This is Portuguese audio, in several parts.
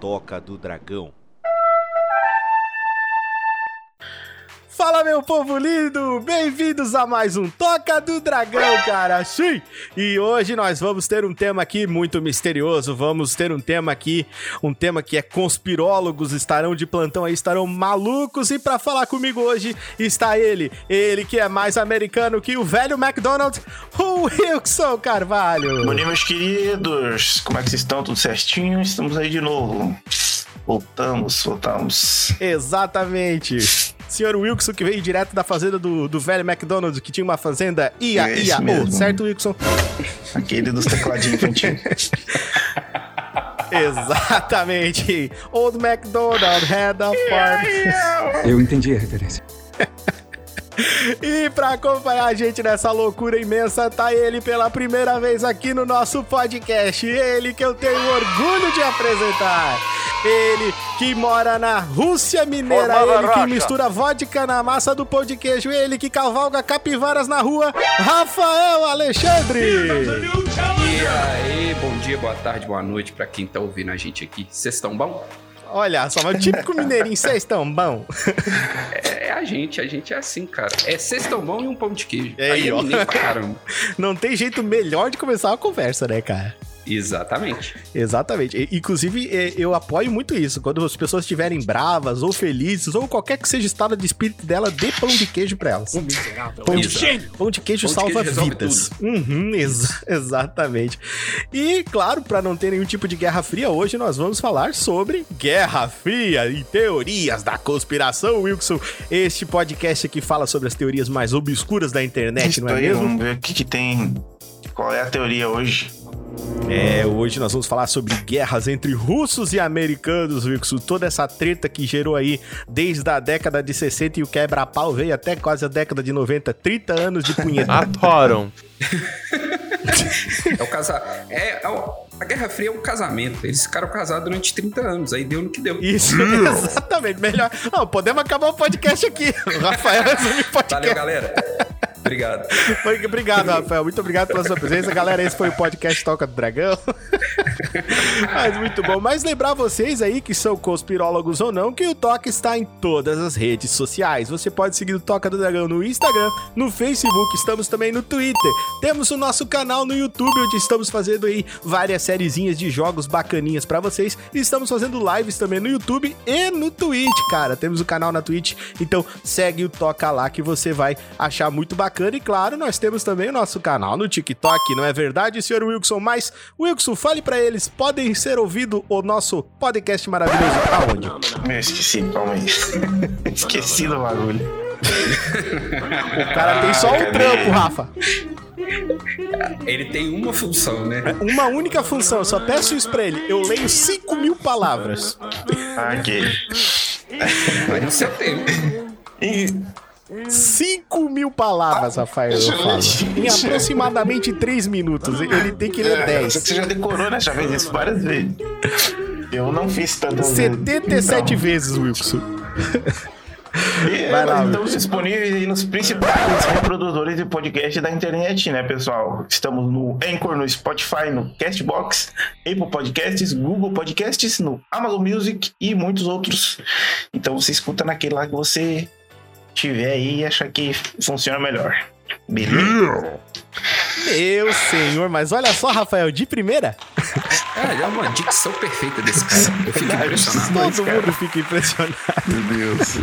Toca do Dragão. Povo lindo, bem-vindos a mais um Toca do Dragão, cara, sim! E hoje nós vamos ter um tema aqui muito misterioso, vamos ter um tema aqui, um tema que é conspirólogos estarão de plantão aí, estarão malucos e para falar comigo hoje está ele, ele que é mais americano que o velho McDonald's, o Wilson Carvalho. Bom dia meus queridos, como é que vocês estão? Tudo certinho? Estamos aí de novo. Voltamos, voltamos. Exatamente senhor Wilson, que veio direto da fazenda do, do velho McDonald's, que tinha uma fazenda ia, é ia, oh, certo, Wilson? Aquele dos tecladinhos infantis. Exatamente. Old McDonald had a farm. Eu entendi a referência. E para acompanhar a gente nessa loucura imensa, tá ele pela primeira vez aqui no nosso podcast. Ele que eu tenho orgulho de apresentar. Ele que mora na Rússia Mineira, Formada ele que mistura vodka na massa do pão de queijo, ele que cavalga capivaras na rua, Rafael Alexandre. E aí, bom dia, boa tarde, boa noite para quem tá ouvindo a gente aqui. Vocês estão bom? Olha só, mas o típico mineirinho, vocês bom? É, é, a gente, a gente é assim, cara. É cestão bom e um pão de queijo. É, aí é mineiro pra caramba. Não tem jeito melhor de começar uma conversa, né, cara? Exatamente. Exatamente. Inclusive, é, eu apoio muito isso. Quando as pessoas estiverem bravas ou felizes, ou qualquer que seja o estado de espírito dela, dê pão de queijo pra elas. Pão de, queijo. pão de queijo pão salva de queijo vidas. Uhum, ex exatamente. E, claro, para não ter nenhum tipo de guerra fria, hoje nós vamos falar sobre Guerra Fria e teorias da conspiração, Wilson. Este podcast aqui fala sobre as teorias mais obscuras da internet, não é mesmo? Vamos ver o que, que tem. Qual é a teoria hoje? É, hoje nós vamos falar sobre guerras entre russos e americanos, Wilson. Toda essa treta que gerou aí desde a década de 60 e o quebra-pau veio até quase a década de 90. 30 anos de punheta. Adoram. é o casar. É, é o... A Guerra Fria é um casamento. Eles ficaram casados durante 30 anos. Aí deu no que deu. Isso, exatamente. Melhor. Não, podemos acabar o podcast aqui. O Rafael resume o podcast. Valeu, galera. Obrigado. Obrigado, Rafael. Muito obrigado pela sua presença. Galera, esse foi o podcast Toca do Dragão. Mas muito bom. Mas lembrar vocês aí que são conspirólogos ou não, que o Toca está em todas as redes sociais. Você pode seguir o Toca do Dragão no Instagram, no Facebook, estamos também no Twitter. Temos o nosso canal no YouTube, onde estamos fazendo aí várias sériezinhas de jogos bacaninhas para vocês. E estamos fazendo lives também no YouTube e no Twitch, cara. Temos o canal na Twitch, então segue o Toca lá que você vai achar muito bacana bacana. E claro, nós temos também o nosso canal no TikTok, não é verdade, senhor Wilson? Mas, Wilson, fale para eles, podem ser ouvido o nosso podcast maravilhoso aonde? Eu esqueci, calma aí. esqueci do bagulho. o cara tem só um trampo, Rafa. Ele tem uma função, né? Uma única função, eu só peço isso pra ele. Eu leio 5 mil palavras. Ok. Mas no seu tempo. 5 mil palavras, Rafael, eu falo. Em aproximadamente 3 minutos. Ele tem que ler 10. Você já decorou, né? Já fez isso várias vezes. Eu não fiz tanto. 77 então. vezes, Wilson. Vai lá, estamos disponíveis nos principais reprodutores de podcast da internet, né, pessoal? Estamos no Anchor, no Spotify, no Castbox, Apple Podcasts, Google Podcasts, no Amazon Music e muitos outros. Então você escuta naquele lá que você tiver aí e achar que funciona melhor. Beleza? Meu senhor, mas olha só, Rafael, de primeira. É, é uma dicção perfeita desse cara. Eu fico impressionado. Todo mundo fica impressionado. Meu Deus.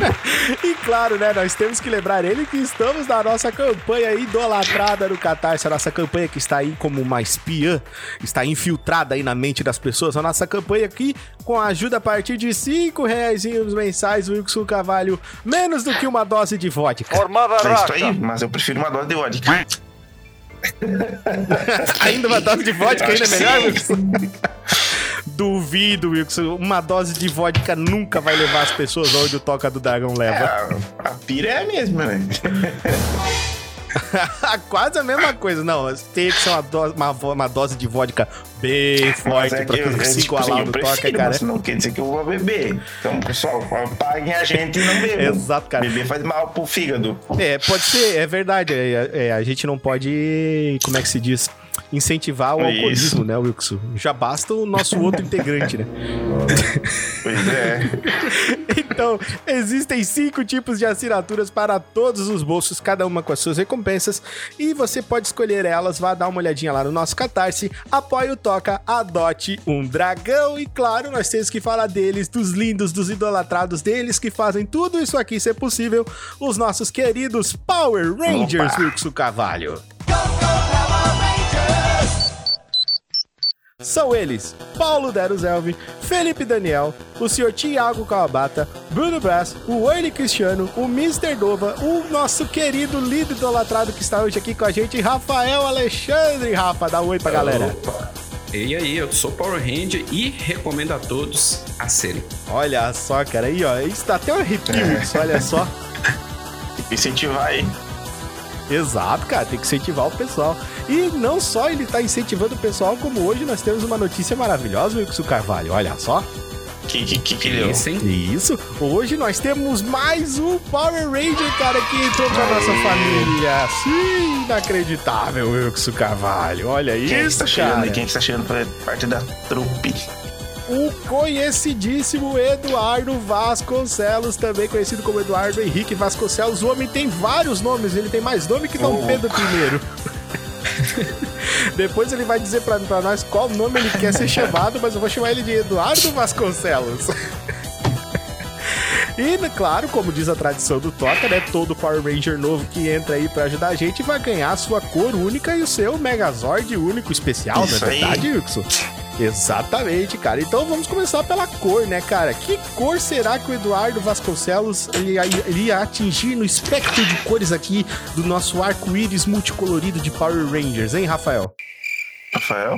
e claro, né, nós temos que lembrar ele que estamos na nossa campanha idolatrada no Catarse, a nossa campanha que está aí como uma espiã, está infiltrada aí na mente das pessoas. A nossa campanha aqui, com a ajuda a partir de 5 reais mensais, Wilson Cavalho, menos do que uma dose de vodka. Formada é isso aí, mas eu prefiro uma dose de vodka. ainda uma dose de vodka ainda é melhor, Wilson? Duvido, Wilson. Uma dose de vodka nunca vai levar as pessoas onde o Toca do Dragão leva. É, a pira é a mesma, né? Quase a mesma coisa. Não, tem que ser uma dose, uma, uma dose de vodka bem forte é pra tipo, igualar no toque, cara. Mas não quer dizer que eu vou beber. Então, pessoal, paguem a gente e não bebam. Exato, cara. Beber faz mal pro fígado. É, pode ser, é verdade. É, é, a gente não pode. Como é que se diz? Incentivar o É alcoolismo, isso. né, Wilson? Já basta o nosso outro integrante, né? Pois é. Então, existem cinco tipos de assinaturas para todos os bolsos, cada uma com as suas recompensas, e você pode escolher elas. Vá dar uma olhadinha lá no nosso Catarse, apoie o Toca, adote um dragão, e claro, nós temos que falar deles, dos lindos, dos idolatrados deles que fazem tudo isso aqui ser possível, os nossos queridos Power Rangers, Opa. Wilson Carvalho. São eles, Paulo Deruzelvi, Felipe Daniel, o senhor Tiago Kawabata, Bruno Brás, o Ernie Cristiano, o Mr. Dova, o nosso querido lindo idolatrado que está hoje aqui com a gente, Rafael Alexandre. Rafa, dá um oi pra galera. Opa. E aí, eu sou Power Ranger e recomendo a todos a serem. Olha só, cara, aí ó, isso dá até um arrepio, isso, olha só. Incentivar aí. Exato, cara, tem que incentivar o pessoal. E não só ele tá incentivando o pessoal, como hoje nós temos uma notícia maravilhosa, Wilson Carvalho, olha só. Que que, que, que deu? Esse, hein? Isso, hoje nós temos mais um Power Ranger, cara, que entrou pra nossa família. Sim, inacreditável, Wilson Carvalho. Olha Quem é isso, tá chegando cara. aí? Quem é que tá chegando pra parte da trupe? O conhecidíssimo Eduardo Vasconcelos, também conhecido como Eduardo Henrique Vasconcelos. O homem tem vários nomes, ele tem mais nome que Dom Oh. Pedro I. Depois ele vai dizer pra, pra nós qual nome ele quer ser chamado, mas eu vou chamar ele de Eduardo Vasconcelos. E, claro, como diz a tradição do Toca, né? Todo Power Ranger novo que entra aí pra ajudar a gente vai ganhar a sua cor única e o seu Megazord único especial, Isso não é verdade, Wilson? Exatamente, cara. Então vamos começar pela cor, né, cara? Que cor será que o Eduardo Vasconcelos ele ia, ele ia atingir no espectro de cores aqui do nosso arco-íris multicolorido de Power Rangers, hein, Rafael? Rafael?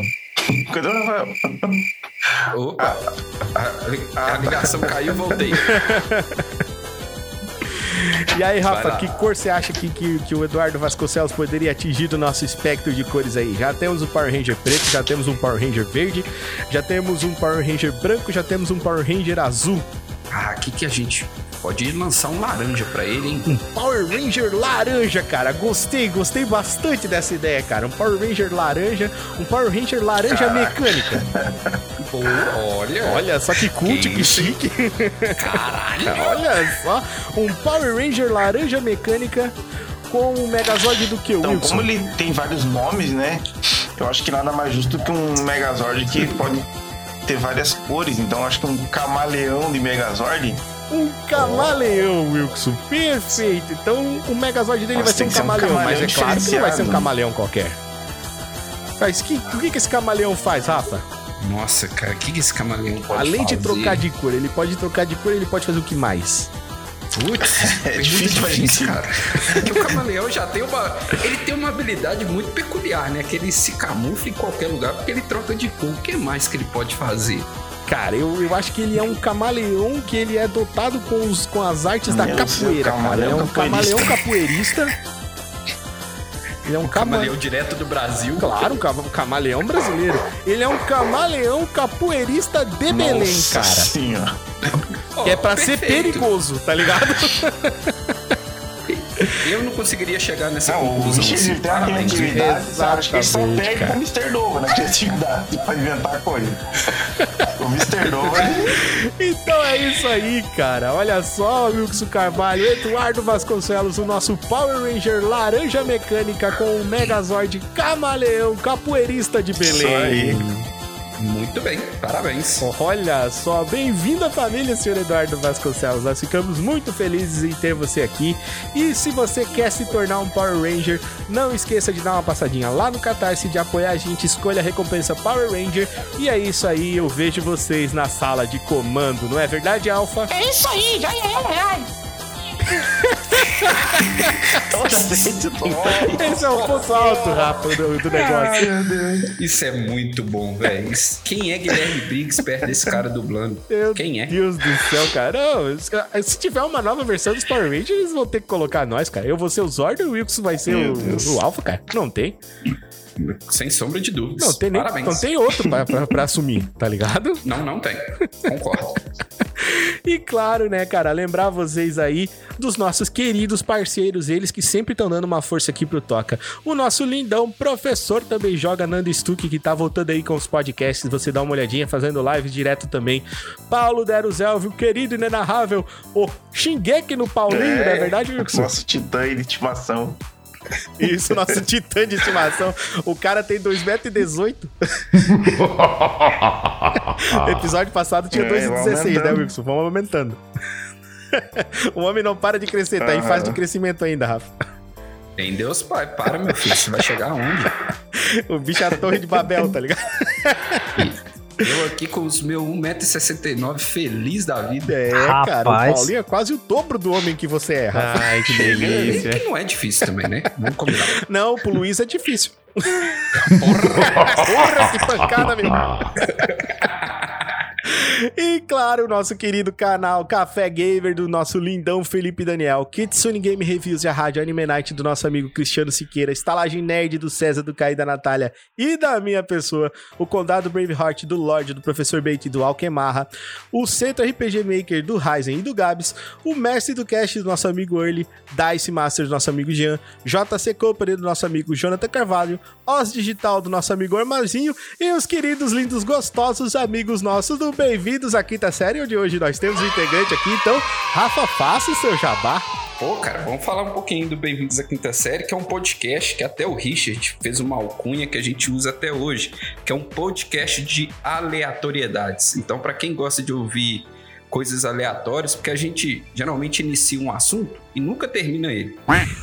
Cadê o Rafael? Opa, a, a- a ligação caiu, voltei. E aí, Rafa, que cor você acha que, que, que o Eduardo Vasconcelos poderia atingir do nosso espectro de cores aí? Já temos o Power Ranger preto, já temos um Power Ranger verde, já temos um Power Ranger branco, já temos um Power Ranger azul. Ah, aqui que a gente pode lançar um laranja pra ele, hein? Um Power Ranger laranja, cara. Gostei, gostei bastante dessa ideia, cara. Um Power Ranger laranja, um Power Ranger laranja mecânica. Pô, olha, Olha só que cult, Que que, chique. caralho. Olha só, um Power Ranger laranja mecânica com o Megazord do que, Então, Wilson? como ele tem vários nomes, né? Eu acho que nada mais justo que um Megazord que pode ter várias cores. Então, eu acho que um camaleão de Megazord Um camaleão, Wilson. Perfeito. Então o Megazord dele Nossa, vai ser um que ser um camaleão, mas é camaleão claro que não vai ser um diferenciado. camaleão qualquer. Mas que, o que, que esse camaleão faz, Rafa? Nossa, cara, o que, que esse camaleão pode Além de fazer? trocar de cor, ele pode trocar de cor, ele pode fazer o que mais? Putz, É difícil gente. cara. Porque o camaleão já tem uma. Ele tem uma habilidade muito peculiar, né? Que ele se camufla em qualquer lugar porque ele troca de cor. O que mais que ele pode fazer? Cara, eu, eu acho que ele é um camaleão que ele é dotado com, os, com as artes da Meu Deus, capoeira, cara. Ele é camaleão um capoeirista. camaleão capoeirista. Ele é um camaleão. Camaleão direto do Brasil. Claro, um cama- camaleão brasileiro. Ele é um camaleão capoeirista de Belém, Nossa cara. senhora. Ó, Que é pra ser perfeito. perigoso, tá ligado? Eu não conseguiria chegar nessa Não, o conclusão. bicho assim. ele tem uma Parabéns. criatividade, sabe? Acho que ele só perde pro Mr. Nova na criatividade pra inventar coisa. O Mr. Nova, Então é isso aí, cara. Olha só, Wilson Carvalho, Eduardo Vasconcelos, o nosso Power Ranger laranja mecânica com o Megazord camaleão capoeirista de Isso Belém. aí. Muito bem, parabéns. Olha só, bem-vindo à família, senhor Eduardo Vasconcelos. Nós ficamos muito felizes em ter você aqui. E se você quer se tornar um Power Ranger, não esqueça de dar uma passadinha lá no Catarse, de apoiar a gente, escolha a recompensa Power Ranger. E é isso aí, eu vejo vocês na sala de comando, não é verdade, Alpha? É isso aí, já é, ai. Esse é o ponto alto, Rafa, do, do negócio. Isso é muito bom, velho. Quem é Guilherme Briggs perto desse cara dublando? Meu Quem é? Deus do céu, cara. Não, se- se tiver uma nova versão dos Power Rangers, eles vão ter que colocar nós, cara. Eu vou ser o Zord e o Wilson vai ser Meu o, Deus. o Alpha, cara. Não tem. Sem sombra de dúvidas. Não tem, nem, Parabéns. não tem outro pra, pra, pra assumir, tá ligado? Não, não tem. Concordo. E claro, né, cara, lembrar vocês aí dos nossos queridos parceiros, eles que sempre estão dando uma força aqui pro Toca. O nosso lindão professor também joga Nando Stuck, que tá voltando aí com os podcasts. Você dá uma olhadinha, fazendo live direto também. Paulo Deruzelvio, querido e inenarrável. O Shingeki no Paulinho, é, não é verdade, Wilson? Nosso titã de estimação. Isso, nosso titã de estimação. O cara tem 2,18m. Episódio passado tinha 2,16, é, né, Wilson? Vamos aumentando. o homem não para de crescer, tá em fase de crescimento ainda, Rafa. Tem Deus, pai. Para, meu filho. Você vai chegar aonde? o bicho é a torre de Babel, tá ligado? Eu aqui com os meus 1,69m, feliz da vida. É, Rapaz. cara, o Paulinho é quase o dobro do homem que você é, Rafa. Ai, que delícia. que não é difícil também, né? Vamos combinar. Não, pro Luiz é difícil. Porra, porra que pancada, meu. E claro, o nosso querido canal Café Gamer do nosso lindão Felipe Daniel, Kitsune Game Reviews e a Rádio Anime Night do nosso amigo Cristiano Siqueira, Estalagem Nerd do César, do Caí da Natália e da minha pessoa, o Condado Braveheart do Lorde, do Professor Bait do Alquemarra, o Centro RPG Maker do Ryzen e do Gabs, o Mestre do Cast do nosso amigo Early, Dice Master do nosso amigo Jean, JC Company do nosso amigo Jonathan Carvalho, Os Digital do nosso amigo Armazinho e os queridos, lindos, gostosos amigos nossos do Bem-vindos à quinta série, onde hoje nós temos um integrante aqui. Então, Rafa, faça o seu jabá. Pô, cara, vamos falar um pouquinho do Bem-vindos à Quinta Série, que é um podcast que até o Richard fez uma alcunha que a gente usa até hoje, que é um podcast de aleatoriedades. Então, para quem gosta de ouvir coisas aleatórias, porque a gente geralmente inicia um assunto e nunca termina ele.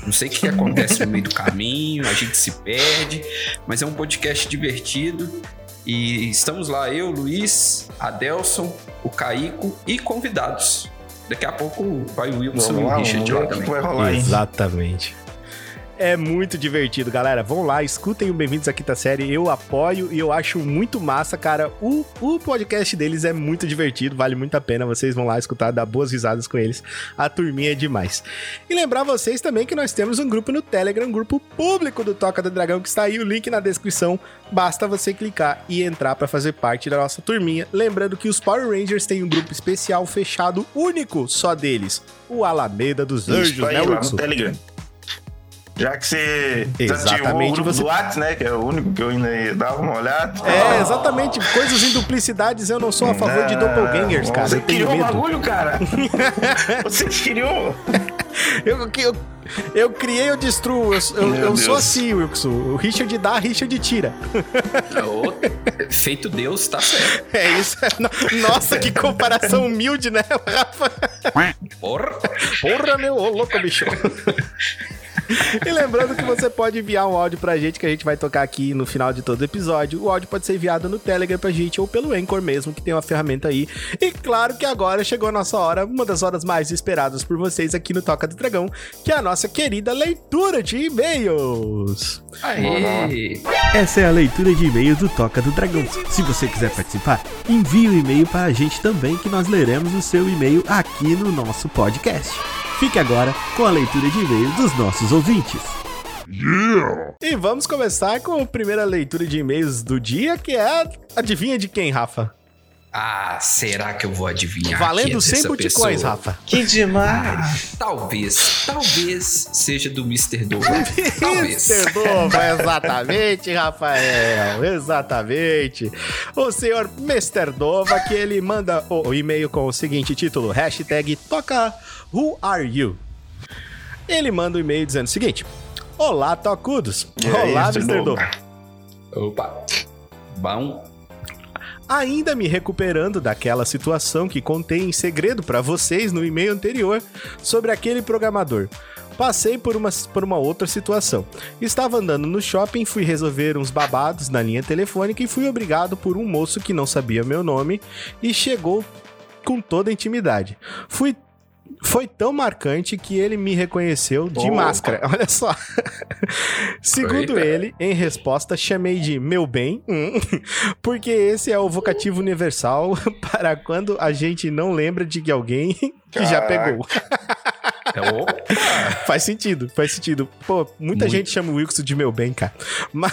Não sei o que acontece no meio do caminho, a gente se perde, mas é um podcast divertido e estamos lá, eu, Luiz, Adelson, o Caico e convidados. Daqui a pouco vai o Wilson e o Richard lá também. Vai rolar, Exatamente. É muito divertido, galera. Vão lá, escutem o Bem-vindos à Quinta Série. Eu apoio e eu acho muito massa, cara. O, o podcast deles é muito divertido, vale muito a pena. Vocês vão lá escutar, dar boas risadas com eles. A turminha é demais. E lembrar vocês também que nós temos um grupo no Telegram, um grupo público do Toca do Dragão, que está aí o link na descrição. Basta você clicar e entrar para fazer parte da nossa turminha. Lembrando que os Power Rangers têm um grupo especial fechado, único só deles. O Alameda dos Anjos, né, Wilson? Telegram. Já que você exatamente o você do WhatsApp, né? Que é o único que eu ainda dava uma olhada. É, exatamente. Coisas em duplicidades eu não sou a favor não, de doppelgangers, cara. Você criou o bagulho, cara. você criou. eu, eu, eu criei, eu destruo. Eu, eu, eu sou assim, Wilson. O Richard dá, Richard tira. feito Deus, tá certo. É isso. Nossa, que comparação humilde, né, Rafa? Porra. Porra, meu, ô, louco, bicho. E lembrando que você pode enviar um áudio pra gente que a gente vai tocar aqui no final de todo o episódio. O áudio pode ser enviado no Telegram pra gente ou pelo Anchor mesmo, que tem uma ferramenta aí. E claro que agora chegou a nossa hora, uma das horas mais esperadas por vocês aqui no Toca do Dragão, que é a nossa querida leitura de e-mails. Aê! Essa é a leitura de e-mails do Toca do Dragão. Se você quiser participar, envie o um e-mail para a gente também, que nós leremos o seu e-mail aqui no nosso podcast. Fique agora com a leitura de e-mails dos nossos ouvintes. Yeah! E vamos começar com a primeira leitura de e-mails do dia, que é adivinha de quem, Rafa? Ah, será que eu vou adivinhar? Valendo 100 buticões, Rafa. Que demais! Ah, talvez, talvez seja do Mr. Dova. talvez. Mr. Dova, exatamente, Rafael. Exatamente. O senhor Mr. Dova, que ele manda o e-mail com o seguinte título: hashtag toca Who Are You? Ele manda um e-mail dizendo o seguinte: Olá, tocudos. Olá, Mr. Opa. Bom ainda me recuperando daquela situação que contei em segredo para vocês no e-mail anterior sobre aquele programador. Passei por uma, por uma outra situação. Estava andando no shopping, fui resolver uns babados na linha telefônica e fui obrigado por um moço que não sabia meu nome e chegou com toda a intimidade. Fui foi tão marcante que ele me reconheceu de Opa. máscara. Olha só. Segundo Eita. ele, em resposta, chamei de meu bem, hum, porque esse é o vocativo universal para quando a gente não lembra de alguém que já pegou. Opa! Faz sentido, faz sentido. Pô, muita Muito. gente chama o Wilson de meu bem, cara. Mas,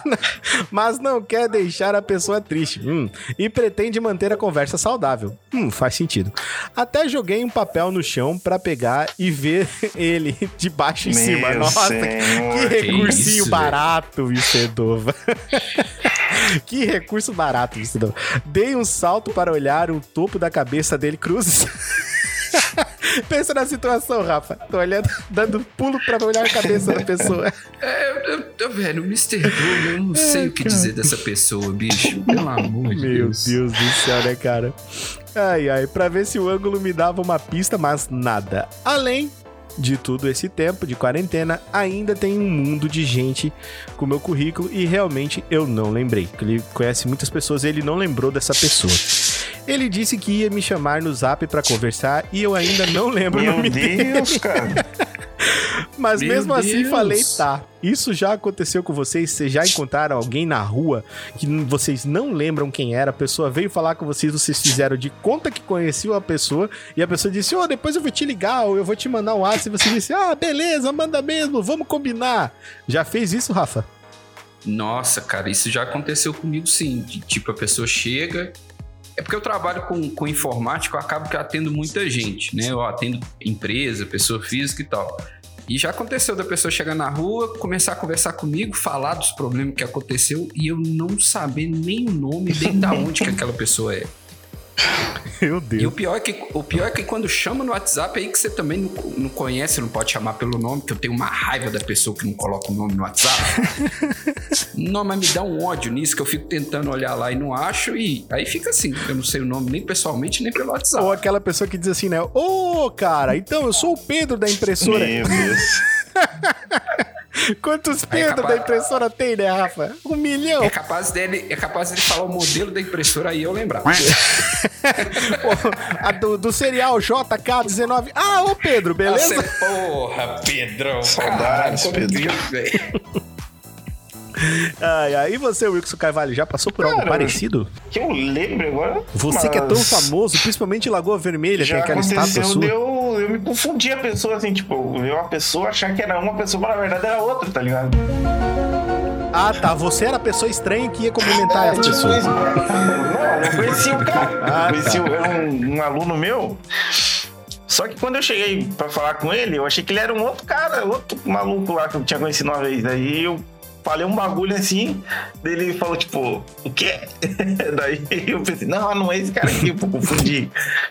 mas não quer deixar a pessoa triste. Hum, e pretende manter a conversa saudável. Hum, faz sentido. Até joguei um papel no chão pra pegar e ver ele de baixo em cima. Meu Nossa, senhor. que recursinho isso, barato, Vicedova. que recurso barato, Vicedova. Dei um salto para olhar o topo da cabeça dele cruzes. Pensa na situação, Rafa. Tô olhando, dando pulo pra olhar a cabeça da pessoa. É, eu, eu, velho, o Mr. Google, eu não sei o que dizer dessa pessoa, bicho. Pelo amor de Meu Deus. Deus do céu, né, cara? Ai, ai, pra ver se o ângulo me dava uma pista, mas nada. Além de tudo esse tempo de quarentena, ainda tem um mundo de gente com meu currículo e realmente eu não lembrei. Ele conhece muitas pessoas e ele não lembrou dessa pessoa. Ele disse que ia me chamar no zap pra conversar e eu ainda não lembro o Meu nome dele. Deus, cara. Mas Meu mesmo assim Deus. falei, tá. Isso já aconteceu com vocês? Vocês já encontraram alguém na rua que vocês não lembram quem era? A pessoa veio falar com vocês, vocês fizeram de conta que conheciam a pessoa e a pessoa disse: Ô, depois eu vou te ligar ou eu vou te mandar um WhatsApp. E você disse: Ah, beleza, manda mesmo, vamos combinar. Já fez isso, Rafa? Nossa, cara, isso já aconteceu comigo sim. De, tipo, a pessoa chega. É porque eu trabalho com, com informática, eu acabo que atendo muita gente, né? Eu atendo empresa, pessoa física e tal. E já aconteceu da pessoa chegar na rua, começar a conversar comigo, falar dos problemas que aconteceu e eu não saber nem o nome, nem da onde que aquela pessoa é. Meu E Deus. o pior, é que, o pior é que quando chama no WhatsApp, é aí que você também não, não conhece, não pode chamar pelo nome, que eu tenho uma raiva da pessoa que não coloca o nome no WhatsApp. não, mas me dá um ódio nisso, que eu fico tentando olhar lá e não acho, e aí fica assim, eu não sei o nome nem pessoalmente, nem pelo WhatsApp. Ou aquela pessoa que diz assim, né? Ô, cara, então eu sou o Pedro da impressora. Meu Deus. Quantos Pedro capaz- da impressora tem, né, Rafa? Um milhão. É capaz dele, é capaz dele falar o modelo da impressora aí eu lembrar. Pô, a do, do serial JK19. Ah, ô Pedro, beleza? Nossa, porra, Pedrão. Saudades, Pedro. velho. Ai, ai. E você, Wilson Carvalho, já passou por algo Cara, parecido? Que eu lembro agora. Você que é tão mas famoso, principalmente em Lagoa Vermelha, tem Já aquela estátua sua. eu, eu me confundir a pessoa, assim, tipo, ver uma pessoa achar que era uma pessoa, mas na verdade era outra, tá ligado? Ah, tá. Você era a pessoa estranha que ia cumprimentar as tipo pessoas. isso. Não, eu conheci o cara. Ah, eu conheci tá. o- era um, um aluno meu. Só que quando eu cheguei pra falar com ele, eu achei que ele era um outro cara, outro maluco lá que eu tinha conhecido uma vez. Daí eu falei um bagulho assim, daí ele falou, tipo, o quê? Daí eu pensei, não, não é esse cara aqui, eu confundi.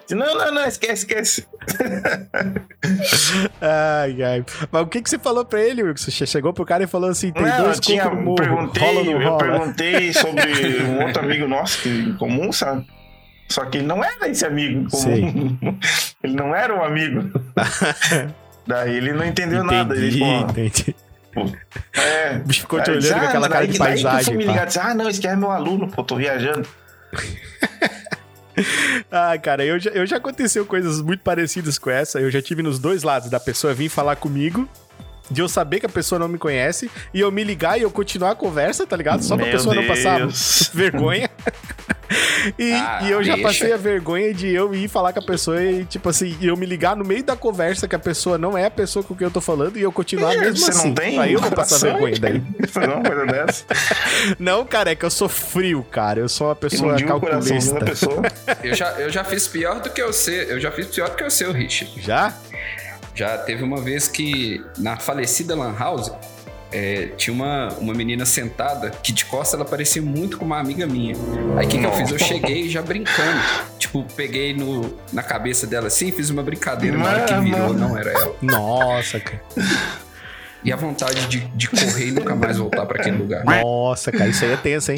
Não, não, não, esquece, esquece. Ai, ai. Mas o que, que você falou pra ele, Wilson? Você chegou pro cara e falou assim: tem Não, dois eu tinha, no morro, perguntei, rola ou não eu rola? perguntei sobre um outro amigo nosso que, em comum, sabe? Só que ele não era esse amigo comum. ele não era um amigo. Daí ele não entendeu nada. Ele Entendi, entendi. É. O bicho ficou te Aí disse, olhando com "Ah, aquela cara daí- de daí que eu fui paisagem. me ligar, disse, ah, não, esse aqui é meu aluno, pô, tô viajando. Ah, cara, eu já, eu já aconteceu coisas muito parecidas com essa. Eu já tive nos dois lados da pessoa vir falar comigo. De eu saber que a pessoa não me conhece e eu me ligar e eu continuar a conversa, tá ligado? Só pra Meu pessoa não passar Deus. vergonha. e, Ah, e eu já deixa. passei a vergonha de eu ir falar com a pessoa e, tipo assim, eu me ligar no meio da conversa que a pessoa não é a pessoa com quem eu tô falando e eu continuar mesmo Você assim. não tem Aí eu vou passar vergonha daí. Uma coisa dessa. Não, cara, é que eu sou frio, cara. Eu sou uma pessoa Iludiu calculista. pessoa. Eu já, eu já fiz pior do que eu ser. Eu já fiz pior do que eu ser, o Richard. Já? Já teve uma vez que na falecida Lan House é, tinha uma, uma menina sentada que de costas ela parecia muito com uma amiga minha. Aí o que, que eu fiz? Eu cheguei já brincando. Tipo, peguei no, na cabeça dela assim, fiz uma brincadeira. Na hora que virou, não era ela. Nossa, cara. E a vontade de, de correr e nunca mais voltar pra aquele lugar. Nossa, cara, isso aí é tenso, hein?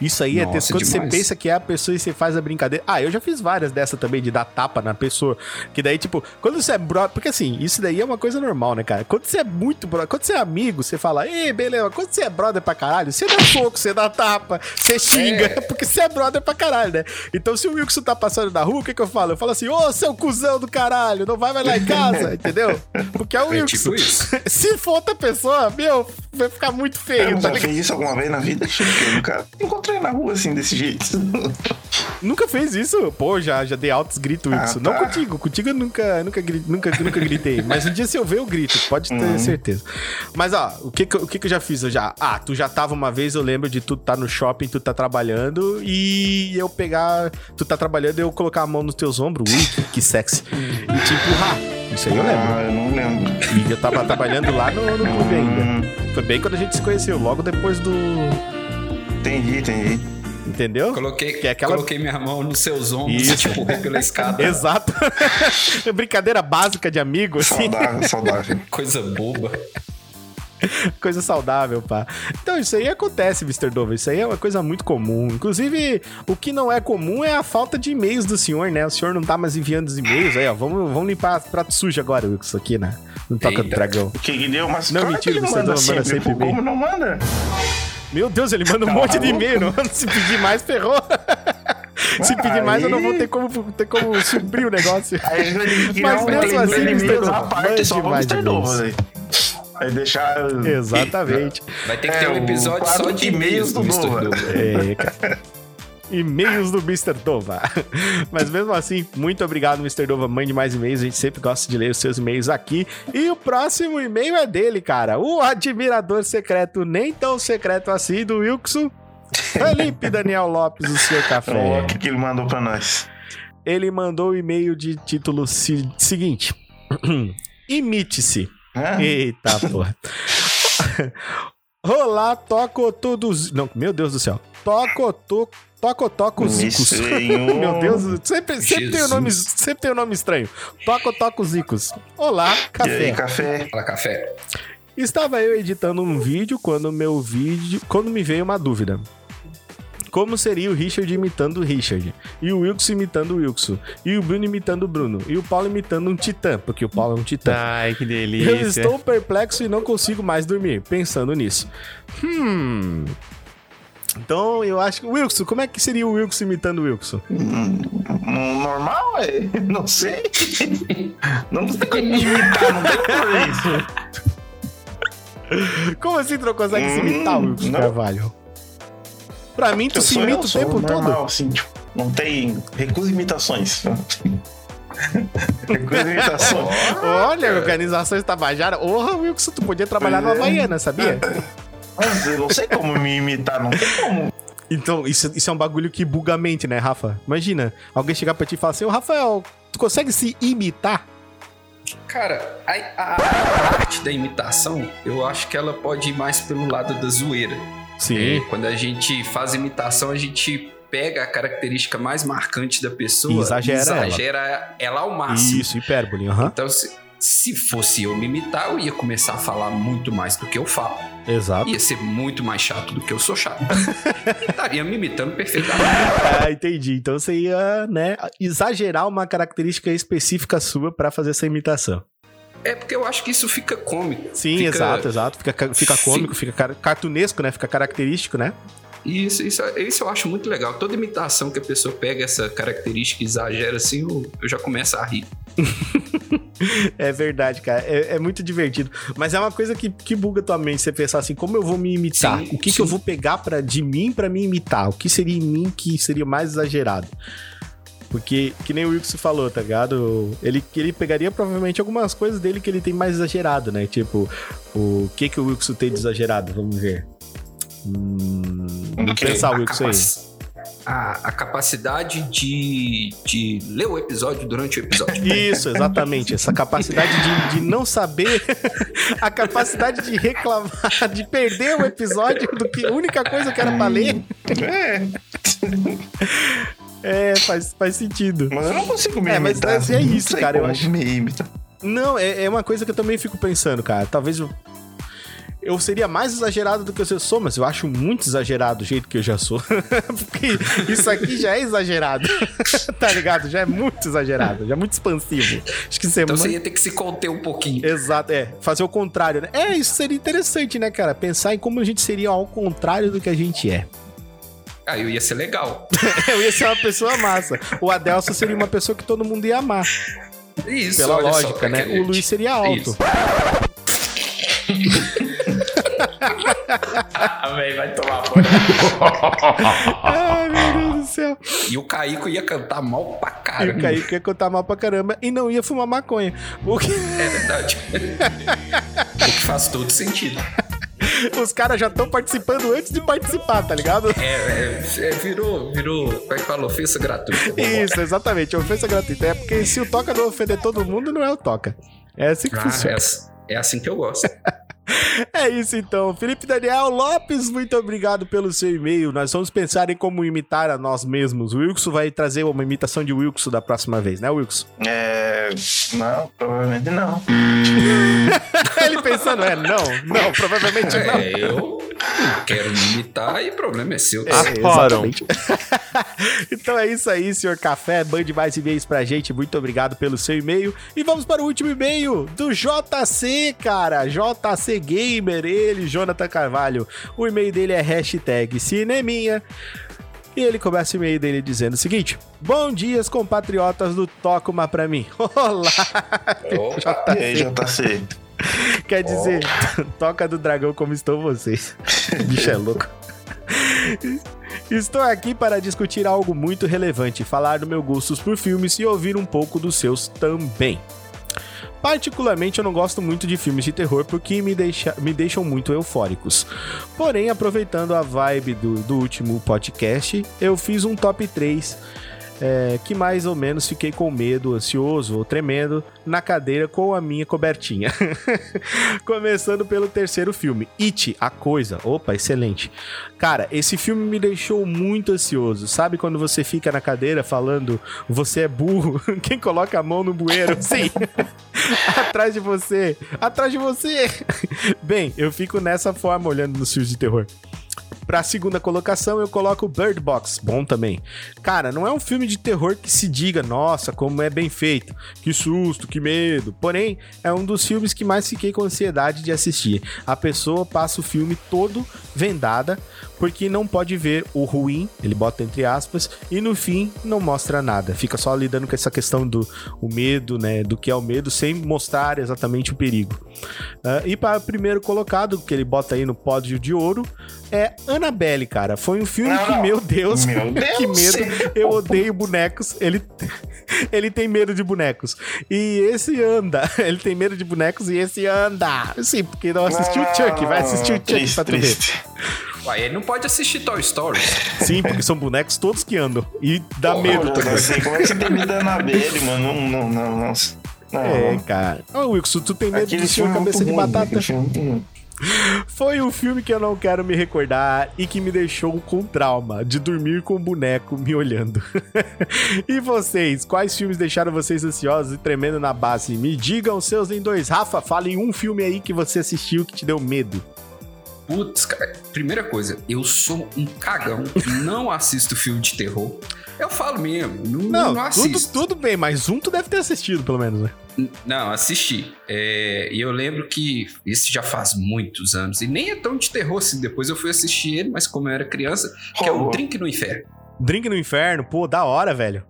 Isso aí é Nossa, tenso. Quando demais. você pensa que é a pessoa e você faz a brincadeira. Ah, eu já fiz várias dessa também, de dar tapa na pessoa. Que daí, tipo, quando você é brother. Porque assim, isso daí é uma coisa normal, né, cara? Quando você é muito brother. Quando você é amigo, você fala, ei, beleza. Quando você é brother pra caralho, você dá soco, você dá tapa, você xinga. É. Porque você é brother pra caralho, né? Então, se o Wilson tá passando na rua, o que que eu falo? Eu falo assim, ô, seu cuzão do caralho, não vai mais lá em casa, entendeu? Porque é o É Wilson. tipo isso. Se for outra pessoa, meu, vai ficar muito feio, Eu tá já fez isso alguma vez na vida? Acho que eu nunca encontrei na rua assim, desse jeito. Nunca fez isso? Pô, já, já dei altos gritos Ah, isso. tá. Não contigo, contigo eu nunca, nunca, nunca, nunca gritei. Mas um dia se eu ver, eu grito, pode ter Uhum. certeza. Mas ó, o que o que que eu já fiz? Eu já, ah, tu já tava uma vez, eu lembro de tu tá no shopping, tu tá trabalhando e eu pegar, tu tá trabalhando e eu colocar a mão nos teus ombros, ui, que, que sexy, e te empurrar. Isso aí eu lembro. Ah, eu não lembro. E eu tava trabalhando lá no, no clube ainda. Hum, Foi bem quando a gente se conheceu, logo depois do. entendi, entendi. Entendeu? Coloquei, Que é aquela- coloquei minha mão nos seus ombros Isso. e te empurrei pela escada. Exato. Brincadeira básica de amigo, assim. Saudável, saudável. Coisa boba. Coisa saudável, pá. Então, isso aí acontece, Mr. Dova. Isso aí é uma coisa muito comum. Inclusive, o que não é comum é a falta de e-mails do senhor, né? O senhor não tá mais enviando os e-mails aí, ó. Vamos, vamos limpar prato sujo agora, Wilson, aqui, né? No Toca do. Dragão. O que deu? Mas Não, claro mentira, que ele você manda não manda sempre. sempre bem. como não manda? Meu Deus, ele manda um Tá monte de e-mail. não? Se pedir mais, ferrou. Se pedir mais, eu não vou ter como, ter como suprir o negócio. Mas mesmo assim, Mr. parte mande mais Mr. e-mails. Aí deixar... Exatamente. Vai ter que É, ter um o episódio só de e-mails do do Mr. Dova. Dova. É, cara. E-mails do Mr. Dova. Mas mesmo assim, muito obrigado, Mr. Dova. Mande mais e-mails. A gente sempre gosta de ler os seus e-mails aqui. E o próximo e-mail é dele, cara. O admirador secreto, nem tão secreto assim, do Wilkson. Felipe Daniel Lopes, o seu café. O que que ele mandou pra nós? Ele mandou o e-mail de título seguinte: Imite-se. Hã? Eita porra. Olá, toco todos. Não, meu Deus do céu. Toco, to... toco, toco zicos. Meu Deus, sempre, sempre, tem um nome, sempre tem um nome estranho. Toco, toco zicos. Olá, E aí, café. café? Fala, café. Estava eu editando um vídeo quando meu vídeo, quando me veio uma dúvida. Como seria o Richard imitando o Richard? E o Wilkson imitando o Wilkson? E o Bruno imitando o Bruno? E o Paulo imitando um titã? Porque o Paulo é um titã. Ai, que Eu delícia. estou perplexo e não consigo mais dormir, pensando nisso. Hum. Então eu acho que. Wilson, como é que seria o Wilson imitando o Wilson? Hum, Normal, é? Não sei. Não tem como imitar, não tem isso. Como assim tu não consegue se imitar, Hum, Wilson não. Carvalho? Pra mim, tu Eu se imita o tempo normal, todo. assim, tipo, não tem recusa imitações. recusa imitações. Olha, organizações Tabajara. Porra, Wilson, tu podia trabalhar Pois no é. Havaiana, sabia? Mas eu não sei como me imitar, não tem como. Então, isso, isso é um bagulho que buga a mente, né, Rafa? Imagina, alguém chegar pra ti e falar assim, ô Rafael, tu consegue se imitar? Cara, a, a- a arte da imitação, eu acho que ela pode ir mais pelo lado da zoeira. É, quando a gente faz imitação, a gente pega a característica mais marcante da pessoa E exagera ela. exagera ela. ao máximo. Isso, hipérbole, aham. Então, se, se fosse eu me imitar, eu ia começar a falar muito mais do que eu falo. Exato. Ia ser muito mais chato do que eu sou chato. Estaria me imitando perfeitamente. Ah, entendi. Então você ia, né, exagerar uma característica específica sua pra fazer essa imitação. É porque eu acho que isso fica cômico. Sim, Fica- exato, exato. Fica, ca- fica cômico, fica car- cartunesco, né? Fica característico, né? Isso, isso, isso eu acho muito legal. Toda imitação que a pessoa pega essa característica e exagera assim, eu, eu já começo a rir. É verdade, cara. É, é muito divertido. Mas é uma coisa que, que buga tua mente, você pensar assim, como eu vou me imitar? Sim, o que, que eu vou pegar pra, de mim pra me imitar? O que seria em mim que seria mais exagerado? Porque, que nem o Wilson falou, tá ligado? Ele, ele pegaria provavelmente algumas coisas dele que ele tem mais exagerado, né? Tipo, o que que o Wilson tem de exagerado? Vamos ver. Hum, vamos pensar o Wilson aí. A, a capacidade de, de ler o episódio durante o episódio. Isso, exatamente. Essa capacidade de, de não saber, a capacidade de reclamar, de perder o episódio do que a única coisa que era pra ler. É, É, faz, faz sentido. mas eu não consigo me É, mas- imitar. mas é não isso, cara, eu acho- Me imitar. Não, é, é uma coisa que eu também fico pensando, cara. Talvez eu. Eu seria mais exagerado do que eu sou, mas eu acho muito exagerado o jeito que eu já sou. Porque isso aqui já é exagerado. tá ligado? Já é muito exagerado, já é muito expansivo. Acho que é Então você ia ter que se conter um pouquinho. Exato, é. Fazer o contrário, né? É, isso seria interessante, né, cara? Pensar em como a gente seria ao contrário do que a gente é. Aí eu ia ser legal. Eu ia ser uma pessoa massa. O Adelso seria uma pessoa que todo mundo ia amar. Isso, Pela olha só, lógica, né? O Luiz seria alto. Ah, velho, vai tomar banho. Ai, meu Deus do céu. E o Caíco ia cantar mal pra E caramba. o Kaique ia contar mal pra caramba e não ia fumar maconha. O que- É verdade. o que faz todo sentido. Os caras já estão participando antes de participar, tá ligado? É, é, é, virou, virou, como é que fala? Ofensa gratuita. Isso, exatamente. Ofensa gratuita. É porque se o Toca não ofender todo mundo, não é o Toca. É assim que Ah, funciona. é, ass- é assim que eu gosto. É isso então. Felipe Daniel Lopes, muito obrigado pelo seu e-mail. Nós vamos pensar em como imitar a nós mesmos. O Wilkson vai trazer uma imitação de Wilkson da próxima vez, né, Wilkson? É. Não, provavelmente não. Ele pensando, é, não, não, provavelmente não. É, eu quero me imitar e o problema é seu. É, Aforam. exatamente. então é isso aí, senhor Café. Mande mais e-mails pra gente. Muito obrigado pelo seu e-mail. E vamos para o último e-mail do JC, cara. JC Gamer, ele, Jonathan Carvalho. O e-mail dele é hashtag Cineminha. E ele começa o e-mail dele dizendo o seguinte: Bom dias, compatriotas do Toca Uma Pra Mim. Olá! E aí, JC? Quer dizer, toca do dragão como estão vocês. Bicho é louco. Estou aqui para discutir algo muito relevante, falar do meu gostos por filmes e ouvir um pouco dos seus também. Particularmente, eu não gosto muito de filmes de terror porque me, deixa- me deixam muito eufóricos. Porém, aproveitando a vibe do, do último podcast, eu fiz um top 3 é, que mais ou menos fiquei com medo, ansioso ou tremendo na cadeira com a minha cobertinha. Começando pelo terceiro filme, It, a Coisa. Opa, excelente. Cara, esse filme me deixou muito ansioso. Sabe quando você fica na cadeira falando, você é burro? Quem coloca a mão no bueiro? Sim. atrás de você, atrás de você. Bem, eu fico nessa forma olhando nos filmes de terror. Pra segunda colocação, eu coloco Bird Box, bom também. Cara, não é um filme de terror que se diga, nossa, como é bem feito, que susto, que medo. Porém, é um dos filmes que mais fiquei com ansiedade de assistir. A pessoa passa o filme todo vendada, porque não pode ver o ruim, ele bota entre aspas, e no fim não mostra nada. Fica só lidando com essa questão do o medo, né, do que é o medo, sem mostrar exatamente o perigo. Ah, e para o primeiro colocado, que ele bota aí no pódio de ouro, é Annabelle, cara. Foi um filme Não, que, não. meu Deus, Meu Deus que do medo. Eu odeio bonecos. Ele, ele tem medo de bonecos. E esse anda. Ele tem medo de bonecos e esse anda. Sim, porque não assistiu o Chuck. Vai assistir o Chuck triste, pra tu ver. Uai, ele não pode assistir Toy Story. Sim, porque são bonecos todos que andam. E dá Porra, medo também. assim, como é que você tem medo da Anabelle, mano? Não, não, não, não. não. É, cara. Ô, Wilson, tu tem medo Aquele do senhor filme é cabeça de ruim, batata? aquele filme é muito ruim. Foi um filme que eu não quero me recordar e que me deixou com trauma de dormir com o boneco me olhando. e vocês, quais filmes deixaram vocês ansiosos e tremendo na base? Me digam seus em dois. Rafa, fale um filme aí que você assistiu que te deu medo. Putz, cara, primeira coisa, eu sou um cagão, não assisto filme de terror. Eu falo mesmo, não, Não, não tudo, assisto. tudo bem, mas um tu deve ter assistido, pelo menos, né? Não, assisti. É, E eu lembro que esse já faz muitos anos. E nem é tão de terror assim. Depois eu fui assistir ele, mas como eu era criança, que é o. Drink no Inferno. Drink no Inferno, pô, da hora, velho.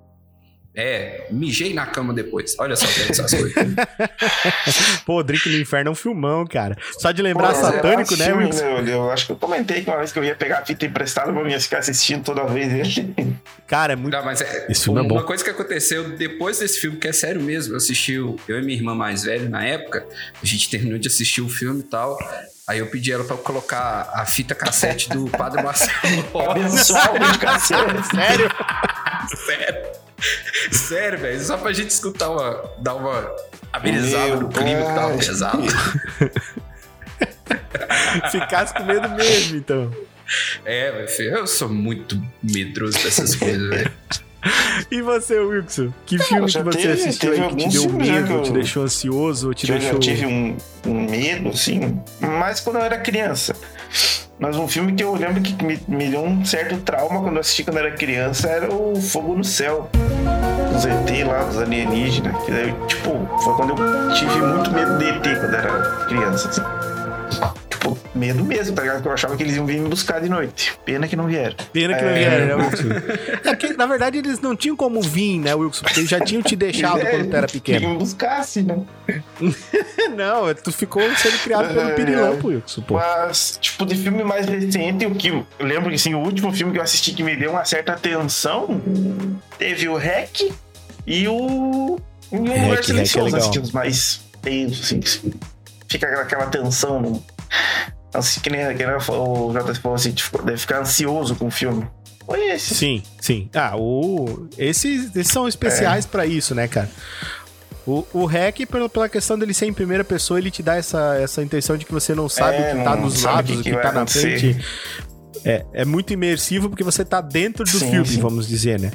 É, mijei na cama depois. Olha só pra essas coisas. Pô, Drink no Inferno é um filmão, cara. Só de lembrar Pô, satânico, esse né, Wilson? Eu, eu acho que eu comentei que uma vez que eu ia pegar a fita emprestada pra mim ficar assistindo toda vez ele. Cara, é muito. Não, mas é, Esse filme é uma bom. coisa que aconteceu depois desse filme, que é sério mesmo, eu assisti, o- eu e minha irmã mais velha na época, a gente terminou de assistir o filme e tal. Aí eu pedi ela pra colocar a fita cassete do Padre Marcelo. Abençoado de cacete. Sério? Sério. Sério, velho. Só pra gente escutar uma. dar uma amenizada no clima que tava pai. pesado. Ficasse com medo mesmo, então. É, meu filho, eu sou muito medroso dessas coisas, velho. E você, Wilson? Que filme que já você teve- assistiu teve aí que te deu medo, que eu- te deixou ansioso, ou te Que eu deixou. já tive um, um medo, assim. Mas quando eu era criança. Mas um filme que eu lembro que me, me deu um certo trauma quando eu assisti quando era criança era o Fogo no Céu. Dos ET lá, dos alienígenas. Que daí, tipo, foi quando eu tive muito medo de ET quando era criança. assim. Medo mesmo, tá ligado? Porque eu achava que eles iam vir me buscar de noite. Pena que não vieram. Pena que não É. vieram, né, Wilson? É que, na verdade, eles não tinham como vir, né, Wilson? Porque eles já tinham te deixado É, quando tu era Que pequeno. me buscasse, né? Não, tu ficou sendo criado pelo É. Pirilampo, Wilson, pô. Mas, tipo, de filme mais recente, o que eu lembro que assim, o último filme que eu assisti que me deu uma certa atenção teve o Hack e o. Um lugar é silencioso, legal. assim, os mais tensos, assim, que fica aquela, aquela tensão. No, assim, que nem, que nem o JS falou assim, tipo, deve ficar ansioso com o filme. Foi esse. Sim, sim. Ah, o... esses, esses são especiais pra isso, né, cara? O, o hack, pela, pela questão dele ser em primeira pessoa, ele te dá essa, essa intenção de que você não sabe É, o que tá nos lados, o que que, tá na frente. É, é muito imersivo porque você tá dentro do Sim, filme, sim. vamos dizer, né?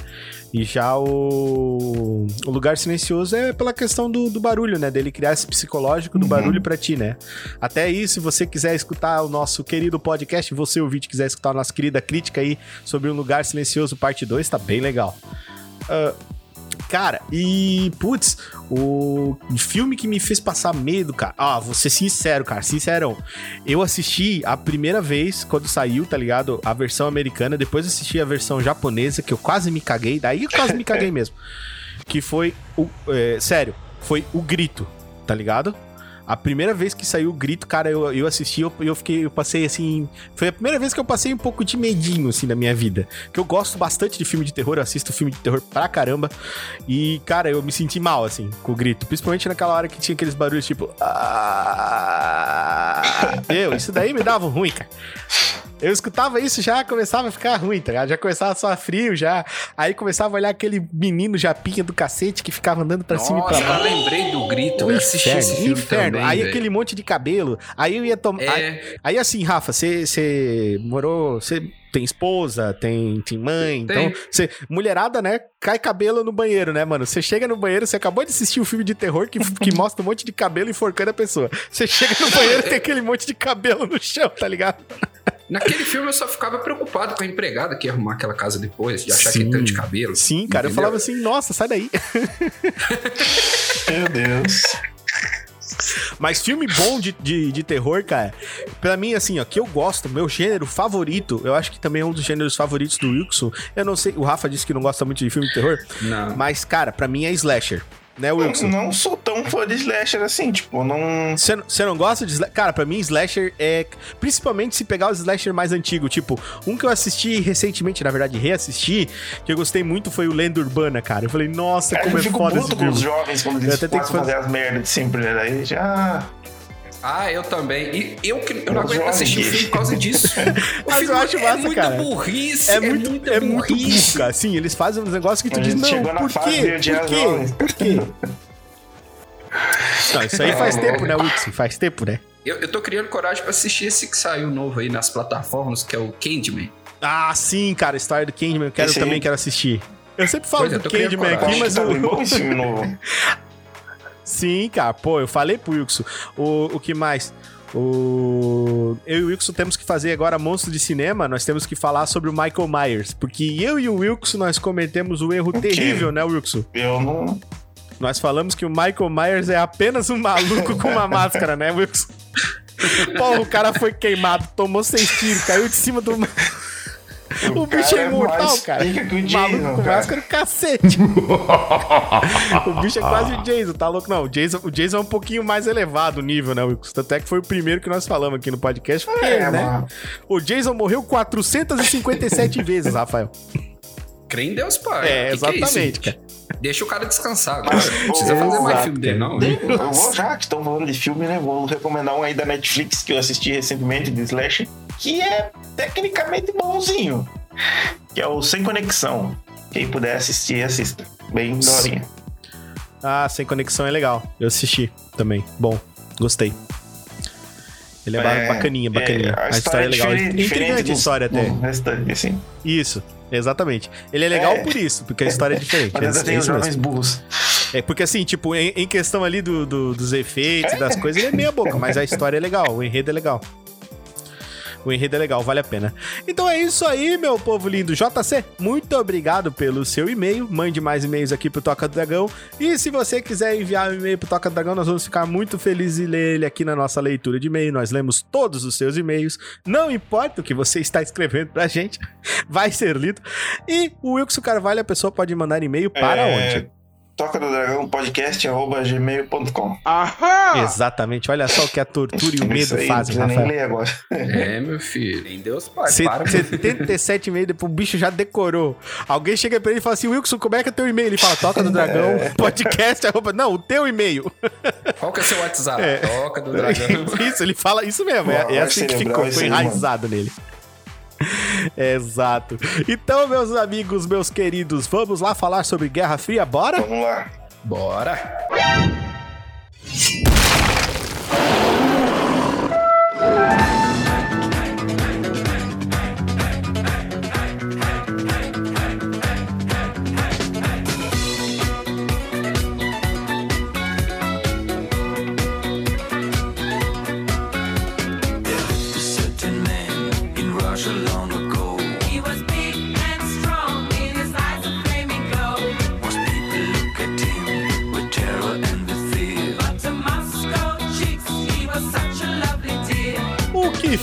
E já o, o Lugar Silencioso é pela questão do, do barulho, né? Dele criar esse psicológico do Uhum. barulho pra ti, né? Até aí, se você quiser escutar o nosso querido podcast, você ouvinte quiser escutar a nossa querida crítica aí sobre um Lugar Silencioso parte 2, tá bem legal. Ah, cara, e putz, o filme que me fez passar medo, cara. Ah, vou ser sincero, cara, sincerão. Eu assisti a primeira vez quando saiu, tá ligado? A versão americana, depois assisti a versão japonesa, que eu quase me caguei, daí eu quase me caguei mesmo. Que foi o. é, sério, foi o grito, tá ligado? A primeira vez que saiu o grito, cara, eu, eu assisti, eu, eu fiquei, eu passei assim. Foi a primeira vez que eu passei um pouco de medinho, assim, na minha vida. Que eu gosto bastante de filme de terror, eu assisto filme de terror pra caramba. E, cara, eu me senti mal, assim, com o grito. Principalmente naquela hora que tinha aqueles barulhos tipo. "Ah". Meu, isso daí me dava ruim, cara. Eu escutava isso já começava a ficar ruim, tá ligado? Já começava a suar frio já. Aí começava a olhar aquele menino japinha do cacete que ficava andando pra cima e pra Nossa, baixo. eu lembrei do grito. Eu assisti esse filme inferno. Também, aí velho. aquele monte de cabelo. Aí eu ia tomar. Aí, É, aí assim, Rafa, você morou. Você tem esposa, tem, tem mãe. Tem. Então, você. Mulherada, né? Cai cabelo no banheiro, né, mano? Você chega no banheiro, você acabou de assistir um filme de terror que, que mostra um monte de cabelo enforcando a pessoa. Você chega no banheiro e tem aquele monte de cabelo no chão, tá ligado? naquele filme eu só ficava preocupado com a empregada que ia arrumar aquela casa depois, de achar Sim. que tanto de cabelo. Sim, cara. Eu entendeu? falava assim, nossa, sai daí. Meu Deus. Mas filme bom de, de, de terror, cara, pra mim, assim, ó, que eu gosto, meu gênero favorito, eu acho que também é um dos gêneros favoritos do Wilson. Eu não sei, o Rafa disse que não gosta muito de filme de terror, Não. mas, cara, pra mim é slasher, né, Eu Wilson? não sou tão fã de slasher assim, tipo, não. Você não- não gosta de slasher? Cara, pra mim, slasher é. Principalmente se pegar os slasher mais antigos. Tipo, um que eu assisti recentemente, na verdade, reassisti, que eu gostei muito foi o Lenda Urbana, cara. Eu falei, nossa, Cara, como eu é fico foda esse com os jovens quando Eu eles até tenho que fazer as merdas de sempre, né? Daí já. Ah, eu também. E eu que eu não aguento assistir o filme por causa disso. O Mas eu acho é massa, muita cara. burrice. É muito, muita é muito burrice. cara. Sim, eles fazem uns negócios que tu diz, não, por quê? Por quê? Por quê? Não, isso aí faz tempo, né, Wilson? Faz tempo, né? Eu, eu tô criando coragem pra assistir esse que saiu novo aí nas plataformas, que é o Candyman. Ah, sim, cara, a história do Candyman, eu quero, também quero assistir. Eu sempre falo Pois é, do Candyman aqui, mas tá o... bom esse filme novo. Sim, cara, pô, eu falei pro Wilson. O, o que mais? O... Eu e o Wilson temos que fazer agora Monstro de Cinema, nós temos que falar sobre o Michael Myers, porque eu e o Wilson, nós cometemos um erro terrível, né, Wilson? Eu não. Nós falamos que o Michael Myers é apenas um maluco com uma máscara, né, Wilson? Pô, o cara foi queimado, tomou seis tiros, caiu de cima do. O bicho cara é é imortal, mais cara. que o maluco Jason, com cara. máscara, cacete. o bicho é quase o Jason, tá louco? Não, o Jason, o Jason é um pouquinho mais elevado o nível, né, Wilson? Tanto é que foi o primeiro que nós falamos aqui no podcast. Porque, É, né? mano. O Jason morreu 457 vezes, Rafael. Crê em Deus, pai. É, Que que é isso, exatamente, gente? cara. Deixa o cara descansar agora. Mas, Não precisa fazer mais filme dele, não. Eu vou já que estão falando de filme, né? Vou recomendar um aí da Netflix que eu assisti recentemente de Slash, que é tecnicamente bonzinho. Que é o Sem Conexão. Quem puder assistir, assista. Bem dorinha. Ah, Sem Conexão é legal. Eu assisti também. Bom, gostei. Ele é, ba- bacaninha, bacaninha. a, história, é legal. diferente- diferente Intrigante a história até. restante, assim. Isso, exatamente. Ele é legal É. por isso, porque a história é diferente. Mas ainda é, tem é os jovens mesmo. burros. É porque assim, tipo, em, em questão ali do, do- dos efeitos, das coisas, ele é meia boca, mas a história é legal, o enredo é legal. O enredo é legal, vale a pena. Então é isso aí, meu povo lindo. JC, muito obrigado pelo seu e-mail. Mande mais e-mails aqui pro Toca do Dragão. E se você quiser enviar um e-mail pro Toca do Dragão, nós vamos ficar muito felizes em ler ele aqui na nossa leitura de e-mail. Nós lemos todos os seus e-mails. Não importa o que você está escrevendo pra gente, vai ser lido. E o Wilson Carvalho, a pessoa pode mandar e-mail para É, onde? Toca do Dragão Podcast, arroba gmail.com. Exatamente. Olha só o que a tortura e o medo aí, fazem, não precisa nem Rafael. ler agora. É, meu filho. Nem Deus pai. Cê- Para com 77 e-mail, depois o bicho já decorou. Alguém chega pra ele e fala assim: Wilson, como é que é teu e-mail? Ele fala: Toca do Dragão, podcast, arroba. Não, o teu e-mail. Qual que é o seu WhatsApp? É. Toca do dragão. Isso, ele fala isso mesmo. É, é assim que ficou, foi aí, mano. enraizado nele. Exato. Então, meus amigos, meus queridos, vamos lá falar sobre Guerra Fria, bora? Vamos lá. Bora.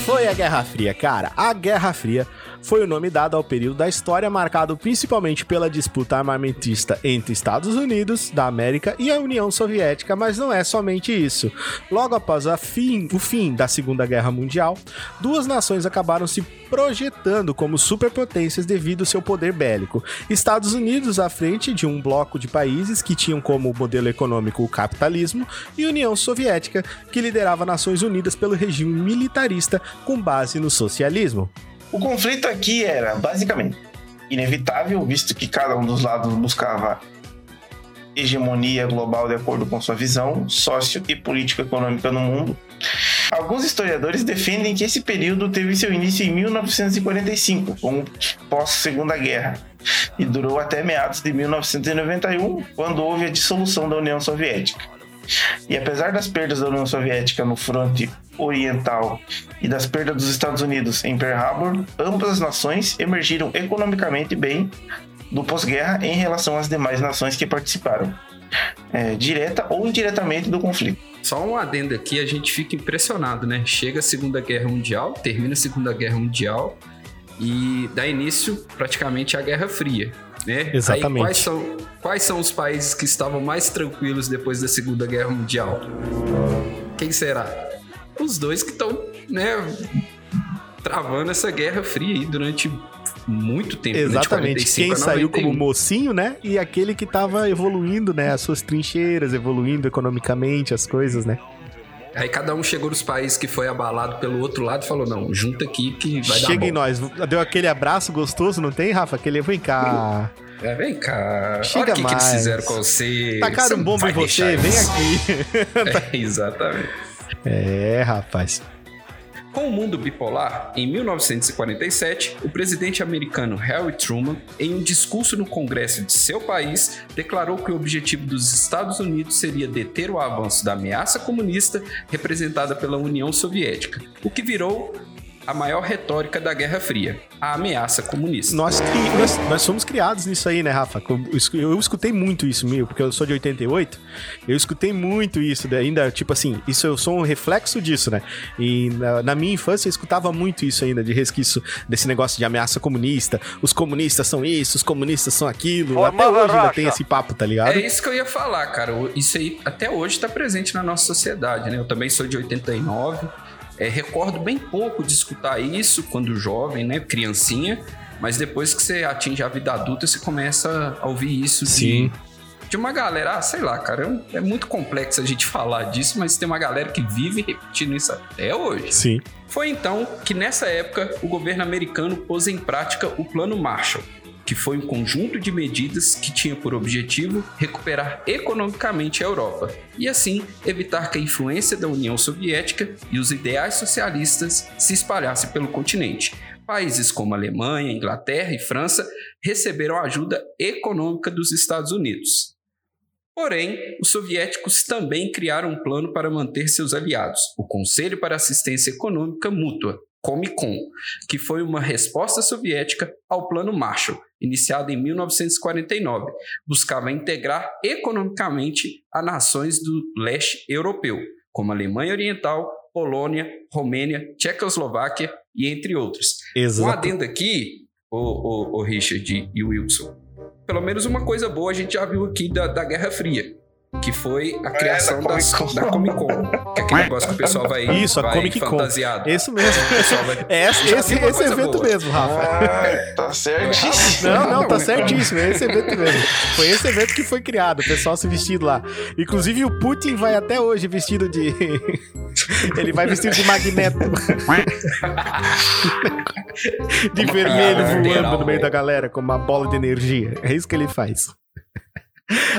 Foi a Guerra Fria, cara? A Guerra Fria foi o nome dado ao período da história marcado principalmente pela disputa armamentista entre Estados Unidos da América e a União Soviética, mas não é somente isso. Logo após fim- o fim da Segunda Guerra Mundial, duas nações acabaram se projetando como superpotências devido ao seu poder bélico. Estados Unidos à frente de um bloco de países que tinham como modelo econômico o capitalismo e União Soviética, que liderava Nações Unidas pelo regime militarista com base no socialismo. O conflito aqui era, basicamente, inevitável, visto que cada um dos lados buscava hegemonia global de acordo com sua visão sócio e político-econômica no mundo. Alguns historiadores defendem que esse período teve seu início em 1945, com o pós-Segunda Guerra, e durou até meados de 1991, quando houve a dissolução da União Soviética. E apesar das perdas da União Soviética no fronte oriental e das perdas dos Estados Unidos em Pearl Harbor, ambas as nações emergiram economicamente bem do pós-guerra em relação às demais nações que participaram, é, direta ou indiretamente do conflito. Só um adendo aqui, a gente fica impressionado, né? Chega a Segunda Guerra Mundial, termina a Segunda Guerra Mundial e dá início praticamente à Guerra Fria, né? Exatamente. Aí, quais, são, quais são os países que estavam mais tranquilos depois da Segunda Guerra Mundial? Quem será? Os dois que estão, né, travando essa Guerra Fria aí durante muito tempo, né? Exatamente. 45 Quem saiu como 91. mocinho, né? E aquele que tava evoluindo, né? As suas trincheiras, evoluindo economicamente as coisas, né? Aí cada um chegou nos países que foi abalado pelo outro lado e falou: não, junta aqui que vai Chega dar em bom. nós. Deu aquele abraço gostoso, não tem, Rafa? Aquele vem cá. É, vem cá. Chega Olha o que, que eles fizeram com você. Tacaram Você um vai em você, vem aqui. É, exatamente. É, rapaz. Com o mundo bipolar, em 1947, o presidente americano Harry Truman, em um discurso no Congresso de seu país, declarou que o objetivo dos Estados Unidos seria deter o avanço da ameaça comunista representada pela União Soviética, o que virou a maior retórica da Guerra Fria, a ameaça comunista. Nós, nós, nós fomos criados nisso aí, né, Rafa? Eu, eu escutei muito isso, meu, porque eu sou de 88. Eu escutei muito isso, né, ainda, tipo assim, isso eu sou um reflexo disso, né? E na, na minha infância eu escutava muito isso ainda, de resquício desse negócio de ameaça comunista. Os comunistas são isso, os comunistas são aquilo. Até hoje ainda tem esse papo, tá ligado? É isso que eu ia falar, cara. Isso aí até hoje está presente na nossa sociedade, né? Eu também sou de 89. É, recordo bem pouco de escutar isso quando jovem, né? Criancinha. Mas depois que você atinge a vida adulta, você começa a ouvir isso de, Sim. de uma galera. Ah, sei lá, cara. é É muito complexo a gente falar disso, mas tem uma galera que vive repetindo isso até hoje. Sim. Foi então que nessa época o governo americano pôs em prática o Plano Marshall, que foi um conjunto de medidas que tinha por objetivo recuperar economicamente a Europa e assim evitar que a influência da União Soviética e os ideais socialistas se espalhassem pelo continente. Países como Alemanha, Inglaterra e França receberam ajuda econômica dos Estados Unidos. Porém, os soviéticos também criaram um plano para manter seus aliados, o Conselho para Assistência Econômica Mútua, Comic Con, que foi uma resposta soviética ao Plano Marshall, iniciado em 1949. Buscava integrar economicamente as nações do leste europeu, como Alemanha Oriental, Polônia, Romênia, Tchecoslováquia e entre outros. Um Exato. adendo aqui, o, o, o Richard e o Wilson. Pelo menos uma coisa boa a gente já viu aqui da, da Guerra Fria. Que foi a criação da das- Comic Con. da Comic Con. Que é aquele negócio que o pessoal vai, Isso, a vai Comic Con. fantasiado. Isso mesmo. O pessoal vai- É esse, esse, esse evento boa. mesmo, Rafa. Ah, tá certíssimo. Não, não, tá certíssimo. É esse evento mesmo. Foi esse evento que foi criado, o pessoal se vestindo lá. Inclusive o Putin vai até hoje vestido de. Ele vai vestido de magneto. de vermelho piada voando literal, no meio velho. da galera com uma bola de energia. É isso que ele faz.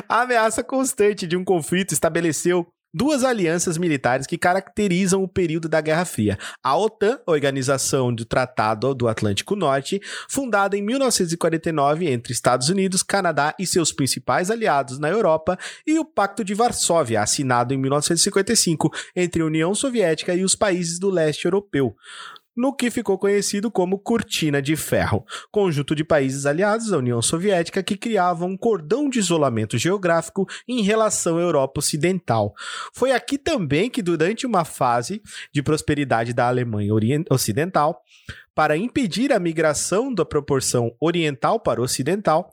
A ameaça constante de um conflito estabeleceu duas alianças militares que caracterizam o período da Guerra Fria. A OTAN, Organização do Tratado do Atlântico Norte, fundada em 1949 entre Estados Unidos, Canadá e seus principais aliados na Europa, e o Pacto de Varsóvia, assinado em 1955 entre a União Soviética e os países do leste europeu. No que ficou conhecido como Cortina de Ferro, conjunto de países aliados à União Soviética que criavam um cordão de isolamento geográfico em relação à Europa Ocidental. Foi aqui também que, durante uma fase de prosperidade da Alemanha Ocidental, para impedir a migração da proporção oriental para ocidental,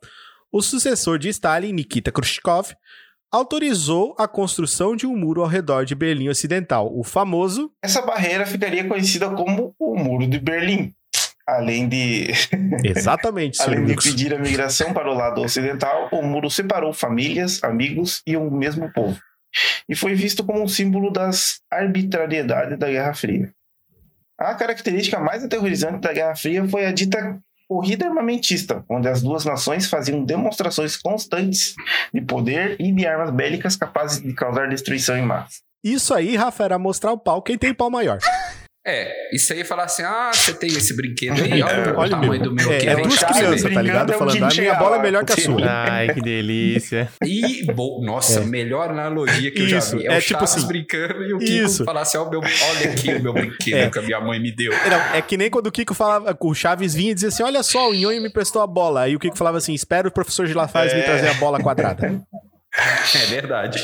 o sucessor de Stalin, Nikita Khrushchev, autorizou a construção de um muro ao redor de Berlim Ocidental, o famoso Essa barreira ficaria conhecida como o Muro de Berlim. Além de, Exatamente, além de impedir a migração para o lado ocidental, o muro separou famílias, amigos e o mesmo povo. E foi visto como um símbolo das arbitrariedades da Guerra Fria. A característica mais aterrorizante da Guerra Fria foi a dita corrida armamentista, onde as duas nações faziam demonstrações constantes de poder e de armas bélicas capazes de causar destruição em massa. Isso aí, Rafa, era mostrar o pau. Quem tem pau maior? É, isso aí é falar assim: ah, você tem esse brinquedo aí, olha, Olha o o tamanho meu. do meu É, aqui. é vem duas crianças, tá ligado? É o Falando, a minha chegar bola é melhor que a sim. sua. Ai, que delícia. E, bom, nossa, É. melhor analogia que eu Isso, já vi. é É, o tipo Chaves assim, brincando e o Kiko isso. falar assim: ó, meu, olha aqui o meu brinquedo É. que a minha mãe me deu. Não, é que nem quando o Kiko falava, o Chaves vinha e dizia assim: Olha só, o Nhonho me prestou a bola. Aí o Kiko falava assim: Espera o professor Gilafaz me trazer a bola quadrada. É verdade.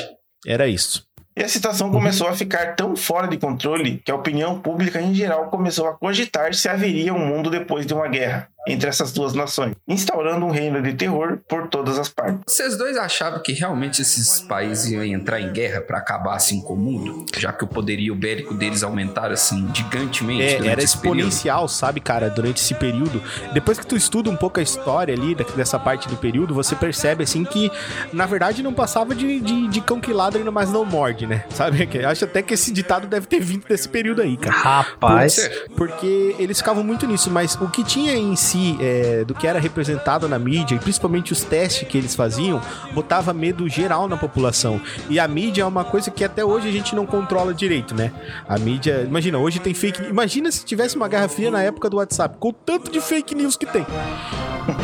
Era isso. E a situação começou a ficar tão fora de controle que a opinião pública em geral começou a cogitar se haveria um mundo depois de uma guerra entre essas duas nações, instaurando um reino de terror por todas as partes. Vocês dois achavam que realmente esses países iam entrar em guerra pra acabar assim com o mundo? Já que o poderio bélico deles aumentaram assim gigantemente É, era exponencial, sabe, cara, durante esse período. Depois que tu estuda um pouco a história ali da- dessa parte do período, você percebe, assim, que na verdade não passava de, de, de cão que ladra e mais não morde, né? Sabe? Que- Acho até que esse ditado deve ter vindo desse período aí, cara. Rapaz. Ser. Porque eles ficavam muito nisso, mas o que tinha em si é, do que era representado na mídia, e principalmente os testes que eles faziam, botava medo geral na população. E a mídia é uma coisa que até hoje a gente não controla direito, né? A mídia, imagina, hoje tem fake Imagina se tivesse uma guerra fria na época do WhatsApp, com o tanto de fake news que tem.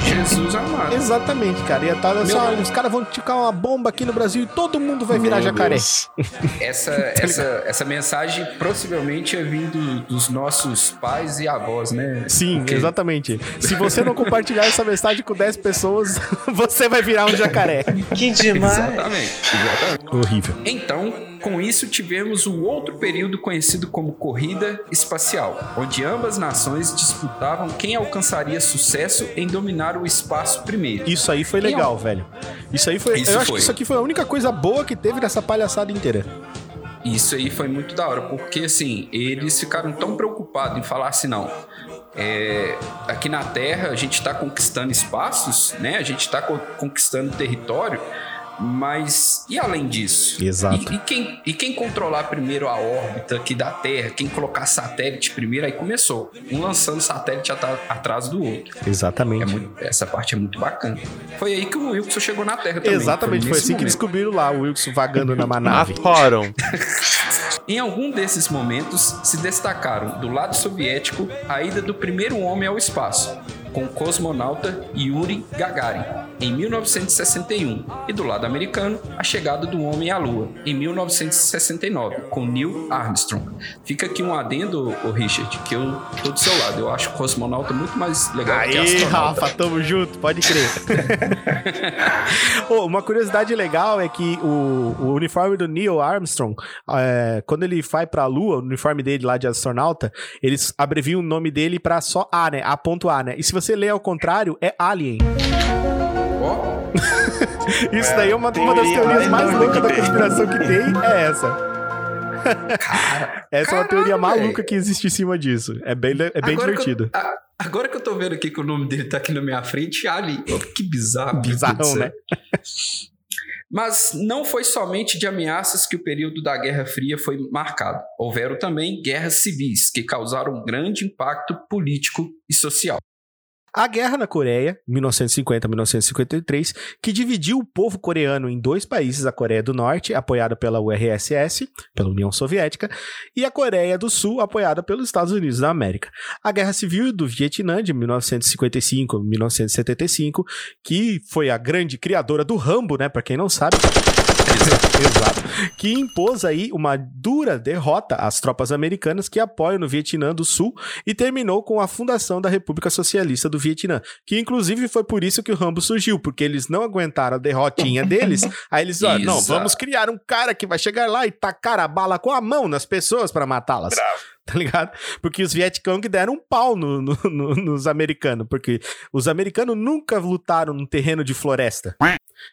Jesus amado. Exatamente, cara. Ia estar assim, olha, os caras vão ticar uma bomba aqui no Brasil e todo mundo vai virar Meu jacaré. Essa, essa, essa mensagem possivelmente é vindo dos nossos pais e avós, né? Sim, Porque- exatamente. Se você não compartilhar essa mensagem com 10 pessoas, você vai virar um jacaré. Que demais. Exatamente, exatamente. Horrível. Então, com isso, tivemos o outro período conhecido como corrida espacial, onde ambas nações disputavam quem alcançaria sucesso em dominar o espaço primeiro. Isso aí foi legal, é o- velho. Isso aí foi. Isso eu acho foi. que isso aqui foi a única coisa boa que teve nessa palhaçada inteira. Isso aí foi muito da hora, porque assim, eles ficaram tão preocupados em falar assim, não. É, aqui na Terra a gente está conquistando espaços, né? A gente está conquistando território, mas e além disso? Exato. E, e quem, e quem controlar primeiro a órbita aqui da Terra, quem colocar satélite primeiro, aí começou. Um lançando satélite atra- atrás do outro. Exatamente. É muito- essa parte é muito bacana. Foi aí que o Wilson chegou na Terra também. Exatamente, foi, nesse assim que momento. descobriram lá o Wilson vagando numa nave. Adoram. Em algum desses momentos, se destacaram do lado soviético a ida do primeiro homem ao espaço, com o cosmonauta Yuri Gagarin. Em 1961, e do lado americano, a chegada do homem à Lua, em 1969, com Neil Armstrong. Fica aqui um adendo, ô Richard, que eu tô do seu lado. Eu acho cosmonauta muito mais legal que Aí, astronauta. Rafa, tamo junto, pode crer. Ô, uma curiosidade legal é que o, o uniforme do Neil Armstrong, é, quando ele vai pra Lua, o uniforme dele lá de astronauta, eles abreviam o nome dele pra só A, né? A.A, né? E se você ler ao contrário, é Alien. Ó, Isso daí é uma, uma das teoria teorias mais loucas da conspiração que tem, é essa. essa é uma teoria maluca velho. que existe em cima disso. É bem, é bem agora divertido. Que eu, a- agora que eu tô vendo aqui que o nome dele tá aqui na minha frente, Ali. Que bizarro. Bizarrão, céu. né? Mas não foi somente de ameaças que o período da Guerra Fria foi marcado. Houveram também guerras civis, que causaram um grande impacto político e social. A guerra na Coreia, 1950-1953, que dividiu o povo coreano em dois países, a Coreia do Norte, apoiada pela URSS, pela União Soviética, e a Coreia do Sul, apoiada pelos Estados Unidos da América. A Guerra Civil do Vietnã, de 1955-1975, que foi a grande criadora do Rambo, né, para quem não sabe. Exato. Que impôs aí uma dura derrota às tropas americanas que apoiam no Vietnã do Sul e terminou com a fundação da República Socialista do Vietnã. Que inclusive foi por isso que o Rambo surgiu, porque eles não aguentaram a derrotinha deles. aí eles, ó, não, vamos criar um cara que vai chegar lá e tacar a bala com a mão nas pessoas para matá-las. Tá ligado? Porque os Vietcong deram um pau no- no- no- nos americanos. Porque os americanos nunca lutaram num terreno de floresta.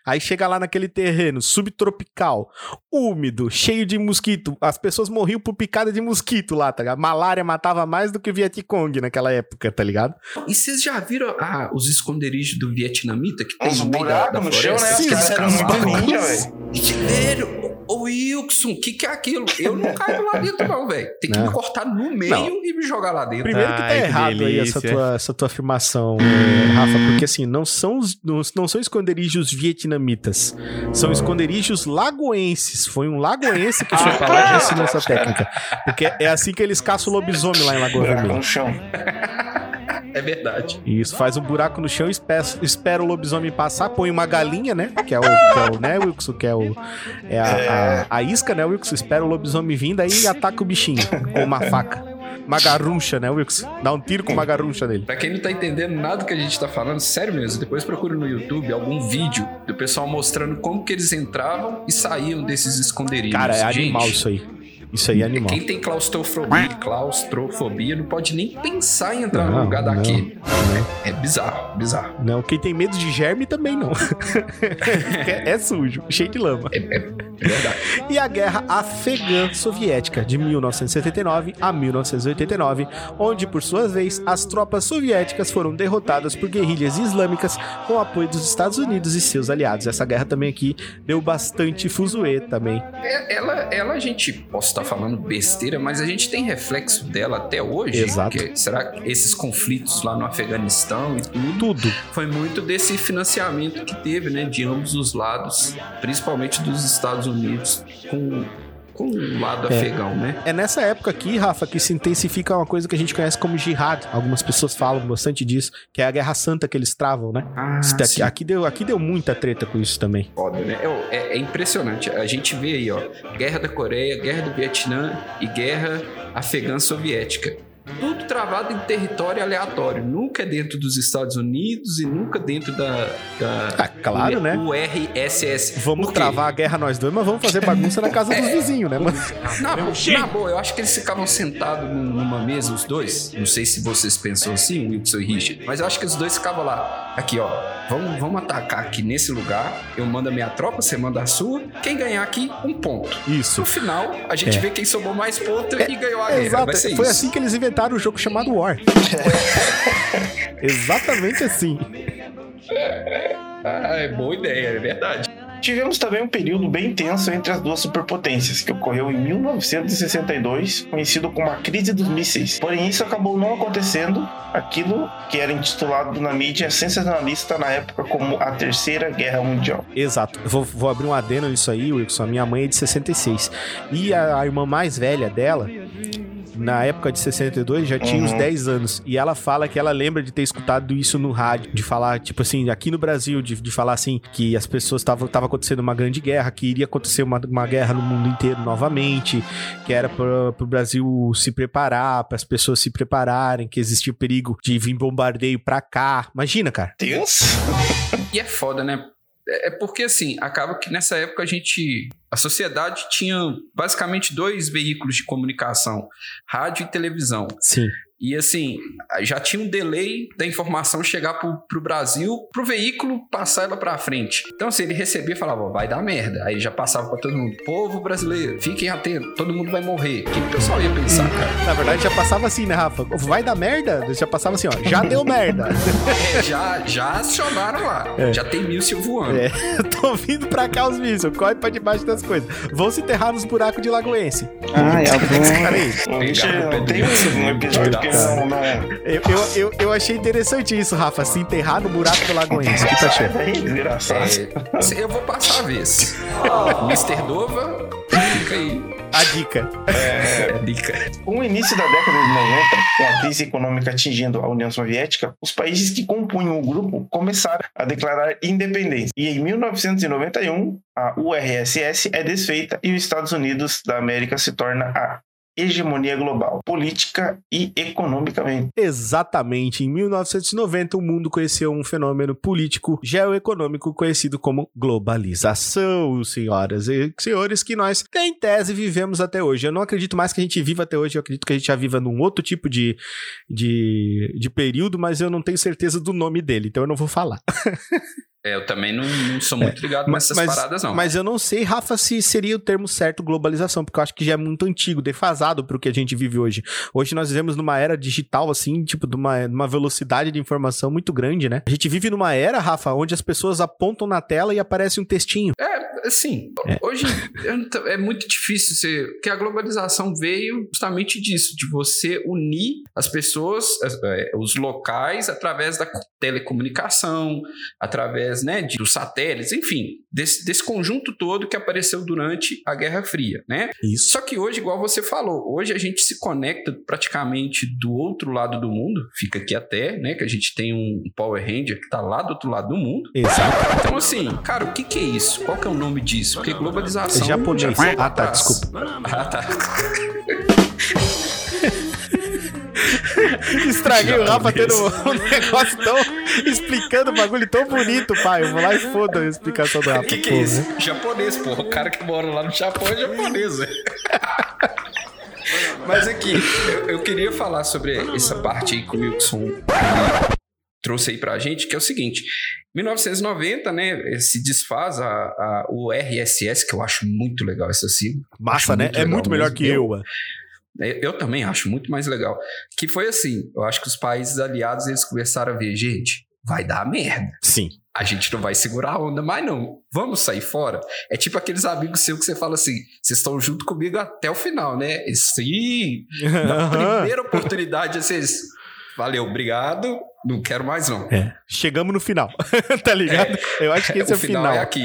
Aí chega lá naquele terreno subtropical, úmido, cheio de mosquito. As pessoas morriam por picada de mosquito lá, tá ligado? Malária matava mais do que o Vietcong naquela época, tá ligado? E vocês já viram ah, os esconderijos do vietnamita que tem no meio da, da no chão, floresta? né? Os Sim, os eram muito caras- ninja, velho. Velho, ô Wilson, o que, que é aquilo? Eu não caio lá dentro, não, velho. Tem que Não. me cortar no meio Não. e me jogar lá dentro. Primeiro que tá Ai, que errado aí essa tua, essa tua afirmação, eh, Rafa, porque assim, não são, os- não, não são esconderijos vietnamitas, são esconderijos lagoenses. Foi um lagoense que foi pra lá e ensinou essa técnica. Porque é assim que eles caçam o lobisomem lá em Lagoa Vermelha. no chão. É verdade. Isso, faz um buraco no chão, espera, espera o lobisomem passar, põe uma galinha, né? Que é o, que é o né, Wilson? Que é, o, é a, a, a isca, né, Wilson? Espera o lobisomem vindo, aí ataca o bichinho com uma faca. Uma garruncha, né, Wilson? Dá um tiro com uma garruncha nele. Pra quem não tá entendendo nada que a gente tá falando, sério mesmo, depois procure no YouTube algum vídeo do pessoal mostrando como que eles entravam e saíam desses esconderijos. Cara, é Gente, animal isso aí. Isso aí é animal. Quem tem claustrofobia, claustrofobia não pode nem pensar em entrar Não, num lugar daquele. não. É bizarro, bizarro. Não, quem tem medo de germe também não. é, é sujo, cheio de lama. É, é- é verdade. E a Guerra Afegã Soviética, de 1979 a 1989, onde, por sua vez, as tropas soviéticas foram derrotadas por guerrilhas islâmicas com apoio dos Estados Unidos e seus aliados. Essa guerra também aqui deu bastante fuzuê também. É- Ela, ela, a gente, posso estar falando besteira, mas a gente tem reflexo dela até hoje. Exato. Que- será que esses conflitos lá no Afeganistão e tudo Tudo. foi muito desse financiamento que teve, né, de ambos os lados, principalmente dos Estados Unidos com, com o lado É. afegão, né? É nessa época aqui, Rafa, que se intensifica uma coisa que a gente conhece como jihad. Algumas pessoas falam bastante disso, que é a Guerra Santa que eles travam, né? Ah, sim. aqui, deu, aqui deu muita treta com isso também. Foda, né? É, é- é impressionante. A gente vê aí, ó, Guerra da Coreia, Guerra do Vietnã e Guerra Afegã Soviética. Tudo travado em território aleatório. Nunca é dentro dos Estados Unidos e nunca dentro da. da Ah, claro, né? URSS. Vamos travar a guerra nós dois, mas vamos fazer bagunça na casa dos vizinhos, né, mano? Na, na boa, eu acho que eles ficavam sentados num- numa mesa, os dois. Não sei se vocês pensam assim, Wilson e Richard, mas eu acho que os dois ficavam lá. Aqui, ó, vamos, vamos atacar aqui nesse lugar. Eu mando a minha tropa, você manda a sua. Quem ganhar aqui, um ponto. Isso. No final, a gente É. vê quem somou mais pontos e ganhou a guerra. Exato, Vai ser foi isso. assim que eles inventaram o jogo chamado War. Exatamente assim. Ah, é boa ideia, é verdade. Tivemos também um período bem tenso entre as duas superpotências, que ocorreu em 1962, conhecido como a crise dos mísseis. Porém, isso acabou não acontecendo, aquilo que era intitulado na mídia sensacionalista na época como a Terceira Guerra Mundial. Exato. Vou, vou abrir um adeno nisso aí, Wilson. A minha mãe é de 66. E a, a irmã mais velha dela na época de 62, já tinha uns Uhum. 10 anos. E ela fala que ela lembra de ter escutado isso no rádio, de falar, tipo assim, aqui no Brasil, de, de falar assim, que as pessoas estavam tava acontecendo uma grande guerra, que iria acontecer uma, uma guerra no mundo inteiro novamente, que era para o Brasil se preparar, para as pessoas se prepararem, que existia o perigo de vir bombardeio pra cá. Imagina, cara. Deus. E é foda, né? É é porque, assim, acaba que nessa época a gente. A sociedade tinha basicamente dois veículos de comunicação: rádio e televisão. Sim. E assim, já tinha um delay da informação chegar pro, pro Brasil, pro veículo passar ela pra frente. Então, assim, ele recebia e falava, ó, vai dar merda. Aí já passava pra todo mundo, povo brasileiro, fiquem atentos, todo mundo vai morrer. O que o pessoal ia pensar, cara? Na verdade, já passava assim, né, Rafa? Vai dar merda? Já passava assim, ó. Já deu merda. É, já, já acionaram lá. Já tem míssil voando. É, tô vindo pra cá os mísseis, corre pra debaixo das coisas. Vão se enterrar nos buracos de Lagoense. Aí. Gente, no pé tem um episódio que não, né? Eu, eu, eu, eu achei interessante isso, Rafa, se enterrar no buraco do Lagoense. O que tá achando? Desgraçado. É, eu vou passar a vez. Mr. Dova, fica aí. A dica. É, dica. Com o início da década de 90, com a crise econômica atingindo a União Soviética, os países que compunham o grupo começaram a declarar independência. E em 1991, a URSS é desfeita e os Estados Unidos da América se torna a hegemonia global, política e economicamente. Exatamente. Em 1990, o mundo conheceu um fenômeno político geoeconômico conhecido como globalização, senhoras e senhores, que nós, em tese, vivemos até hoje. Eu não acredito mais que a gente viva até hoje, eu acredito que a gente já viva num outro tipo de, de, de período, mas eu não tenho certeza do nome dele, então eu não vou falar. É, eu também não, não sou muito ligado Mas- nessas mas- paradas, não. Mas eu não sei, Rafa, se seria o termo certo globalização, porque eu acho que já é muito antigo, defasado pro que a gente vive hoje. Hoje nós vivemos numa era digital, assim, tipo, de uma, numa velocidade de informação muito grande, né? A gente vive numa era, Rafa, onde as pessoas apontam na tela e aparece um textinho. É, assim, hoje eu não tô- é muito difícil ser. Porque a globalização veio justamente disso, de você unir as pessoas, as- é, os locais, através da telecomunicação, através né, de, dos satélites, enfim, desse, desse conjunto todo que apareceu durante a Guerra Fria, né? Isso. Só que hoje, igual você falou, hoje a gente se conecta praticamente do outro lado do mundo, fica aqui até, né? Que a gente tem um Power Ranger que tá lá do outro lado do mundo. Exato. Então, assim, cara, o que que é isso? Qual que é o nome disso? Porque globalização... É japonês. já Ah, tá, desculpa. Ah, tá. Estraguei o Rafa tendo um negócio tão. explicando o bagulho tão bonito, pai. Eu vou lá e foda a explicação do Rafa. O que que é isso? Japonês, porra. O cara que mora lá no Japão é japonês, velho. Mas aqui, eu, eu queria falar sobre essa parte aí que o Wilson trouxe aí pra gente, que é o seguinte. 1990, né, se desfaz a, a- o RSS, que eu acho muito legal essa sigla. Massa, né? É muito melhor mesmo. que eu. mano. Eu, eu também acho muito mais legal. Que foi assim, eu acho que os países aliados, eles começaram a ver, gente, vai dar merda. Sim. A gente não vai segurar a onda mais não. Vamos sair fora? É tipo aqueles amigos seus que você fala assim, vocês estão junto comigo até o final, né? Sim! Na primeira oportunidade, vocês... Valeu, obrigado. Não quero mais não. É, chegamos no final, tá ligado? Eu acho que esse é o final. é aqui.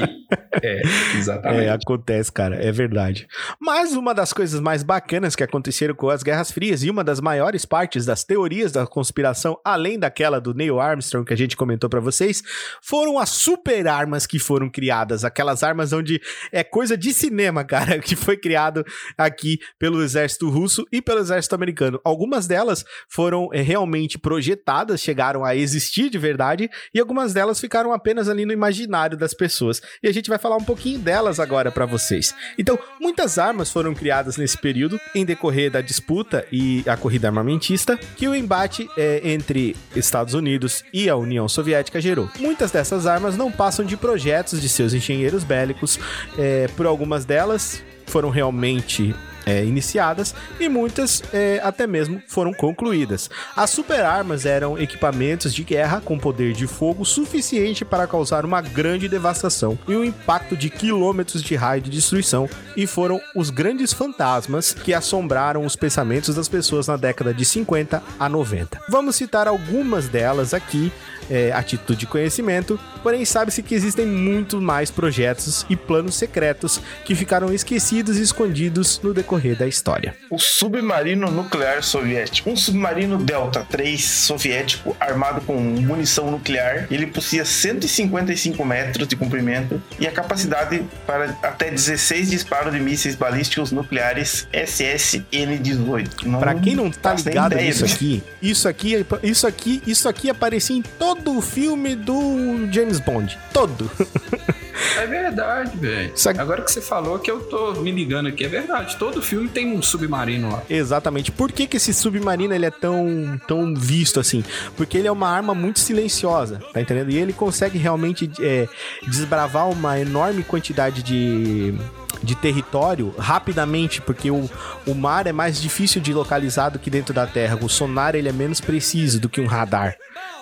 É, exatamente. É, acontece, cara, é verdade. Mas uma das coisas mais bacanas que aconteceram com as Guerras Frias e uma das maiores partes das teorias da conspiração, além daquela do Neil Armstrong que a gente comentou pra vocês, foram as super armas que foram criadas, aquelas armas onde é coisa de cinema, cara, que foi criado aqui pelo exército russo e pelo exército americano. Algumas delas foram é, realmente projetadas, chegaram a existir de verdade, e algumas delas ficaram apenas ali no imaginário das pessoas. E a gente vai falar um pouquinho delas agora pra vocês. Então, muitas armas foram criadas nesse período, em decorrer da disputa e a corrida armamentista, que o embate é, entre Estados Unidos e a União Soviética gerou. Muitas dessas armas não passam de projetos de seus engenheiros bélicos, é, por algumas delas foram realmente é, iniciadas e muitas é, até mesmo foram concluídas. As superarmas eram equipamentos de guerra com poder de fogo suficiente para causar uma grande devastação e um impacto de quilômetros de raio de destruição e foram os grandes fantasmas que assombraram os pensamentos das pessoas na década de 50 a 90. Vamos citar algumas delas aqui é, a título de conhecimento, porém sabe-se que existem muito mais projetos e planos secretos que ficaram esquecidos e escondidos no decorrer da história. O submarino nuclear soviético. Um submarino Delta 3 soviético armado com munição nuclear. Ele possuía 155 metros de comprimento e a capacidade para até 16 disparos de mísseis balísticos nucleares SSN-18. Pra quem não tá ligado nisso aqui, isso aqui, isso aqui, isso aqui aparecia em todo o filme do James Bond. Todo. É verdade, velho. Agora que você falou que eu tô me ligando aqui, é verdade. Todo filme tem um submarino lá. Exatamente. Por que, que esse submarino ele é tão, tão visto assim? Porque ele é uma arma muito silenciosa, tá entendendo? E ele consegue realmente é, desbravar uma enorme quantidade de, de território rapidamente, porque o, o mar é mais difícil de localizar do que dentro da terra. O sonar ele é menos preciso do que um radar.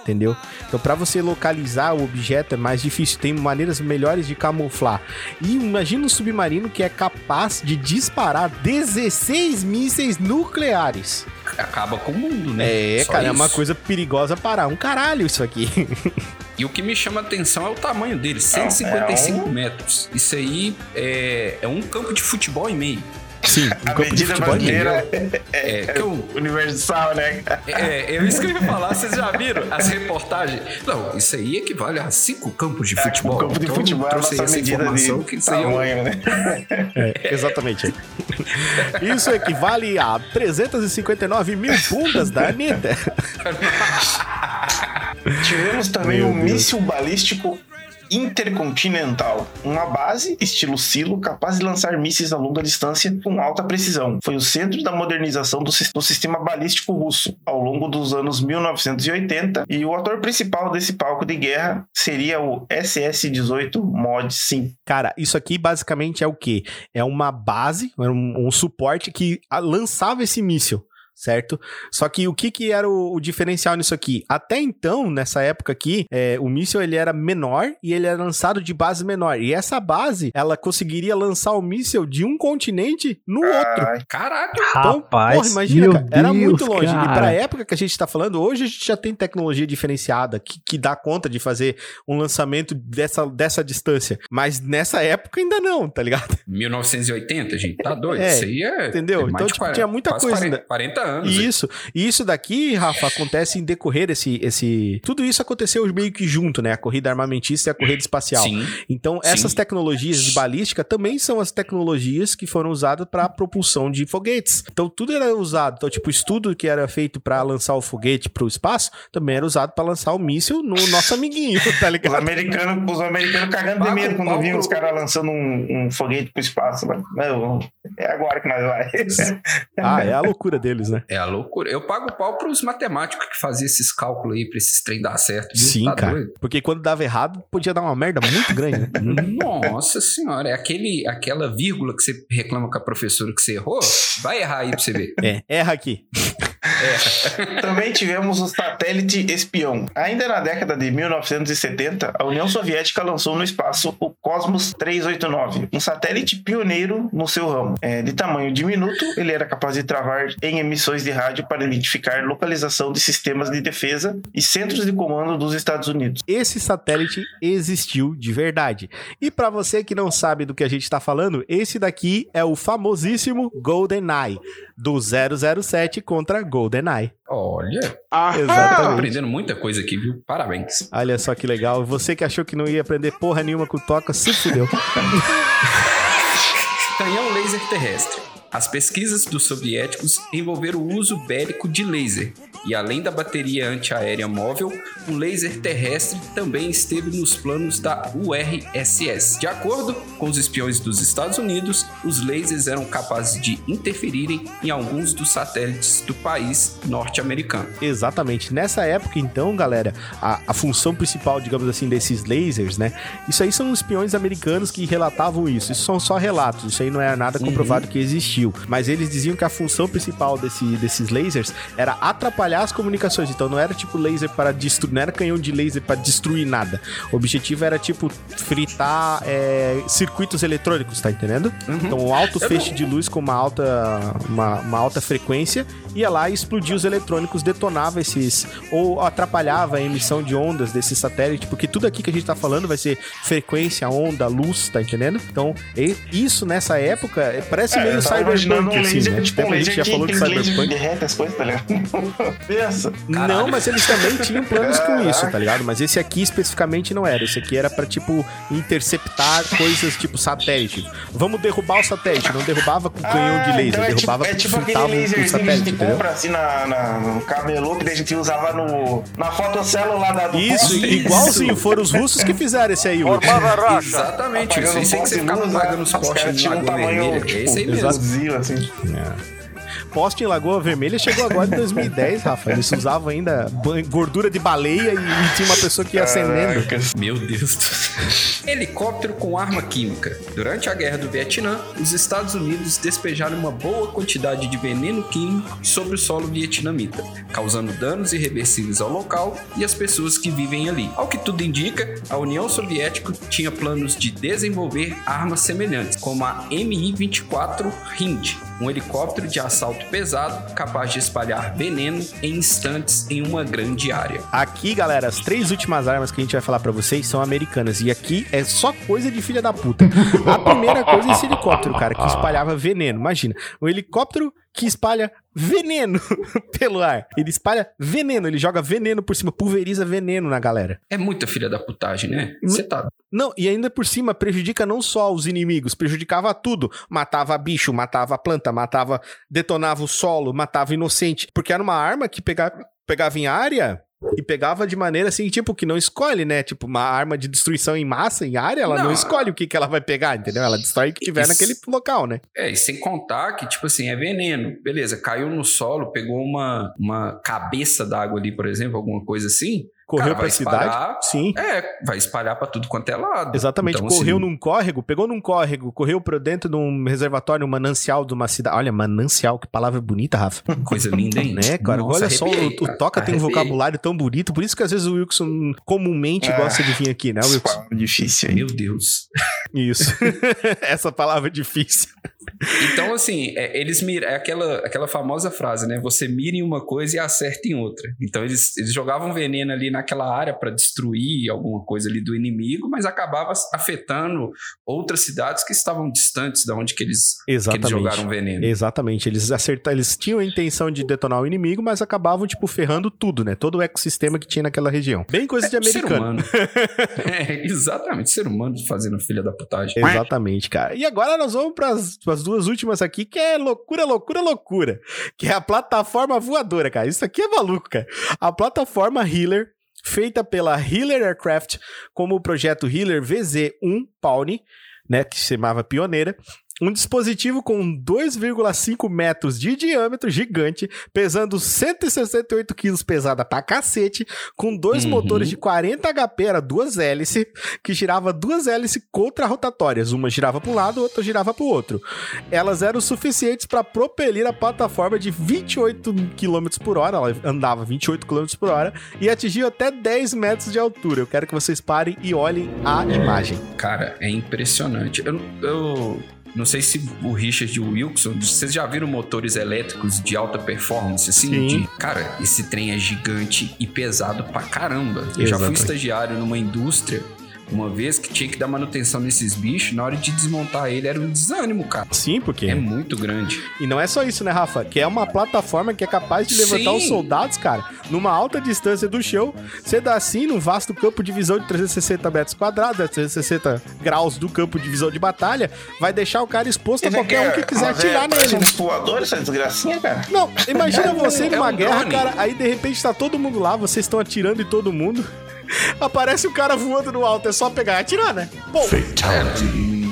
Entendeu? Então, para você localizar o objeto é mais difícil. Tem maneiras melhores de camuflar. E imagina um submarino que é capaz de disparar 16 mísseis nucleares. Acaba com o mundo, né? É, Só cara, é uma isso. coisa perigosa para um caralho isso aqui. E o que me chama a atenção é o tamanho dele, 155 é um- metros. Isso aí é, é um campo de futebol e meio. Sim, um A campo de medida futebol brasileira É, que eu, universal, né? é, é isso que eu ia falar, vocês já viram as reportagens? Não, isso aí equivale a cinco campos de futebol. O campo de Então, futebol é a nossa essa medida informação de que isso aí é um- tamanho, né? É, exatamente. Isso equivale a 359 mil bundas da Anitta. Tivemos também Meu um Deus. míssil balístico intercontinental, uma base estilo silo capaz de lançar mísseis a longa distância com alta precisão. Foi o centro da modernização do, do sistema balístico russo ao longo dos anos 1980 e o ator principal desse palco de guerra seria o SS-18 Mod 5. Cara, isso aqui basicamente é o quê? É uma base, é um, um suporte que lançava esse míssil. Certo? Só que o que, que era o, o diferencial nisso aqui? Até então, nessa época aqui, é, o míssil ele era menor e ele era lançado de base menor. E essa base, ela conseguiria lançar o míssil de um continente no outro. Ai, Caralho! Então, Rapaz, porra, imagina, cara, era Deus, muito longe. cara. E pra época que a gente tá falando, hoje a gente já tem tecnologia diferenciada que, que dá conta de fazer um lançamento dessa, dessa distância. Mas nessa época ainda não, tá ligado? 1980, gente, tá doido? É, isso aí é. entendeu? é Então, tipo, tinha muita coisa 40, ainda. 40 anos. Isso, e isso daqui, Rafa, acontece em decorrer esse, esse. Tudo isso aconteceu meio que junto, né? A corrida armamentista e a corrida espacial. Sim. Então, Sim. essas tecnologias de balística também são as tecnologias que foram usadas para propulsão de foguetes. Então, tudo era usado. Então, tipo, o estudo que era feito para lançar o foguete para o espaço também era usado para lançar o míssil no nosso amiguinho, tá Os ligado? americanos, os americanos cagando de medo o quando viam os caras lançando um, um foguete pro espaço. Né? Meu, é agora que nós vai. Ah, é a loucura deles, né? É a loucura. Eu pago pau pros matemáticos que faziam esses cálculos aí pra esses trem dar certo. viu? Sim, Tá cara. doido? Porque quando dava errado, podia dar uma merda muito grande, né? Nossa senhora, é aquele, aquela vírgula que você reclama com a professora que você errou? Vai errar aí pra você ver. É, erra aqui. Também tivemos o satélite espião. Ainda na década de 1970, a União Soviética lançou no espaço o Cosmos 389, um satélite pioneiro no seu ramo. É, de tamanho diminuto, ele era capaz de travar em emissões de rádio para identificar localização de sistemas de defesa e centros de comando dos Estados Unidos. Esse satélite existiu de verdade. E pra você que não sabe do que a gente tá falando, esse daqui é o famosíssimo GoldenEye do 007 contra GoldenEye. Olha, tô Exatamente. aprendendo muita coisa aqui, viu? Parabéns. Olha só que legal. Você que achou que não ia aprender porra nenhuma com o Toca, se fudeu. Canhão laser terrestre. As pesquisas dos soviéticos envolveram o uso bélico de laser, e além da bateria antiaérea móvel, o laser terrestre também esteve nos planos da URSS. De acordo com os espiões dos Estados Unidos, os lasers eram capazes de interferirem em alguns dos satélites do país norte-americano. Exatamente. Nessa época, então, galera, a, a função principal, digamos assim, desses lasers, né? Isso aí são espiões americanos que relatavam isso. Isso são só relatos, isso aí não é nada comprovado que existiu. Mas eles diziam que a função principal desse, desses lasers era atrapalhar atrapalhar as comunicações. Então não era tipo laser para destruir, não era canhão de laser para destruir nada. O objetivo era tipo fritar é, circuitos eletrônicos, tá entendendo? Então um alto feixe de luz com uma alta, uma, uma alta frequência ia lá e explodia os eletrônicos, detonava esses ou atrapalhava a emissão de ondas desse satélite, porque tudo aqui que a gente tá falando vai ser frequência, onda, luz, tá entendendo? Então isso nessa época é, parece meio tava imaginando cyberpunk assim, né? tipo um laser já falou de cyberpunk. derrete as coisas, tá ligado? Pensa. Não, mas eles também tinham planos com isso, tá ligado? Mas esse aqui especificamente não era. Esse aqui era pra, tipo, interceptar coisas tipo satélite. Vamos derrubar o satélite. Não derrubava com canhão de Ah, laser, então é tipo, derrubava é tipo fritava aquele o laserzinho que a satélite, gente entendeu? compra assim na, na, no camelô que a gente usava no, na fotocélula da do Isso, poste. igualzinho, foram os russos que fizeram esse aí, Will. Exatamente, Apagando isso. Isso aí que você ficava apagando os postes no um tamanho, Vermelha. É tipo, esse aí mesmo. fuzil, assim. Poste em Lagoa Vermelha chegou agora em 2010, Rafa. Eles usavam ainda gordura de baleia e, e tinha uma pessoa que ia acendendo. Meu Deus do céu. Helicóptero com arma química. Durante a Guerra do Vietnã, os Estados Unidos despejaram uma boa quantidade de veneno químico sobre o solo vietnamita, causando danos irreversíveis ao local e às pessoas que vivem ali. Ao que tudo indica, a União Soviética tinha planos de desenvolver armas semelhantes, como a Mi-24 Hind, um helicóptero de assalto pesado capaz de espalhar veneno em instantes em uma grande área. Aqui, galera, as três últimas armas que a gente vai falar pra vocês são americanas. E aqui é só coisa de filha da puta. A primeira coisa é esse helicóptero, cara, que espalhava veneno. Imagina, um helicóptero que espalha veneno pelo ar. Ele espalha veneno, ele joga veneno por cima, pulveriza veneno na galera. É muita filha da putagem, né? Você tá Não, e ainda por cima prejudica não só os inimigos, prejudicava tudo. Matava bicho, matava planta, matava, detonava o solo, matava inocente. Porque era uma arma que pegava, pegava em área e pegava de maneira assim, tipo, que não escolhe, né? Tipo, uma arma de destruição em massa, em área, ela não, Não. escolhe o que, que ela vai pegar, entendeu? Ela destrói o que tiver Isso. naquele local, né? É, e sem contar que, tipo assim, é veneno. Beleza, caiu no solo, pegou uma, uma cabeça d'água ali, por exemplo, alguma coisa assim. Correu pra vai cidade. espalhar- Sim. É, vai espalhar pra tudo quanto é lado. Exatamente, Então, correu assim, num córrego, pegou num córrego, correu pra dentro de um reservatório, um manancial de uma cidade. Olha, manancial, que palavra bonita, Rafa. Coisa linda, hein? Né, cara? Nossa, Olha só, o, arrepiei, o. Toca tem um Arrepiei. vocabulário tão bonito, por isso que às vezes o Wilson comumente Ah, gosta de vir aqui, né, Wilson? Palavra difícil aí. Meu Deus. Isso. Essa palavra é difícil. Então, assim, é, eles miram. É aquela, aquela famosa frase, né? Você mira em uma coisa e acerta em outra. Então, eles, eles jogavam veneno ali naquela área pra destruir alguma coisa ali do inimigo, mas acabava afetando outras cidades que estavam distantes da onde que eles, que eles Exatamente. jogaram veneno. Exatamente. Eles acertaram, eles tinham a intenção de detonar o inimigo, mas acabavam, tipo, ferrando tudo, né? Todo o ecossistema que tinha naquela região. Bem coisa de É, Ser americano. é, exatamente, ser humano fazendo filha da putagem. Exatamente, cara. E agora nós vamos para as duas últimas aqui, que é loucura, loucura, loucura. Que é a plataforma voadora, cara. Isso aqui é maluco, cara. A plataforma Healer, feita pela Healer Aircraft, como o projeto Healer VZ1 Pawnee, né, que se chamava Pioneira. Um dispositivo com 2,5 metros de diâmetro gigante, pesando 168 quilos, pesada pra cacete, com dois Uhum. motores de 40 HP, era duas hélices, que girava duas hélices contra-rotatórias. Uma girava para um lado, outra girava para o outro. Elas eram suficientes para propelir a plataforma de 28 km por hora, ela andava 28 km por hora, e atingiu até 10 metros de altura. Eu quero que vocês parem e olhem a imagem. Cara, é impressionante. Eu, eu não sei se o Richard e o Wilson, vocês já viram motores elétricos de alta performance, assim? Sim. De- cara, esse trem é gigante e pesado pra caramba. Eu já fui estagiário numa indústria uma vez que tinha que dar manutenção nesses bichos. Na hora de desmontar ele era um desânimo, cara. Sim, porque. É muito grande. E não é só isso, né, Rafa? Que é uma plataforma que é capaz de levantar Sim. os soldados, cara, numa alta distância do chão. Você dá assim, num vasto campo de visão de 360 metros quadrados, é 360 graus do campo de visão de batalha, vai deixar o cara exposto a qualquer um é- que quiser é- atirar parece nele. um voador, essa desgracinha, cara. Não, imagina você É numa um guerra, drone. cara, aí de repente tá todo mundo lá, vocês estão atirando em todo mundo. Aparece o cara voando no alto, é só pegar e atirar, né? Pô, Cara,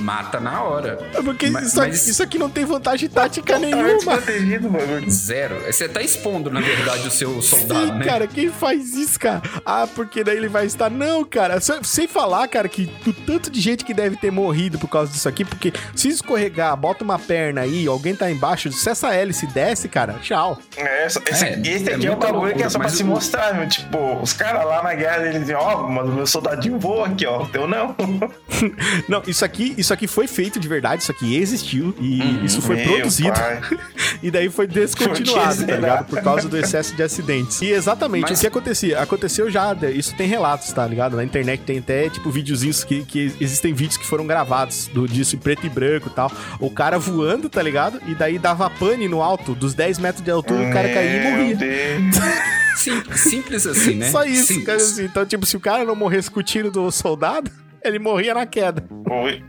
mata na hora. É Porque Mas- isso, aqui, mas- isso aqui não tem vantagem tática Tá nenhuma. desprotegido, mano. Zero. Você tá expondo, na verdade, o seu soldado, Sim, né? cara, quem faz isso, cara? Ah, porque daí ele vai estar. Não, cara, sem- falar, cara, que o tanto de gente que deve ter morrido por causa disso aqui, porque se escorregar, bota uma perna aí, alguém tá embaixo, se essa hélice desce, cara, tchau. É, esse, esse É, aqui é é o muita bagulho que é só pra se o- mostrar, meu. Tipo, os caras lá na guerra, eles dizem, ó, mas o meu soldadinho voa aqui, ó. O teu não. Não, isso aqui, isso aqui foi feito de verdade, isso aqui existiu e isso foi Meu produzido e daí foi descontinuado, tá ligado? Por causa do excesso de acidentes. E exatamente Mas- o que acontecia? Aconteceu já, isso tem relatos, tá ligado? Na internet tem até, tipo, videozinhos que, que existem vídeos que foram gravados do, disso em preto e branco e tal. O cara voando, tá ligado? E daí dava pane no alto, dos 10 metros de altura, o cara caía e Meu morria. Sim- simples assim, né? Só isso, cara, assim. Então, tipo, se o cara não morresse com o tiro do soldado, ele morria na queda. Oi.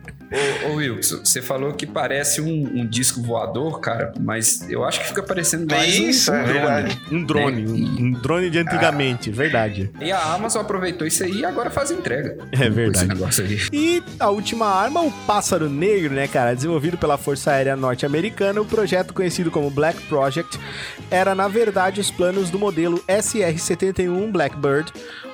Ô, ô Wilson, você falou que parece um, um disco voador, cara, mas eu acho que fica parecendo mais um- Isso, um, é drone. verdade. Um drone, É, um, um drone de antigamente, verdade. E a Amazon aproveitou isso aí e agora faz entrega. É verdade. Esse negócio aí. E a última arma, o Pássaro Negro, né, cara? Desenvolvido pela Força Aérea Norte-Americana, o projeto conhecido como Black Project era, na verdade, os planos do modelo SR-71 Blackbird,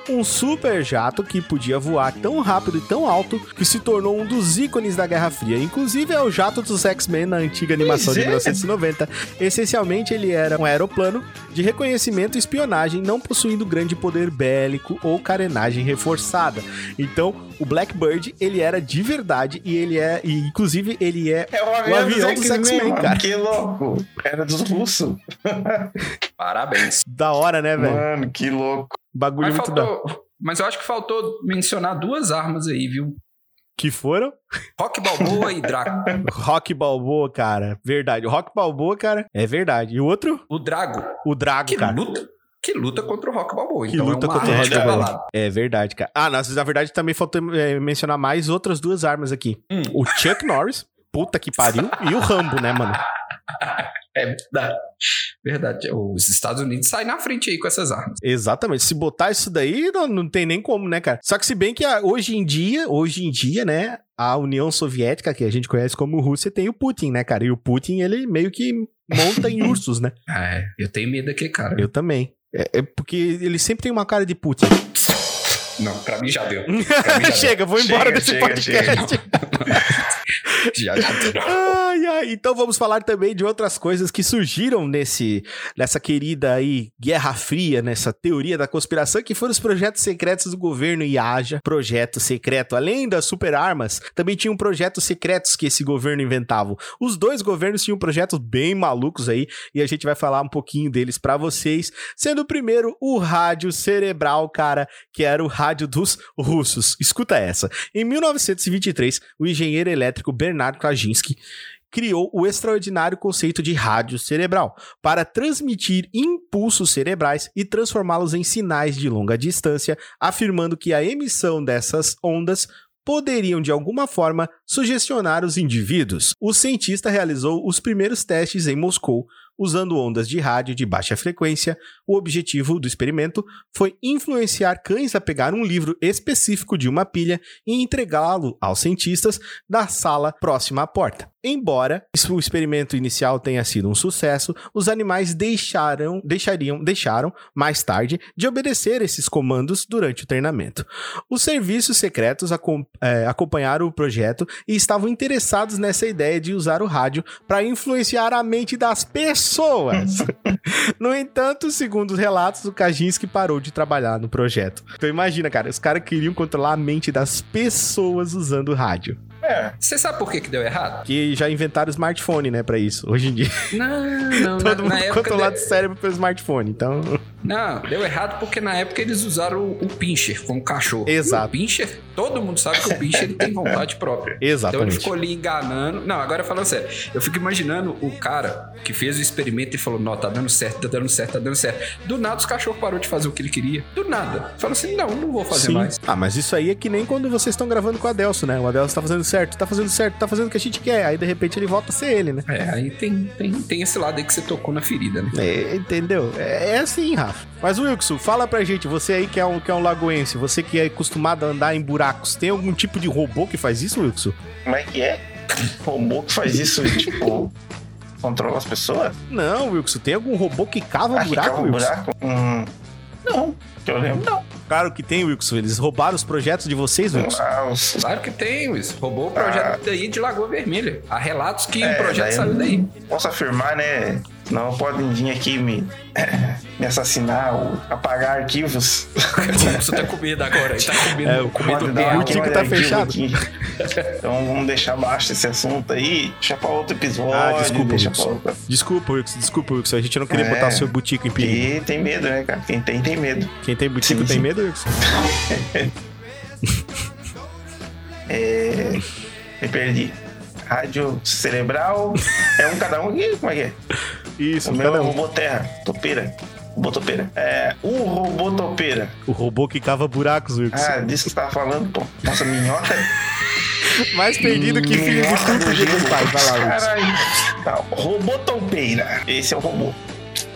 um super jato que podia voar tão rápido e tão alto que se tornou um dos ícones da Guerra Fria. Inclusive, é o jato dos X-Men na antiga animação de Pois é. 1990. Essencialmente, ele era um aeroplano de reconhecimento e espionagem, não possuindo grande poder bélico ou carenagem reforçada. Então, o Blackbird, ele era de verdade e ele é, e inclusive, ele é É o o avião, avião dos X-Men, mano. cara. Que louco. Era dos russos. Parabéns. Da hora, né, velho? Mano, que louco. Bagulho Mas, muito da... faltou, mas eu acho que faltou mencionar duas armas aí, viu? Que foram? Rock Balboa e Draco. Rock Balboa, cara. Verdade. O Rock Balboa, cara, é verdade. E o outro? O Drago, O Drago, que cara. luta, que luta contra o Rock Balboa. Que então luta é contra o Rock Balboa. É verdade, cara. Ah, nossa, na verdade também faltou é, mencionar mais outras duas armas aqui. Hum. O Chuck Norris, puta que pariu, e o Rambo, né, mano? É verdade. Verdade. Os Estados Unidos saem na frente aí com essas armas. Exatamente. Se botar isso daí, não, não tem nem como, né, cara? Só que se bem que a- hoje em dia, hoje em dia, né, a União Soviética, que a gente conhece como Rússia, tem o Putin, né, cara? E o Putin, ele meio que monta em ursos, né? É, eu tenho medo aqui, cara. Eu também. É, é porque ele sempre tem uma cara de Putin. Não, pra mim já deu. Mim já deu. chega, vou embora Chega, desse chega, podcast. Já, já. Ai, ai. Então vamos falar também de outras coisas que surgiram nesse, nessa querida aí Guerra Fria, nessa teoria da conspiração, que foram os projetos secretos do governo IAJA. Projeto secreto, além das super armas, também tinham projetos secretos que esse governo inventava. Os dois governos tinham projetos bem malucos aí, e a gente vai falar um pouquinho deles pra vocês. Sendo o primeiro o rádio cerebral, cara, que era o rádio dos russos. Escuta essa. Em 1923, o engenheiro elétrico Bernard Klajinsky criou o extraordinário conceito de rádio cerebral para transmitir impulsos cerebrais e transformá-los em sinais de longa distância, afirmando que a emissão dessas ondas poderiam de alguma forma sugestionar os indivíduos. O cientista realizou os primeiros testes em Moscou usando ondas de rádio de baixa frequência. O objetivo do experimento foi influenciar cães a pegar um livro específico de uma pilha e entregá-lo aos cientistas da sala próxima à porta. Embora o experimento inicial tenha sido um sucesso, os animais deixaram, deixariam, deixaram mais tarde de obedecer esses comandos durante o treinamento. Os serviços secretos eh, acompanharam o projeto e estavam interessados nessa ideia de usar o rádio para influenciar a mente das pessoas. no entanto, segundo os relatos, o Kaczynski parou de trabalhar no projeto. Então imagina, cara, os caras queriam controlar a mente das pessoas usando o rádio. É, Você sabe por que, que deu errado? Que já inventaram smartphone, né, pra isso, hoje em dia. Não, não. na, Todo mundo na controlado deu- o cérebro pelo smartphone, então... Não, deu errado porque na época eles usaram o, o pincher como cachorro. Exato. E o pincher, todo mundo sabe que o pincher ele tem vontade própria. Então ele Exatamente. ficou ali enganando. Não, agora falando sério, eu fico imaginando o cara que fez o experimento e falou: Não, tá dando certo, tá dando certo, tá dando certo. Do nada os cachorros parou de fazer o que ele queria. Do nada. Falou assim: Não, não vou fazer Sim. mais. Ah, mas isso aí é que nem quando vocês estão gravando com o Adelso, né? O Adelso tá fazendo certo, tá fazendo certo, tá fazendo o que a gente quer. Aí de repente ele volta a ser ele, né? É, aí tem, tem, tem esse lado aí que você tocou na ferida, né? É, entendeu? É, é assim, Rafa. Mas Wilson, fala pra gente, você aí que é um, que é um lagoense, você que é acostumado a andar em buracos, tem algum tipo de robô que faz isso, Wilson? Como é que é? Robô que faz isso, tipo, controla as pessoas? Não, Wilson, tem algum robô que cava Ah, que buraco, cava um Wilson? buraco? Hum, não, que eu lembro, não. Claro que tem, Wilson. Eles roubaram os projetos de vocês, Wilson. Ah, os- Claro que tem, isso. Roubou o projeto daí de Lagoa Vermelha. Há relatos que É, o projeto daí saiu daí. Posso afirmar, né? Não podem vir aqui me, me assassinar ou apagar arquivos. Você tá com medo agora. Ele tá com medo, É, o com medo dar tá fechado. aqui. Então vamos deixar abaixo esse assunto aí. Deixa pra outro episódio. Ah, desculpa, deixa Wilson. outra. Desculpa, Wilson. Desculpa, Wilson. A gente não queria É. botar o seu butico em perigo. E tem medo, né, cara? Quem tem, tem medo. Quem tem butico Sim, tem sim. medo, Wilson? É... Me perdi. Rádio cerebral. É um cada um aqui? Como é que é? Isso, O meu é o um. robô terra. Topeira. Robô topeira. É. O robô topeira. O robô que cava buracos, Wilson. Ah, disso que você tava falando, pô. Nossa, minhoca. Mais perdido que filho de do de gelo. pai. Vai lá, Wilson. Caralho. Tá, robô topeira. Esse é o robô.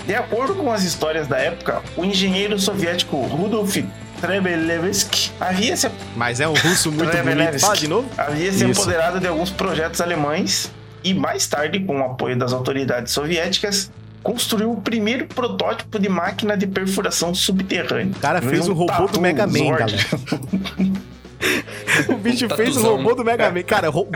De acordo com as histórias da época, o engenheiro soviético Rudolf Trebelevsky havia se Mas é um russo muito bonito. Fala de novo. havia se Isso. apoderado de alguns projetos alemães e mais tarde, com o apoio das autoridades soviéticas, construiu o primeiro protótipo de máquina de perfuração subterrânea. O cara fez o robô do Mega Man, galera. O bicho fez o robô do Mega Man. Cara, o robô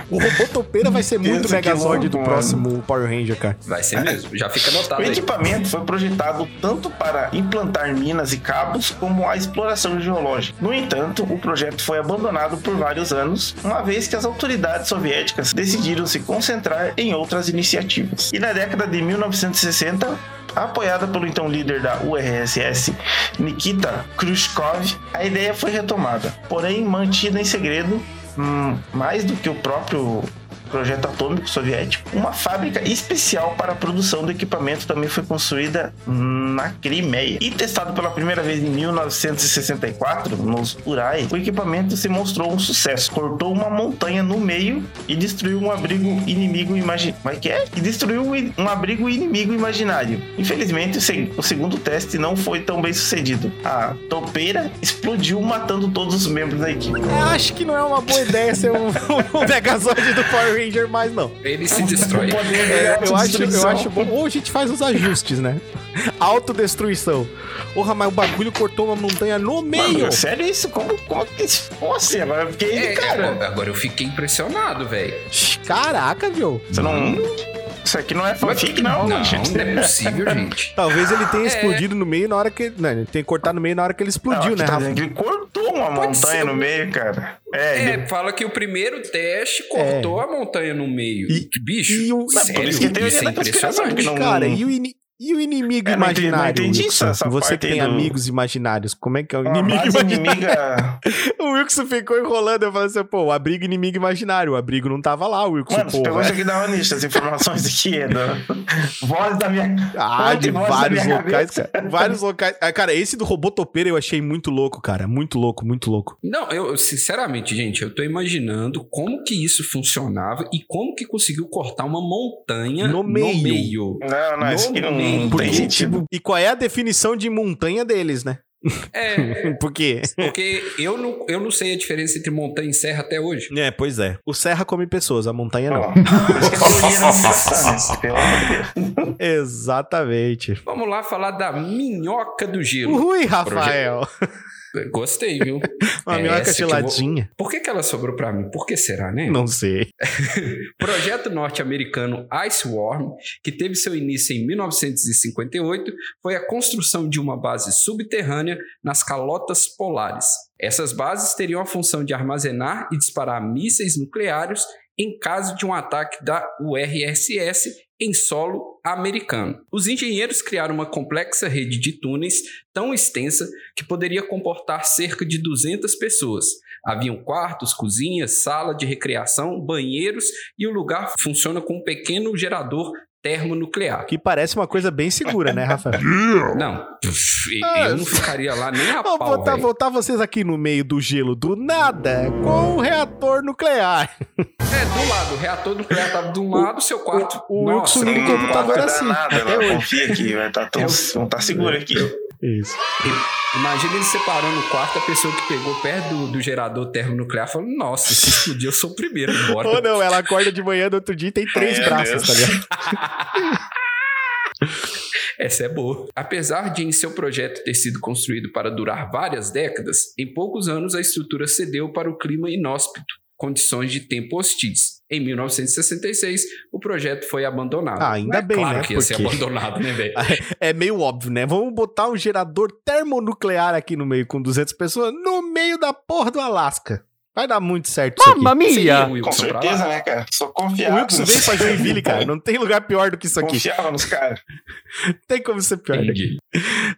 topeira vai ser muito que Megazord do próximo Power Ranger, cara. Vai ser mesmo. Já fica anotado O aí. equipamento foi projetado tanto para implantar minas e cabos como a exploração geológica. No entanto, o projeto foi abandonado por vários anos, uma vez que as autoridades soviéticas decidiram se concentrar em outras iniciativas. E na década de 1960, apoiada pelo então líder da URSS, Nikita Khrushchev, a ideia foi retomada, porém mantida em segredo, hum, mais do que o próprio projeto atômico soviético, uma fábrica especial para a produção do equipamento também foi construída na Crimeia. E testado pela primeira vez em 1964, nos Urais, o equipamento se mostrou um sucesso. Cortou uma montanha no meio e destruiu um abrigo inimigo imaginário. Mas que é? E destruiu um abrigo inimigo imaginário. Infelizmente, o segundo teste não foi tão bem sucedido. A topeira explodiu, matando todos os membros da equipe. Eu acho que não é uma boa ideia ser um, um Megazord do Power Ranger mais, não. Ele se destrói. Da É, eu, acho, eu acho bom. Ou a gente faz os ajustes, né? Autodestruição. Porra, mas o bagulho cortou uma montanha no meio. Mano, sério isso? Como, como que assim? Agora eu fiquei É, cara. agora- agora eu fiquei impressionado, velho. Caraca, viu? Você não. Isso aqui não é fanfic, não, Não, gente. não é possível, gente. Talvez ele tenha É. explodido no meio na hora que. Não, ele tenha cortado no meio na hora que ele explodiu, Não, né, tá Rafa? ele cortou uma Pode montanha ser. no meio, cara. É, É, ele- fala que o primeiro teste cortou a montanha no meio. E- Bicho, e o- Mas por sério, isso que tem é conspiração, impressionante. não- Cara, e o, ini- e o inimigo É, não entendi- não imaginário? entendi Wilson? isso, essa Você que tem do- amigos imaginários, como é que é o inimigo base imaginário? inimiga. O Wilson ficou enrolando, eu falei assim, pô, o abrigo inimigo imaginário, o abrigo não tava lá, o Wilson, Mano, você pô. pegou isso aqui da onde? Essas informações aqui é da voz da minha. Ah, de vários locais, cabeça. cara. Vários locais. Ah, cara, esse do robô topeira eu achei muito louco, cara. Muito louco, muito louco. Não, eu, sinceramente, gente, eu tô imaginando como que isso funcionava e como que conseguiu cortar uma montanha No meio. meio. Não, não, isso aqui não tem sentido. tipo, e qual é a definição de montanha deles, né? É, Por quê? porque eu não, eu não sei a diferença entre montanha e serra até hoje. É, pois é. O Serra come pessoas, a montanha não. Exatamente. Vamos lá falar da minhoca do gelo. Ui, Rafael. Gostei, viu? Uma É minhoca eu vou- geladinha. Por que, que ela sobrou pra mim? Por que será, né? Não sei. Projeto norte-americano Ice Worm, que teve seu início em 1958, foi a construção de uma base subterrânea nas calotas polares. Essas bases teriam a função de armazenar e disparar mísseis nucleares em caso de um ataque da URSS em solo americano. Os engenheiros criaram uma complexa rede de túneis tão extensa que poderia comportar cerca de 200 pessoas. Haviam quartos, cozinhas, sala de recreação, banheiros e o lugar funciona com um pequeno gerador termonuclear. Que parece uma coisa bem segura, né, Rafael? Não, eu não ficaria lá nem a Vou pau, botar, botar vocês aqui no meio do gelo do nada com um reator nuclear. É, do lado, o reator nuclear tava de um lado, seu quarto. o Nossa, Wilson liga o computador Não assim, dar nada, até não. hoje. Confia aqui, vai tá tão, vão tá seguro aqui. Isso. Imagina ele separando o quarto, a pessoa que pegou perto do, do gerador termonuclear falando: Nossa, se explodir, eu sou o primeiro embora. Ou não, ela acorda de manhã no outro dia e tem três Meu braços, tá ligado? Essa é boa. Apesar de em seu projeto ter sido construído para durar várias décadas, em poucos anos a estrutura cedeu para o clima inóspito, condições de tempo hostis. Em 1966, o projeto foi abandonado. Ah, ainda É bem, claro né? que ia ser Porque- abandonado, né, velho? É meio óbvio, né? Vamos botar um gerador termonuclear aqui no meio com 200 pessoas no meio da porra do Alasca. Vai dar muito certo isso aqui. Você ia, Com certeza, né, cara? Sou O confiável. Wilson veio pra Joinville, cara. Não tem lugar pior do que isso aqui. Confiava nos caras. Tem como ser pior daqui. Entendi.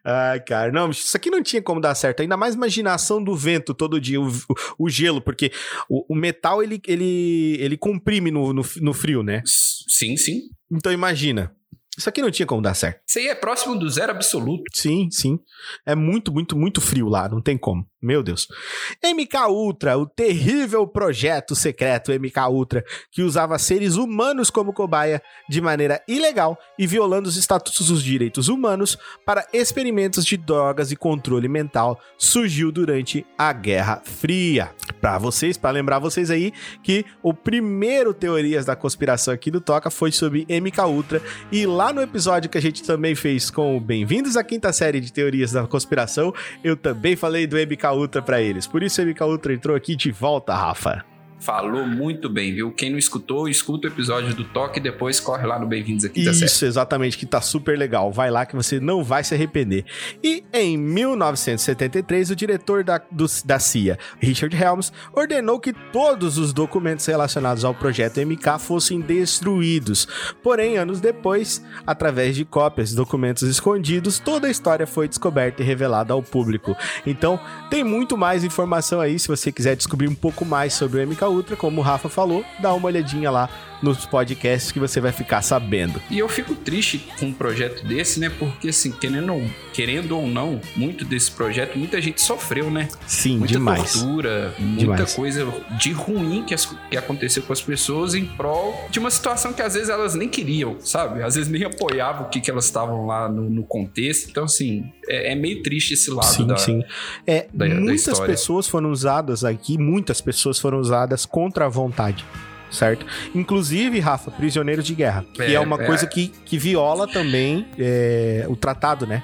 Ai, cara, não, isso aqui não tinha como dar certo. Ainda mais imaginação do vento todo dia, o, o- o gelo, porque o, o metal ele, ele, ele comprime no, no, no frio, né? Sim, sim. Então imagina. Isso aqui não tinha como dar certo. Isso aí é próximo do zero absoluto. Sim, sim. É muito, muito, muito frio lá, não tem como. Meu Deus. MK Ultra, o terrível projeto secreto MK Ultra, que usava seres humanos como cobaia de maneira ilegal e violando os estatutos dos direitos humanos para experimentos de drogas e controle mental, surgiu durante a Guerra Fria. Para vocês, para lembrar vocês aí que o primeiro teorias da conspiração aqui do Toca foi sobre MK Ultra e lá no episódio que a gente também fez com o Bem-vindos à quinta série de teorias da conspiração, eu também falei do MK Ultra pra eles. Por isso o MK Ultra entrou aqui de volta, Rafa. Falou muito bem, viu? Quem não escutou, escuta o episódio do Toque e depois corre lá no Bem-vindos aqui, tá certo? Isso, exatamente, que tá super legal. Vai lá que você não vai se arrepender. E em 1973, o diretor da, do- da CIA, Richard Helms, ordenou que todos os documentos relacionados ao projeto MK fossem destruídos. Porém, anos depois, através de cópias de documentos escondidos, toda a história foi descoberta e revelada ao público. Então, tem muito mais informação aí. Se você quiser descobrir um pouco mais sobre o MK Ultra, como o Rafa falou, dá uma olhadinha lá nos podcasts que você vai ficar sabendo. E eu fico triste com um projeto desse, né? Porque, assim, querendo ou, querendo ou não, muito desse projeto, muita gente sofreu, né? Sim, Muita demais. tortura, muita Demais. coisa de ruim que, as- que aconteceu com as pessoas em prol de uma situação que às vezes elas nem queriam, sabe? Às vezes nem apoiavam o que, que elas estavam lá no, no contexto. Então, assim, é, é meio triste esse lado Sim, da. sim. É, da- da muitas história. pessoas foram usadas aqui, muitas pessoas foram usadas contra a vontade. Certo? Inclusive, Rafa, prisioneiros de guerra. Que é, É, uma é. coisa que, que viola também é, o tratado, né?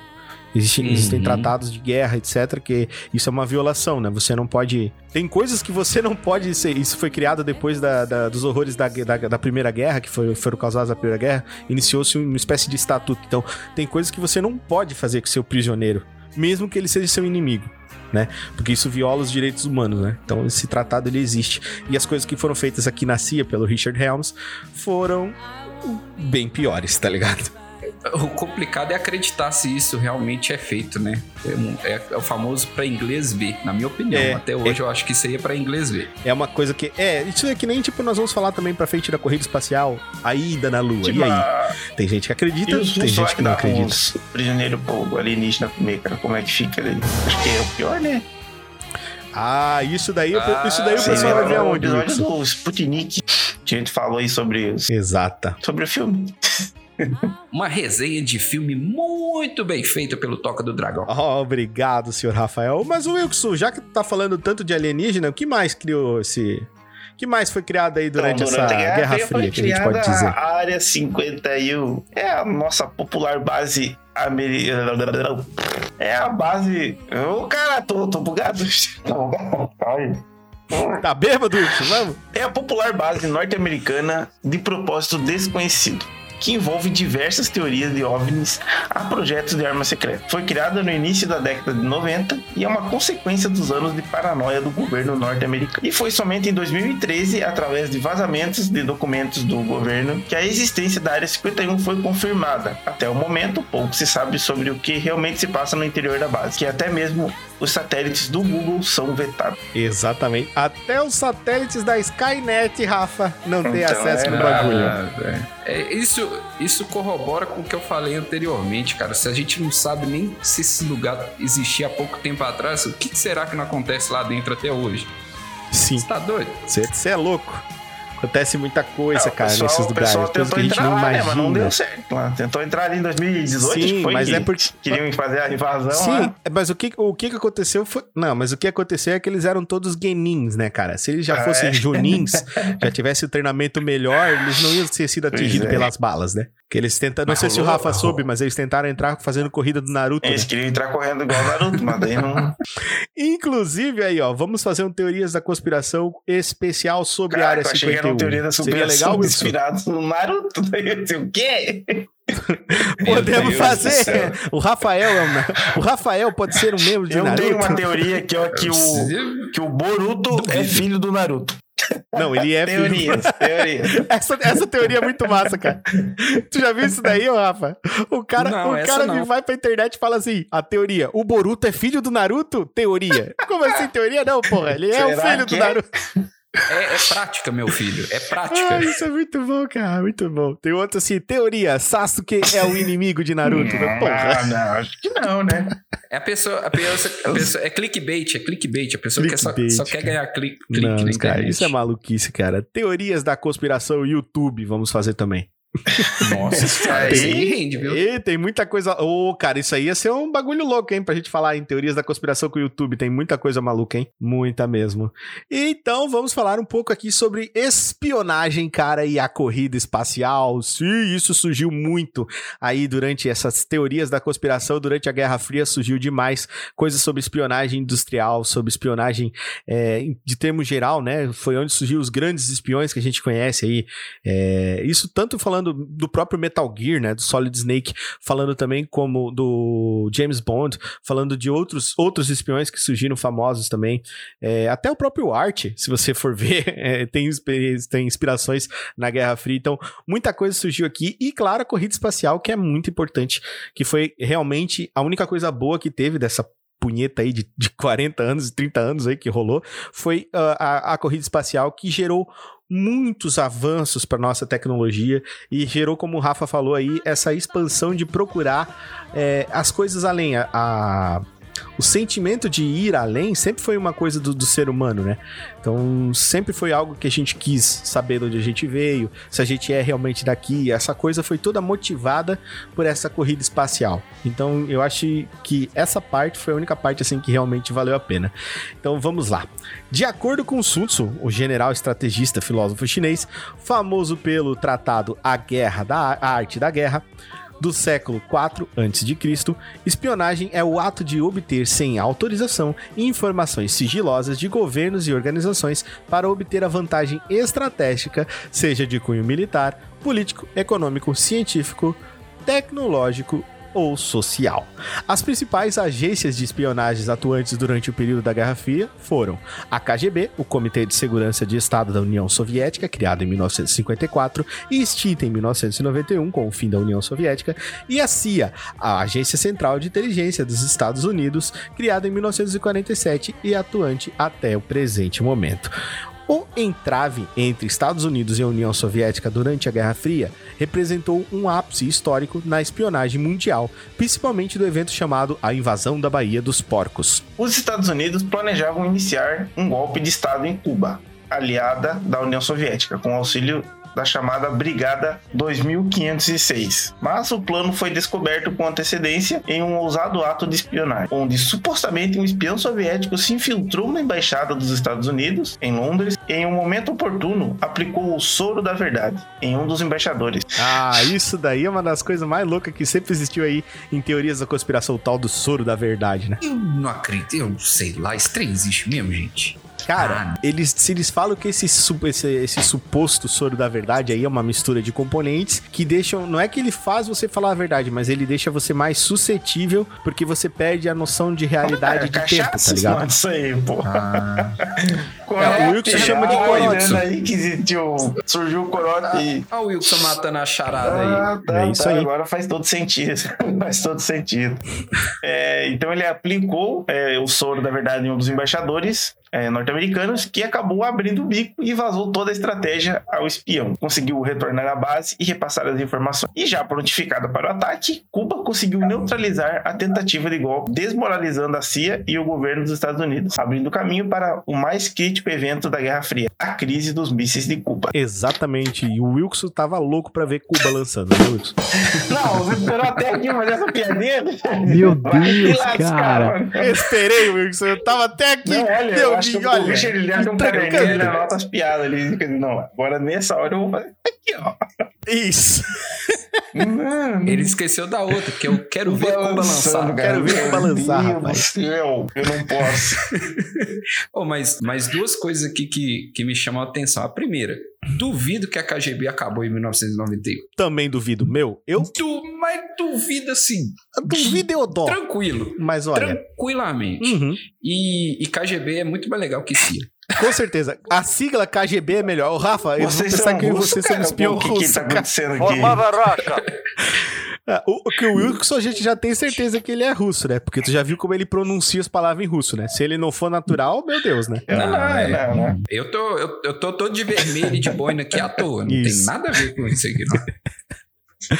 Existem, Uhum. existem tratados de guerra, etc., que isso é uma violação, né? Você não pode. Tem coisas que você não pode ser. Isso foi criado depois da- da- dos horrores da, da, da Primeira Guerra, que foi, foram causados na Primeira Guerra. Iniciou-se uma espécie de estatuto. Então, tem coisas que você não pode fazer com seu prisioneiro, mesmo que ele seja seu inimigo. Né? Porque isso viola os direitos humanos, né? Então esse tratado ele existe. E as coisas que foram feitas aqui na CIA pelo Richard Helms foram bem piores, tá ligado? O complicado é acreditar se isso realmente é feito, né? É, um- é- é o famoso pra inglês ver, na minha opinião. É, Até hoje eu acho que isso aí é pra inglês ver. É uma coisa que. É, isso é que nem tipo, nós vamos falar também pra frente da corrida espacial, a ida na Lua. Tipo, e aí? a- Tem gente que acredita, E tem gente que não acredita. os prisioneiros pro alienígena comer, cara, como é que fica ali? Acho que é o pior, né? Ah, isso daí, o- Ah, isso daí o pessoal vai ver no aonde, episódio do Sputnik, que a gente falou aí sobre, Exata. sobre o filme. Uma resenha de filme muito bem feita pelo Toca do Dragão. Oh, obrigado, senhor Rafael. Mas o Wilson, já que tu tá falando tanto de alienígena, o que mais criou esse. O que mais foi criado aí durante, Então, essa a Guerra Fria que a gente pode dizer? A Área 51 é a nossa popular base americana. É a base. Ô, cara, tô, tô bugado. Tá bêbado, Wilson? Vamos? É a popular base norte-americana de propósito desconhecido. Que envolve diversas teorias de OVNIs a projetos de arma secreta. Foi criada no início da década de 90 e é uma consequência dos anos de paranoia do governo norte-americano. E foi somente em 2013, através de vazamentos de documentos do governo, que a existência da Área 51 foi confirmada. Até o momento, pouco se sabe sobre o que realmente se passa no interior da base, que até mesmo os satélites do Google são vetados. Exatamente. Até os satélites da Skynet, Rafa, não tem Então, acesso é no bagulho. velho. É, isso, isso corrobora com o que eu falei anteriormente, cara. Se a gente não sabe nem se esse lugar existia há pouco tempo atrás, o que será que não acontece lá dentro até hoje? Sim, Você tá doido? você é louco. Acontece muita coisa, Não, o cara, pessoal- nesses o lugares. pessoal que a tentou gente entrar não lá, né, imagina. mas não deu certo. Lá. Tentou entrar ali em 2018, Sim, foi mas que é porque- queriam fazer a invasão Sim, lá. mas o que, o que aconteceu foi... Não, mas o que aconteceu é que eles eram todos genins, né, cara? Se eles já Ah, fossem é. junins, já tivessem o treinamento melhor, eles não iam ter sido atingidos é. pelas balas, né? Que eles tentam... Não Mas sei se o rolou- Rafa soube, mas eles tentaram entrar fazendo corrida do Naruto, né? Eles queriam entrar correndo igual o Naruto, mas daí não. Inclusive, aí, ó, vamos fazer um Teorias da Conspiração especial sobre a área eu achei que era 51. uma teoria da Seria superação legal isso? inspirados no Naruto. Daí eu disse, o quê? Podemos fazer. O Rafael é um... O Rafael pode ser um membro de Eu Naruto. tenho uma teoria aqui, ó, que o, que o Boruto é filho do Naruto. Não, ele é filho. Teorias, teorias. Essa, essa teoria é muito massa, cara. Tu já viu isso daí, ô Rafa? O cara, Não, o cara não. vai pra internet e fala assim: a teoria, o Boruto é filho do Naruto? Teoria. Como assim, teoria? Não, porra, ele é o filho que do é? Naruto. É, é prática, meu filho. É prática. Ah, isso é muito bom, cara, muito bom. Tem outro assim: teoria, Sasuke é o inimigo de Naruto. né? Porra. Ah, não, acho que não, né? É a pessoa, a pessoa, a pessoa- é clickbait, é clickbait. A pessoa quer só, Clickbait, só quer ganhar clique, clique Não, na cara, isso é maluquice, cara. Teorias da conspiração YouTube, vamos fazer também. Nossa, isso cara, isso aí rende, viu? E tem muita coisa. Ô, cara, isso aí ia ser um bagulho louco, hein? Pra gente falar em teorias da conspiração com o YouTube. Tem muita coisa maluca, hein? Muita mesmo. Então, vamos falar um pouco aqui sobre espionagem, cara, e a corrida espacial. Sim, isso surgiu muito aí durante essas teorias da conspiração. Durante a Guerra Fria surgiu demais coisas sobre espionagem industrial, sobre espionagem é, de termo geral, né? Foi onde surgiu os grandes espiões que a gente conhece aí. É, isso tanto falando do próprio Metal Gear, né, do Solid Snake, falando também como do James Bond, falando de outros, outros espiões que surgiram famosos também. É, até o próprio Art, se você for ver, é, tem, tem inspirações na Guerra Fria. Então, muita coisa surgiu aqui. E, claro, a corrida espacial, que é muito importante, que foi realmente a única coisa boa que teve dessa punheta aí de, de 40 anos, 30 anos aí que rolou, foi ah, a, a corrida espacial que gerou muitos avanços para nossa tecnologia e gerou, como o Rafa falou aí, essa expansão de procurar é, as coisas além. A, a- o sentimento de ir além sempre foi uma coisa do, do ser humano, né? Então sempre foi algo que a gente quis saber de onde a gente veio, se a gente é realmente daqui. Essa coisa foi toda motivada por essa corrida espacial. Então eu acho que essa parte foi a única parte assim que realmente valeu a pena. Então vamos lá. De acordo com Sun Tzu, o general estrategista filósofo chinês, famoso pelo tratado A Guerra da a Arte da Guerra, do século IV a.C., espionagem é o ato de obter sem autorização informações sigilosas de governos e organizações para obter a vantagem estratégica, seja de cunho militar, político, econômico, científico, tecnológico ou social. As principais agências de espionagens atuantes durante o período da Guerra Fria foram a KGB, o Comitê de Segurança de Estado da União Soviética, criado em 1954 e extinta em 1991 com o fim da União Soviética, e a CIA, a Agência Central de Inteligência dos Estados Unidos, criada em 1947 e atuante até o presente momento. O entrave entre Estados Unidos e a União Soviética durante a Guerra Fria representou um ápice histórico na espionagem mundial, principalmente do evento chamado a Invasão da Baía dos Porcos. Os Estados Unidos planejavam iniciar um golpe de Estado em Cuba, aliada da União Soviética, com auxílio da chamada Brigada 2506. Mas o plano foi descoberto com antecedência em um ousado ato de espionagem, onde supostamente um espião soviético se infiltrou na embaixada dos Estados Unidos, em Londres, e em um momento oportuno aplicou o soro da verdade em um dos embaixadores. Ah, isso daí é uma das coisas mais loucas que sempre existiu aí em teorias da conspiração, o tal do soro da verdade, né? Eu não acredito, eu sei lá, esse trem existe mesmo, gente. Cara, eles, se eles falam que esse, esse, esse suposto soro da verdade aí é uma mistura de componentes que deixam. Não é que ele faz você falar a verdade, mas ele deixa você mais suscetível porque você perde a noção de realidade de tempo, tá ligado? Isso aí, pô. Ah, Qual É, o Wilson chama de Ah, corote. olhando aí que surgiu o corote e... Olha o Wilson matando a charada aí. Ah, tá, É isso tá, aí. Agora faz todo sentido. faz todo sentido. É, então ele aplicou é, o soro da verdade em um dos embaixadores é, norte-americanos que acabou abrindo o bico e vazou toda a estratégia ao espião. Conseguiu retornar à base e repassar as informações. E já prontificada para o ataque, Cuba conseguiu neutralizar a tentativa de golpe, desmoralizando a CIA e o governo dos Estados Unidos, abrindo caminho para o mais crítico evento da Guerra Fria, a crise dos mísseis de Cuba. Exatamente. E o Wilson tava louco pra ver Cuba lançando, né, Wilson? Não, você esperou até aqui fazer essa piadinha? Meu Deus, cara. Eu esperei, Wilson. Eu tava até aqui. Não, olha, eu Deu acho que o Richard ele acha um caderninho, anota as piadas ali. Não, agora nessa hora eu vou fazer aqui, ó. Isso. Mano, Ele esqueceu da outra, que eu quero ver Cuba lançar. balançando, Quero ver Cuba Meu lançar, Deus rapaz. do céu, eu não posso. Oh, mas, mas duas coisas aqui que, que me chamam a atenção. A primeira, duvido que a KGB acabou em 1991. Também duvido. Meu, eu Du, mas duvido assim, duvido eu dó. tranquilo. Mas olha. Tranquilamente. Uhum. E, e KGB é muito mais legal que CIA. Com certeza. A sigla KGB é melhor. Ô, Rafa, eles vão pensar que você é um espião O que, que russo. tá acontecendo aqui? É, O, o que o Wilson a gente já tem certeza que ele é russo, né? Porque tu já viu como ele pronuncia as palavras em russo, né? Se ele não for natural, meu Deus, né? Não, Não, não, é. não, não. Eu tô, eu, eu tô todo de vermelho e de boina aqui à toa. Não Isso. tem nada a ver com isso aqui, não.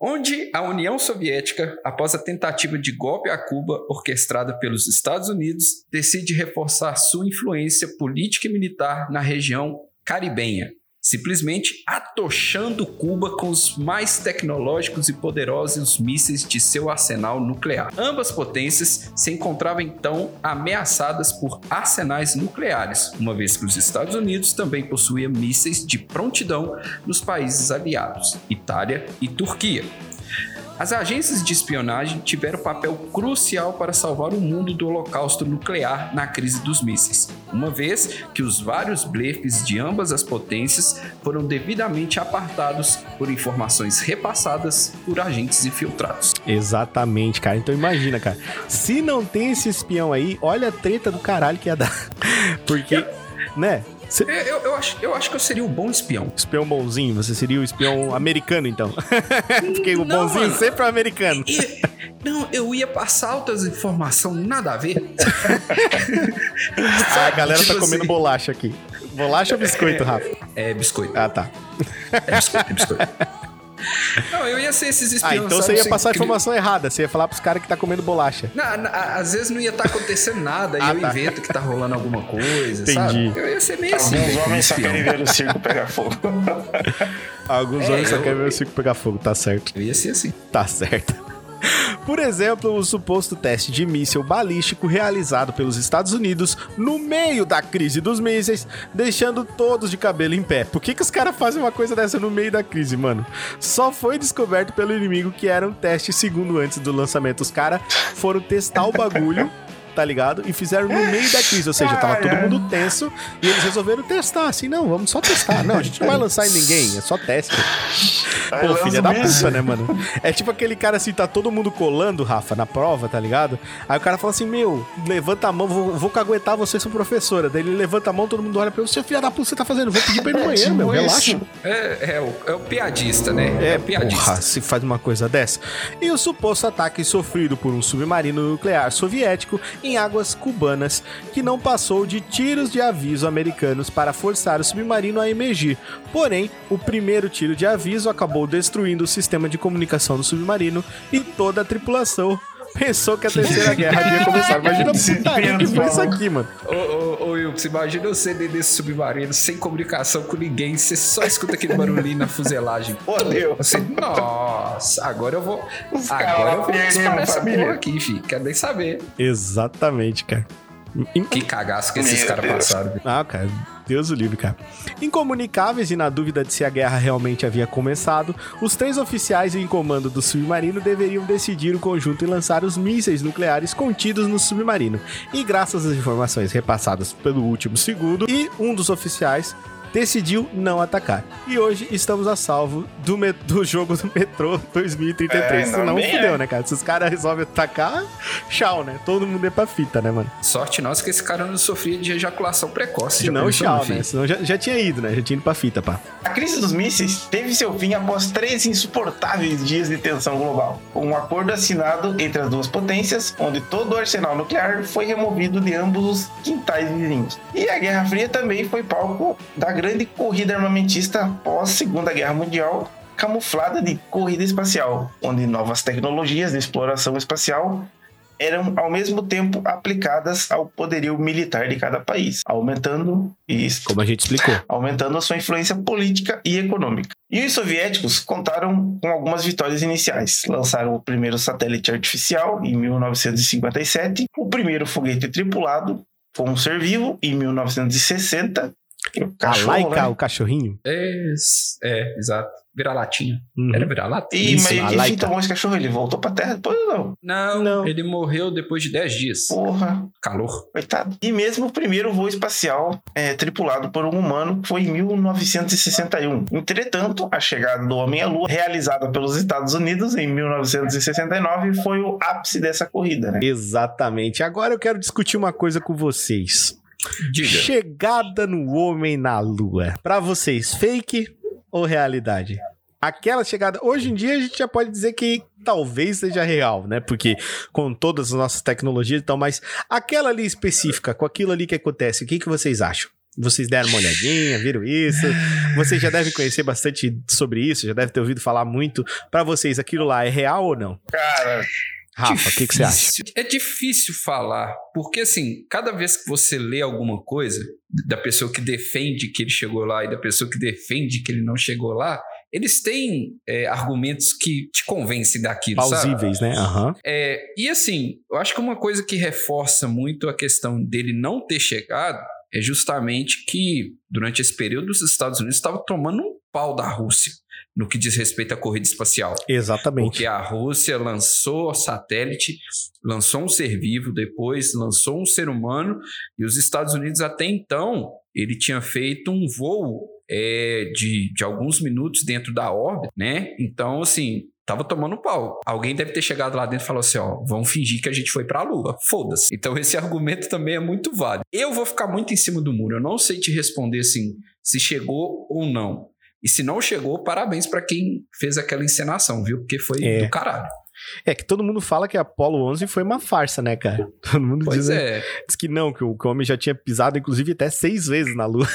Onde a União Soviética, após a tentativa de golpe a Cuba orquestrada pelos Estados Unidos, decide reforçar sua influência política e militar na região caribenha, simplesmente atochando Cuba com os mais tecnológicos e poderosos mísseis de seu arsenal nuclear. Ambas potências se encontravam então ameaçadas por arsenais nucleares, uma vez que os Estados Unidos também possuíam mísseis de prontidão nos países aliados, Itália e Turquia. As agências de espionagem tiveram papel crucial para salvar o mundo do holocausto nuclear na crise dos mísseis, uma vez que os vários blefes de ambas as potências foram devidamente apartados por informações repassadas por agentes infiltrados. Exatamente, cara. Então imagina, cara. Se não tem esse espião aí, olha a treta do caralho que ia dar. Porque, né? Eu, eu- eu acho, eu acho que eu seria um bom espião. Espião bonzinho, você seria o espião americano, então. Porque o Não, bonzinho mano. sempre é o americano. E- não, eu ia passar outras informações, nada a ver. Ah, a galera tá Tipo comendo assim. bolacha aqui. Bolacha ou biscoito, Rafa? É biscoito. Ah, tá. É biscoito, é biscoito. Não, eu ia ser esses espiões. Ah, então sabe, você ia passar a informação errada. Você ia falar pros caras que tá comendo bolacha. Não, às vezes não ia estar acontecendo nada, Ah, e eu tá. invento que tá rolando alguma coisa, Entendi. sabe? Eu ia ser meio assim. Alguns homens só querem ver o circo pegar fogo. Alguns É, homens só eu- querem ver o circo pegar fogo, tá certo. Eu ia ser assim. Tá certo. Por exemplo, o suposto teste de míssil balístico realizado pelos Estados Unidos no meio da crise dos mísseis, deixando todos de cabelo em pé. Por que, que os caras fazem uma coisa dessa no meio da crise, mano? Só foi descoberto pelo inimigo que era um teste segundo antes do lançamento. Os caras foram testar o bagulho. Tá ligado? E fizeram no meio da crise, ou seja, tava todo mundo tenso e eles resolveram testar. Assim, não, vamos só testar. Não, a gente não vai lançar em ninguém, é só teste. Pô, filha da puta, né, mano? É tipo aquele cara assim, tá todo mundo colando, Rafa, na prova, tá ligado? Aí o cara fala assim, meu, levanta a mão, vou, vou caguetar você, sua professora. Daí ele levanta a mão, todo mundo olha pra ele, seu filho da puta, você tá fazendo? Vou pedir pra ir no É, banheiro, tipo meu, relaxa. É, é, o, é o piadista, né? É, o piadista. porra, se faz uma coisa dessa. E o suposto ataque sofrido por um submarino nuclear soviético em águas cubanas, que não passou de tiros de aviso americanos para forçar o submarino a emergir. Porém, o primeiro tiro de aviso acabou destruindo o sistema de comunicação do submarino e toda a tripulação pensou que a terceira guerra ia começar. Imagina a putaria que foi isso aqui, mano. Ô, ô, ô, Wilkes, imagina você dentro desse submarino sem comunicação com ninguém, você só escuta aquele barulhinho na fuselagem. Fodeu. Você, nossa, agora eu vou. Os Agora eu vou disparar essa família. porra aqui, filho. Quero nem saber. Exatamente, cara. Que cagaço que esses caras passaram. Ah, cara, Deus o livre, cara. Incomunicáveis e na dúvida de se a guerra realmente havia começado, os três oficiais em comando do submarino deveriam decidir o conjunto e lançar os mísseis nucleares contidos no submarino. E graças às informações repassadas pelo último segundo, e um dos oficiais decidiu não atacar. E hoje estamos a salvo do, do jogo do metrô 2033. É, Senão bem, fudeu, é. né, cara? Se os caras resolvem atacar, tchau, né? Todo mundo é pra fita, né, mano? Sorte nossa que esse cara não sofria de ejaculação precoce. Se não, tchau, né? Senão já, já tinha ido, né? Já tinha ido pra fita, pá. A crise dos mísseis teve seu fim após três insuportáveis dias de tensão global, com um acordo assinado entre as duas potências, onde todo o arsenal nuclear foi removido de ambos os quintais vizinhos. E a Guerra Fria também foi palco da grande corrida armamentista pós Segunda Guerra Mundial, camuflada de corrida espacial, onde novas tecnologias de exploração espacial eram ao mesmo tempo aplicadas ao poderio militar de cada país, aumentando isso Como a gente explicou. aumentando a sua influência política e econômica. E os soviéticos contaram com algumas vitórias iniciais. Lançaram o primeiro satélite artificial em 1957, o primeiro foguete tripulado com um ser vivo em 1960. O A cachorro, Laika, né? o cachorrinho. É, é, exato. Vira-latinha. Uhum. Era vira-lata? Isso, mas a que Laika. fim tomou esse cachorro? Ele voltou pra Terra depois ou não? Não, Não. ele morreu depois de 10 dias. Porra, Calor. coitado. E mesmo o primeiro voo espacial é, tripulado por um humano foi em 1961. Entretanto, a chegada do homem à Lua, realizada pelos Estados Unidos em 1969, foi o ápice dessa corrida, né? Exatamente. Agora eu quero discutir uma coisa com vocês. Diga. Chegada no homem na lua. Pra vocês, fake ou realidade? Aquela chegada, hoje em dia a gente já pode dizer que talvez seja real, né? Porque com todas as nossas tecnologias e tal, mas aquela ali específica, com aquilo ali que acontece, o que, que vocês acham? Vocês deram uma olhadinha, viram isso? Vocês já devem conhecer bastante sobre isso, já devem ter ouvido falar muito. Pra vocês, aquilo lá é real ou não? Cara, Rafa, o que, que você acha? É difícil falar, porque assim, cada vez que você lê alguma coisa, da pessoa que defende que ele chegou lá e da pessoa que defende que ele não chegou lá, eles têm é, argumentos que te convencem daquilo, sabe? Plausíveis, né? Aham. É, e assim, eu acho que uma coisa que reforça muito a questão dele não ter chegado é justamente que durante esse período os Estados Unidos estavam tomando um pau da Rússia no que diz respeito à corrida espacial. Exatamente. Porque a Rússia lançou satélite, lançou um ser vivo, depois lançou um ser humano, e os Estados Unidos até então ele tinha feito um voo é, de, de alguns minutos dentro da órbita, né? Então, assim, tava tomando pau. Alguém deve ter chegado lá dentro e falou assim: ó, vamos fingir que a gente foi pra Lua. Foda-se. Então, esse argumento também é muito válido. Eu vou ficar muito em cima do muro. Eu não sei te responder assim, se chegou ou não. E se não chegou, parabéns pra quem fez aquela encenação, viu? Porque foi É. do caralho. É que todo mundo fala que a Apollo 11 foi uma farsa, né, cara? Todo mundo diz, é. diz que não, que o que o homem já tinha pisado, inclusive, até seis vezes na Lua.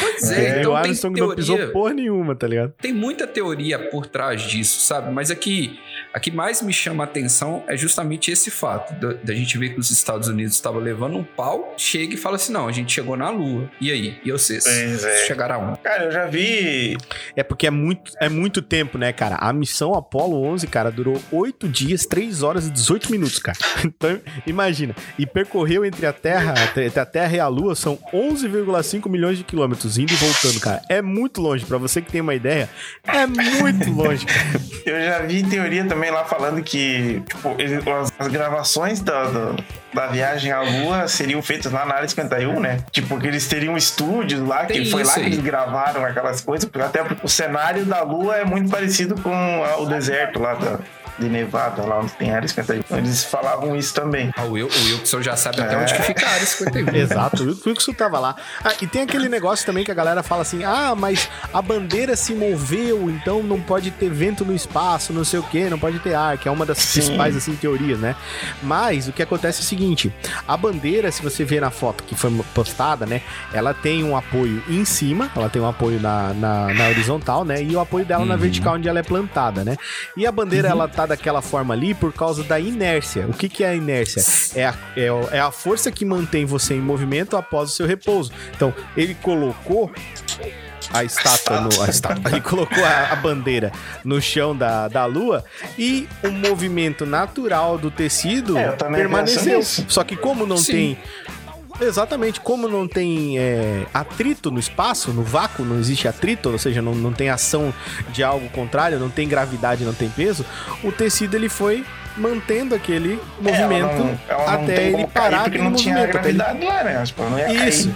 Pois E é, o então tem Armstrong não pisou teoria, porra nenhuma, tá ligado? tem muita teoria por trás disso, sabe? Mas aqui, a que mais me chama a atenção é justamente esse fato da, da gente ver que os Estados Unidos estavam levando um pau, chega e fala assim, não, a gente chegou na Lua. E aí? E vocês? Pois é. Chegaram aonde? cara, eu já vi. É porque é muito, é muito tempo, né, cara? A missão Apollo 11, cara, durou oito dias, 3 horas e 18 minutos, cara. Então, imagina. E percorreu entre a Terra, entre a Terra e a Lua, são 11,5 milhões de quilômetros, indo e voltando, cara. É muito longe. Pra você que tem uma ideia, é muito longe, cara. Eu já vi teoria também lá falando que tipo, as, as gravações da, da, da viagem à Lua seriam feitas lá na área 51, né? Tipo, que eles teriam estúdios lá, que Tem foi lá isso que aí. eles gravaram aquelas coisas, porque até porque o cenário da Lua é muito parecido com o deserto lá da, de Nevada, lá onde tem a área 51. Então, eles falavam isso também. Ah, o, Will, o Wilson já sabe até É. onde que fica a área 51. Exato, o Wilson tava lá. Ah, e tem aquele negócio também que a galera fala assim: ah, mas a bandeira se moveu, então não pode ter vento no espaço, não sei o que, não pode ter ar, que é uma das Sim. principais assim, teorias, né? Mas o que acontece é o seguinte: a bandeira, se você ver na foto que foi postada, né? Ela tem um apoio em cima, ela tem um apoio na, na, na horizontal, né? E o apoio dela na Uhum. vertical, onde ela é plantada, né? E a bandeira, ela tá daquela forma ali por causa da inércia. O que, que é a inércia? É a, é, é a força que mantém você em movimento após o seu repouso. Então, ele colocou a estátua no. A estátua. Ele colocou a, a bandeira no chão da, da lua e o movimento natural do tecido É, permaneceu. Só que como não Sim. tem. Exatamente, como não tem é, atrito no espaço, no vácuo não existe atrito, ou seja, não, não tem ação de algo contrário, não tem gravidade, não tem peso, o tecido ele foi mantendo aquele movimento Ela não- ela até ele cair parar porque não tinha até ele gravidade lá, né? Não ia cair. isso.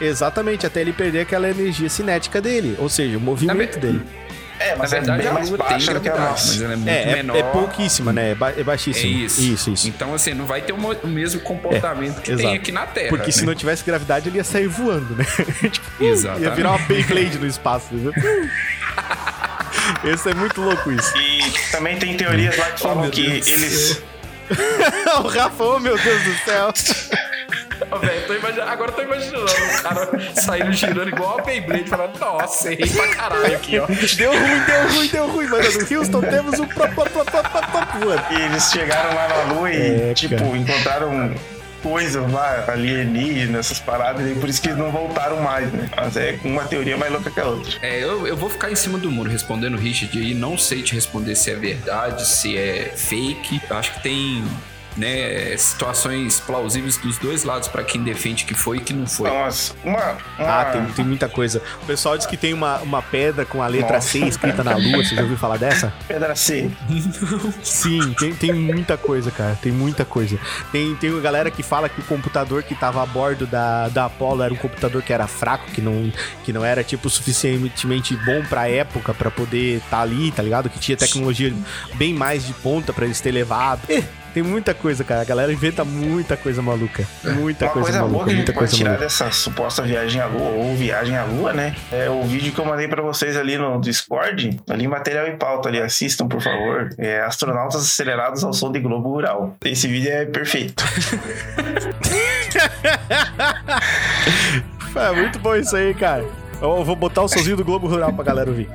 Exatamente, até ele perder aquela energia cinética dele, ou seja, o movimento dele. É, Na mas verdade, é bem a mais tem baixa do que a gravidade, nossa. mas ela é muito É, é, menor. é pouquíssima, né? É, ba- é É baixíssimo. isso. Isso, isso. Então, assim, não vai ter o mo- o mesmo comportamento que tem exato. aqui na Terra. Porque se né? não tivesse gravidade, ele ia sair voando, né? tipo, Exatamente. ia virar uma Beyblade no espaço. entendeu? Esse é muito louco isso. E também tem teorias lá que falam Oh, que eles. o Rafa, oh meu Deus do céu. Ô, velho, tô imagi- agora eu tô imaginando o cara saindo girando igual a Beyblade, falando, nossa, errei pra caralho aqui, ó. Deu ruim, deu ruim, deu ruim. Mas no Houston temos um. E eles chegaram lá na Lua e, É, tipo, cara. encontraram coisas lá, alienígenas, essas paradas, e por isso que eles não voltaram mais, né? Mas é uma teoria mais louca que a outra. É, eu, eu vou ficar em cima do muro respondendo o Richard aí. Não sei te responder se é verdade, se é fake. Eu acho que tem né, situações plausíveis dos dois lados pra quem defende que foi e que não foi. Nossa, uma. uma... Ah, tem, tem muita coisa. O pessoal diz que tem uma, uma pedra com a letra Nossa. C escrita na lua. Você já ouviu falar dessa? Pedra C. Sim, tem, tem muita coisa, cara. Tem muita coisa. Tem, tem uma galera que fala que o computador que tava a bordo da, da Apollo era um computador que era fraco, que não, que não era, tipo, suficientemente bom pra época pra poder estar ali, tá ligado? Que tinha tecnologia bem mais de ponta pra eles ter levado. Tem muita coisa, cara. A galera inventa muita coisa maluca. Muita Uma coisa, coisa boa maluca, que a gente pode tirar maluca. dessa suposta viagem à Lua ou viagem à Lua, né? É o vídeo que eu mandei pra vocês ali no Discord, ali material em pauta ali, assistam por favor. É Astronautas Acelerados ao Som de Globo Rural. Esse vídeo é perfeito. É muito bom isso aí, cara. Eu vou botar o sozinho do Globo Rural pra galera ouvir.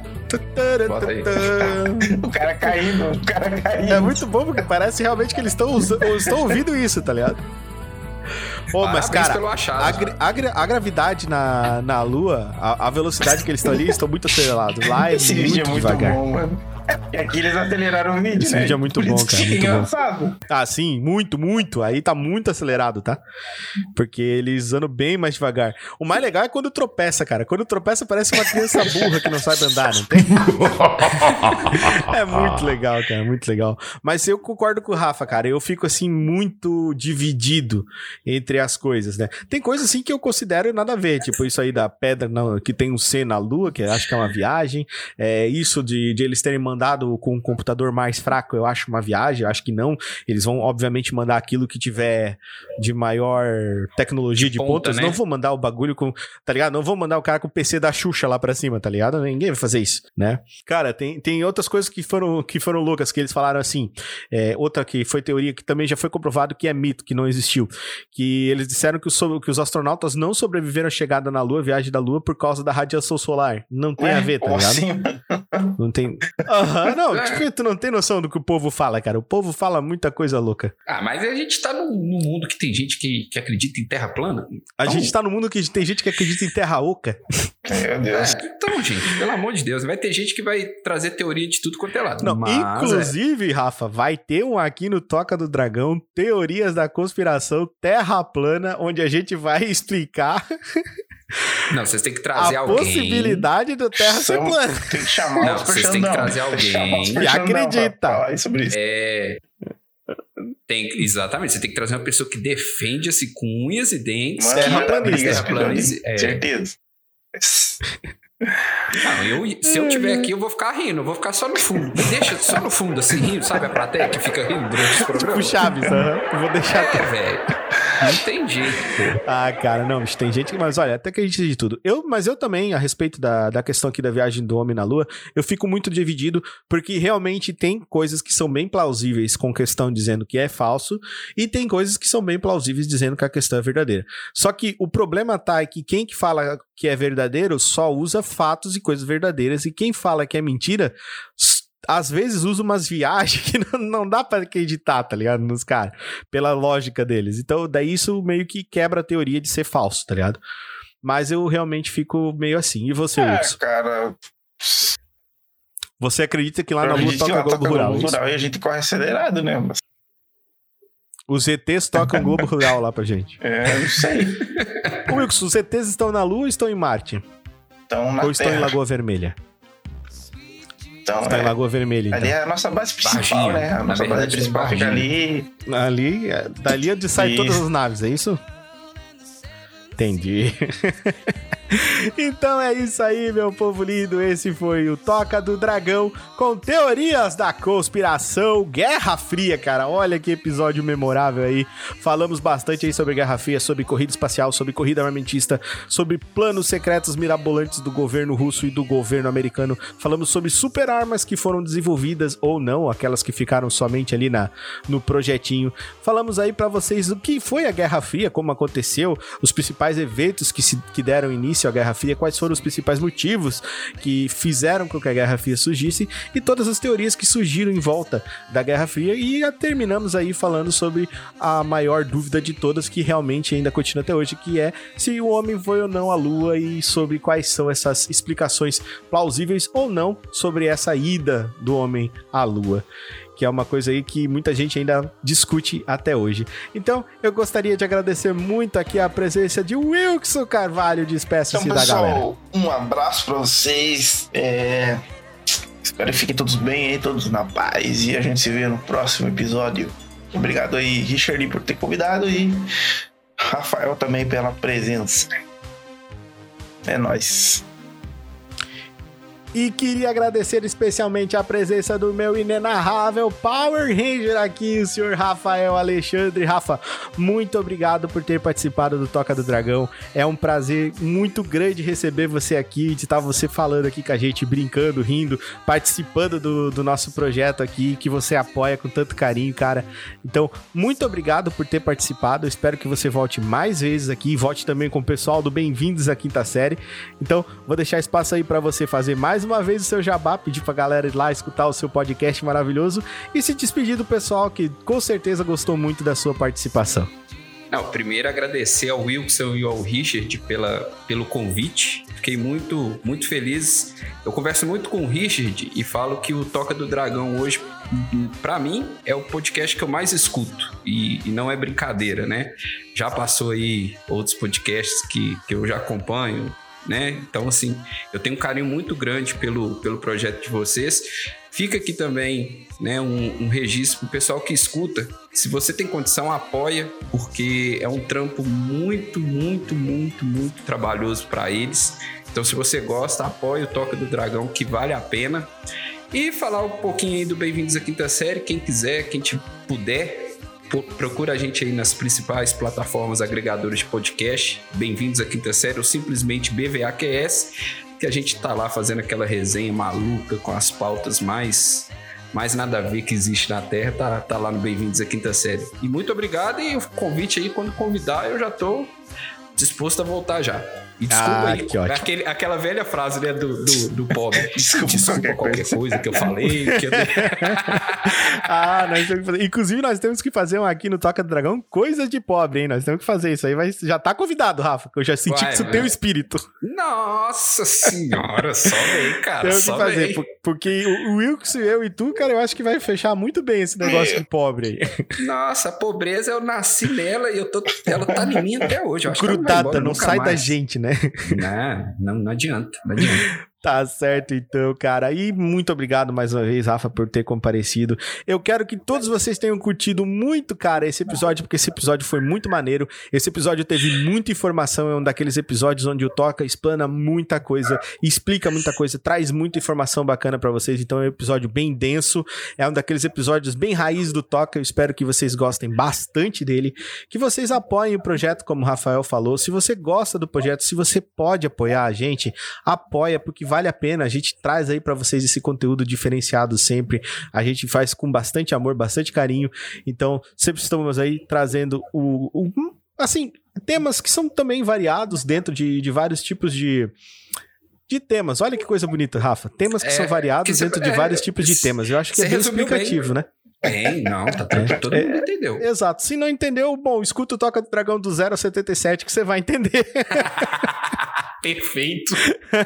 Bota aí. O cara caindo, o cara caindo. É muito bom, porque parece realmente que eles estão estão ouvindo isso, tá ligado? Ô, mas, cara, a, a gra- a gravidade na, na Lua, a, a velocidade que eles estão ali, estão muito acelerados. Lá é Esse muito, é muito devagar. bom, mano. E aqui eles aceleraram o vídeo, Esse né? vídeo é muito Por bom, cara, é muito bom. engraçado. Ah, sim, muito, muito. Aí tá muito acelerado, tá? Porque eles andam bem mais devagar. O mais legal é quando tropeça, cara. Quando tropeça parece uma criança burra que não sabe andar, não tem? é muito legal, cara, muito legal. Mas eu concordo com o Rafa, cara. Eu fico assim muito dividido entre as coisas, né? Tem coisas assim que eu considero nada a ver, tipo isso aí da pedra que tem um C na lua, que eu acho que é uma viagem. É, isso de, de eles terem mandado com um computador mais fraco, eu acho uma viagem, eu acho que não. Eles vão, obviamente, mandar aquilo que tiver de maior tecnologia de, De ponta. ponta, Eles né? não vão mandar o bagulho com, tá ligado? Não vão mandar o cara com o PC da Xuxa lá pra cima, tá ligado? Ninguém vai fazer isso, né? Cara, tem, tem outras coisas que foram, que foram loucas, que eles falaram assim. É, outra que foi teoria que também já foi comprovado que é mito, que não existiu. Que eles disseram que os, que os astronautas não sobreviveram à chegada na Lua, viagem da Lua, por causa da radiação solar. Não tem a ver, tá ligado? assim? Não tem. Aham, não, tipo, tu não tem noção do que o povo fala, cara. O povo fala muita coisa louca. Ah, mas a gente tá num, num mundo que tem gente que, que acredita em terra plana. A Então- gente tá no mundo que tem gente que acredita em terra oca. Meu É, Deus. então, gente, pelo amor de Deus, vai ter gente que vai trazer teoria de tudo quanto é lado. Não, mas, é, inclusive, Rafa, vai ter um aqui no Toca do Dragão, Teorias da Conspiração Terra Plana, onde a gente vai explicar não, vocês têm que trazer a alguém. possibilidade do Terra ser plana. Tem que chamar Não, vocês têm que trazer alguém que acredita. falar sobre isso. É. Tem, exatamente, você tem que trazer uma pessoa que defende-se com unhas e dentes. Mano, terra é. Certeza. Não, eu, se eu tiver aqui, eu vou ficar rindo, eu vou ficar só no fundo. Me deixa só no fundo, assim, rindo, sabe? A plateia que fica rindo durante o Tipo. Chaves. Eu vou deixar É, velho. Pô. Ah, cara, não, tem gente que. Mas olha, até que a gente de tudo. Eu, mas eu também, a respeito da, da questão aqui da viagem do homem na Lua, eu fico muito dividido, porque realmente tem coisas que são bem plausíveis com questão dizendo que é falso, e tem coisas que são bem plausíveis dizendo que a questão é verdadeira. Só que o problema tá é que quem que fala que é verdadeiro só usa fatos e coisas verdadeiras, e quem fala que é mentira. Às vezes usa umas viagens que não, não dá pra acreditar, tá ligado? Nos caras pela lógica deles. Então, daí isso meio que quebra a teoria de ser falso, tá ligado? Mas eu realmente fico meio assim. E você, É, Wilson? cara. Você acredita que lá eu na Lua toca Globo toca Rural? Globo? Rural e a gente corre acelerado, né? Mas, Os ETs tocam Globo Rural lá pra gente. é, eu não sei. Wilson, os ETs estão na Lua ou estão em Marte? Então, na ou estão em Terra. Lagoa Vermelha? Então, em é, Lagoa Vermelha, então. ali é a nossa base principal, né? A nossa base principal fica ali. Ali, é, dali é onde saem todas as naves, é isso? Entendi. então é isso aí, meu povo lindo. Esse foi o Toca do Dragão com teorias da conspiração, Guerra Fria, cara. Olha que episódio memorável aí. Falamos bastante aí sobre Guerra Fria, sobre corrida espacial, sobre corrida armamentista, sobre planos secretos mirabolantes do governo russo e do governo americano. Falamos sobre super armas que foram desenvolvidas ou não, aquelas que ficaram somente ali na, no projetinho. Falamos aí pra vocês o que foi a Guerra Fria, como aconteceu, os principais eventos que, se, que deram início à Guerra Fria, quais foram os principais motivos que fizeram com que a Guerra Fria surgisse e todas as teorias que surgiram em volta da Guerra Fria. E terminamos aí falando sobre a maior dúvida de todas, que realmente ainda continua até hoje, que é se o homem foi ou não à Lua e sobre quais são essas explicações plausíveis ou não sobre essa ida do homem à Lua que é uma coisa aí que muita gente ainda discute até hoje. Então, eu gostaria de agradecer muito aqui a presença de Wilson Carvalho, despeça-se Então, da galera. pessoal, um abraço pra vocês. É... Espero que fiquem todos bem aí, todos na paz. E a gente se vê no próximo episódio. Obrigado aí, Richard, por ter convidado e Rafael também pela presença. É nóis. E queria agradecer especialmente a presença do meu inenarrável Power Ranger aqui, o senhor Rafael Alexandre. Rafa, muito obrigado por ter participado do Toca do Dragão. É um prazer muito grande receber você aqui, de estar você falando aqui com a gente, brincando, rindo, participando do, do nosso projeto aqui, que você apoia com tanto carinho, cara. Então, muito obrigado por ter participado. Eu espero que você volte mais vezes aqui, volte também com o pessoal do Bem-vindos à Quinta Série. Então, vou deixar espaço aí pra você fazer mais uma vez o seu jabá, pedir pra galera ir lá escutar o seu podcast maravilhoso e se despedir do pessoal que com certeza gostou muito da sua participação. Não, primeiro agradecer ao Wilson e ao Richard pela, pelo convite. Fiquei muito, muito feliz. Eu converso muito com o Richard e falo que o Toca do Dragão hoje, pra mim, é o podcast que eu mais escuto. E, e não é brincadeira, né? Já passou aí outros podcasts que, que eu já acompanho, né? Então, assim, eu tenho um carinho muito grande pelo, pelo projeto de vocês. Fica aqui também né, um, um registro pro pessoal que escuta. Se você tem condição, apoia, porque é um trampo muito, muito, muito, muito trabalhoso para eles. Então, se você gosta, apoia o Toca do Dragão, que vale a pena. E falar um pouquinho aí do Bem-vindos à Quinta Série. Quem quiser, quem puder, procura a gente aí nas principais plataformas agregadoras de podcast. Bem-vindos à Quinta Série ou simplesmente BVAQS, que a gente tá lá fazendo aquela resenha maluca com as pautas mais mais nada a ver que existe na Terra, tá, tá lá no Bem-vindos à Quinta Série. E muito obrigado e o convite aí, quando convidar, eu já tô disposto a voltar já. E desculpa Ah, aí, que ótimo. aquele- aquela velha frase né, do, do, do pobre. Desculpa Desculpa qualquer qualquer coisa que eu falei. Que eu... ah, nós temos que fazer. Inclusive, nós temos que fazer um aqui no Toca do Dragão coisas de pobre, hein? Nós temos que fazer isso aí. Vai... Já tá convidado, Rafa, que eu já senti Vai, que isso vai. tem o espírito. Nossa senhora, só vem, cara. Temos que fazer, por- porque o Wilson, eu e tu, cara, eu acho que vai fechar muito bem esse negócio de pobre aí. Nossa, a pobreza, eu nasci nela e eu tô, ela tá em mim até hoje. Eu vai Grudada, embora não sai da mais. gente, né? Não, não, não adianta, não adianta. Tá certo, então, cara. E muito obrigado mais uma vez, Rafa, por ter comparecido. Eu quero que todos vocês tenham curtido muito, cara, esse episódio, porque esse episódio foi muito maneiro. Esse episódio teve muita informação, é um daqueles episódios onde o Toca explana muita coisa, explica muita coisa, traz muita informação bacana pra vocês. Então é um episódio bem denso, é um daqueles episódios bem raiz do Toca. Eu espero que vocês gostem bastante dele, que vocês apoiem o projeto, como o Rafael falou. Se você gosta do projeto, se você pode apoiar a gente, apoia, porque vale a pena. A gente traz aí pra vocês esse conteúdo diferenciado sempre. A gente faz com bastante amor, bastante carinho. Então, sempre estamos aí trazendo o. o- assim, temas que são também variados dentro de, de vários tipos de. De temas. Olha que coisa bonita, Rafa. Temas que É, são variados que cê- dentro de é, vários tipos de temas. Eu acho que é bem resumiu bem. explicativo, né? Tem, não, tá tranquilo. Todo mundo entendeu. Exato. Se não entendeu, bom, escuta o Toca do Dragão do 0 a 77 que você vai entender. Perfeito.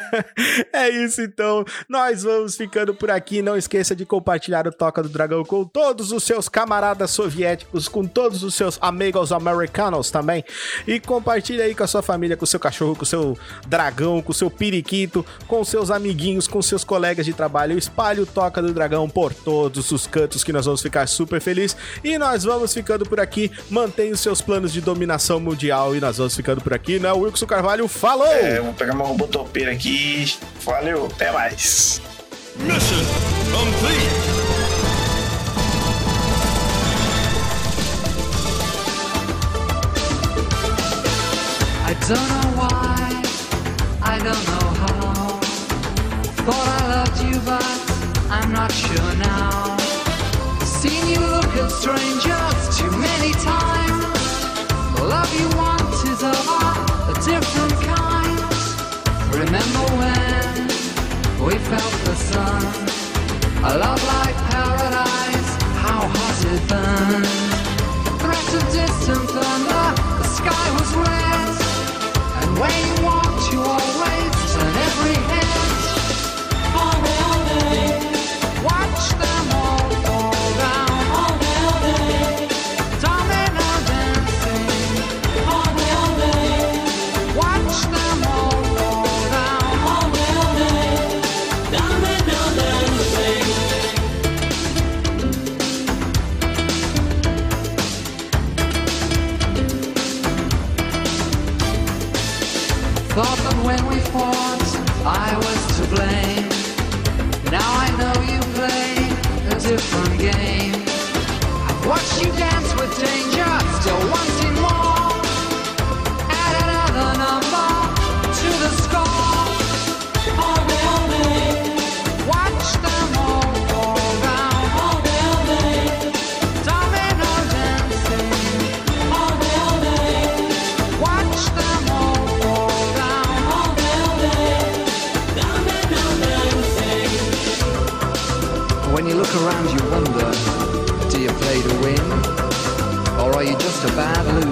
é isso então. Nós vamos ficando por aqui. Não esqueça de compartilhar o Toca do Dragão com todos os seus camaradas soviéticos, com todos os seus amigos americanos também. E compartilhe aí com a sua família, com o seu cachorro, com o seu dragão, com o seu periquito, com seus amiguinhos, com seus colegas de trabalho. Espalhe o Toca do Dragão por todos os cantos que nós vamos ficar super felizes. E nós vamos ficando por aqui. Mantenha os seus planos de dominação mundial. E nós vamos ficando por aqui, né? Wilson Carvalho falou! É, vou pegar meu robô topeiro aqui. Valeu, até mais. Mission complete. I don't know why, I don't know how. Thought I loved you, but I'm not sure now. Seen you look at strangers A love like paradise, how hot it burned. Threats of distant thunder, the sky was red. just a.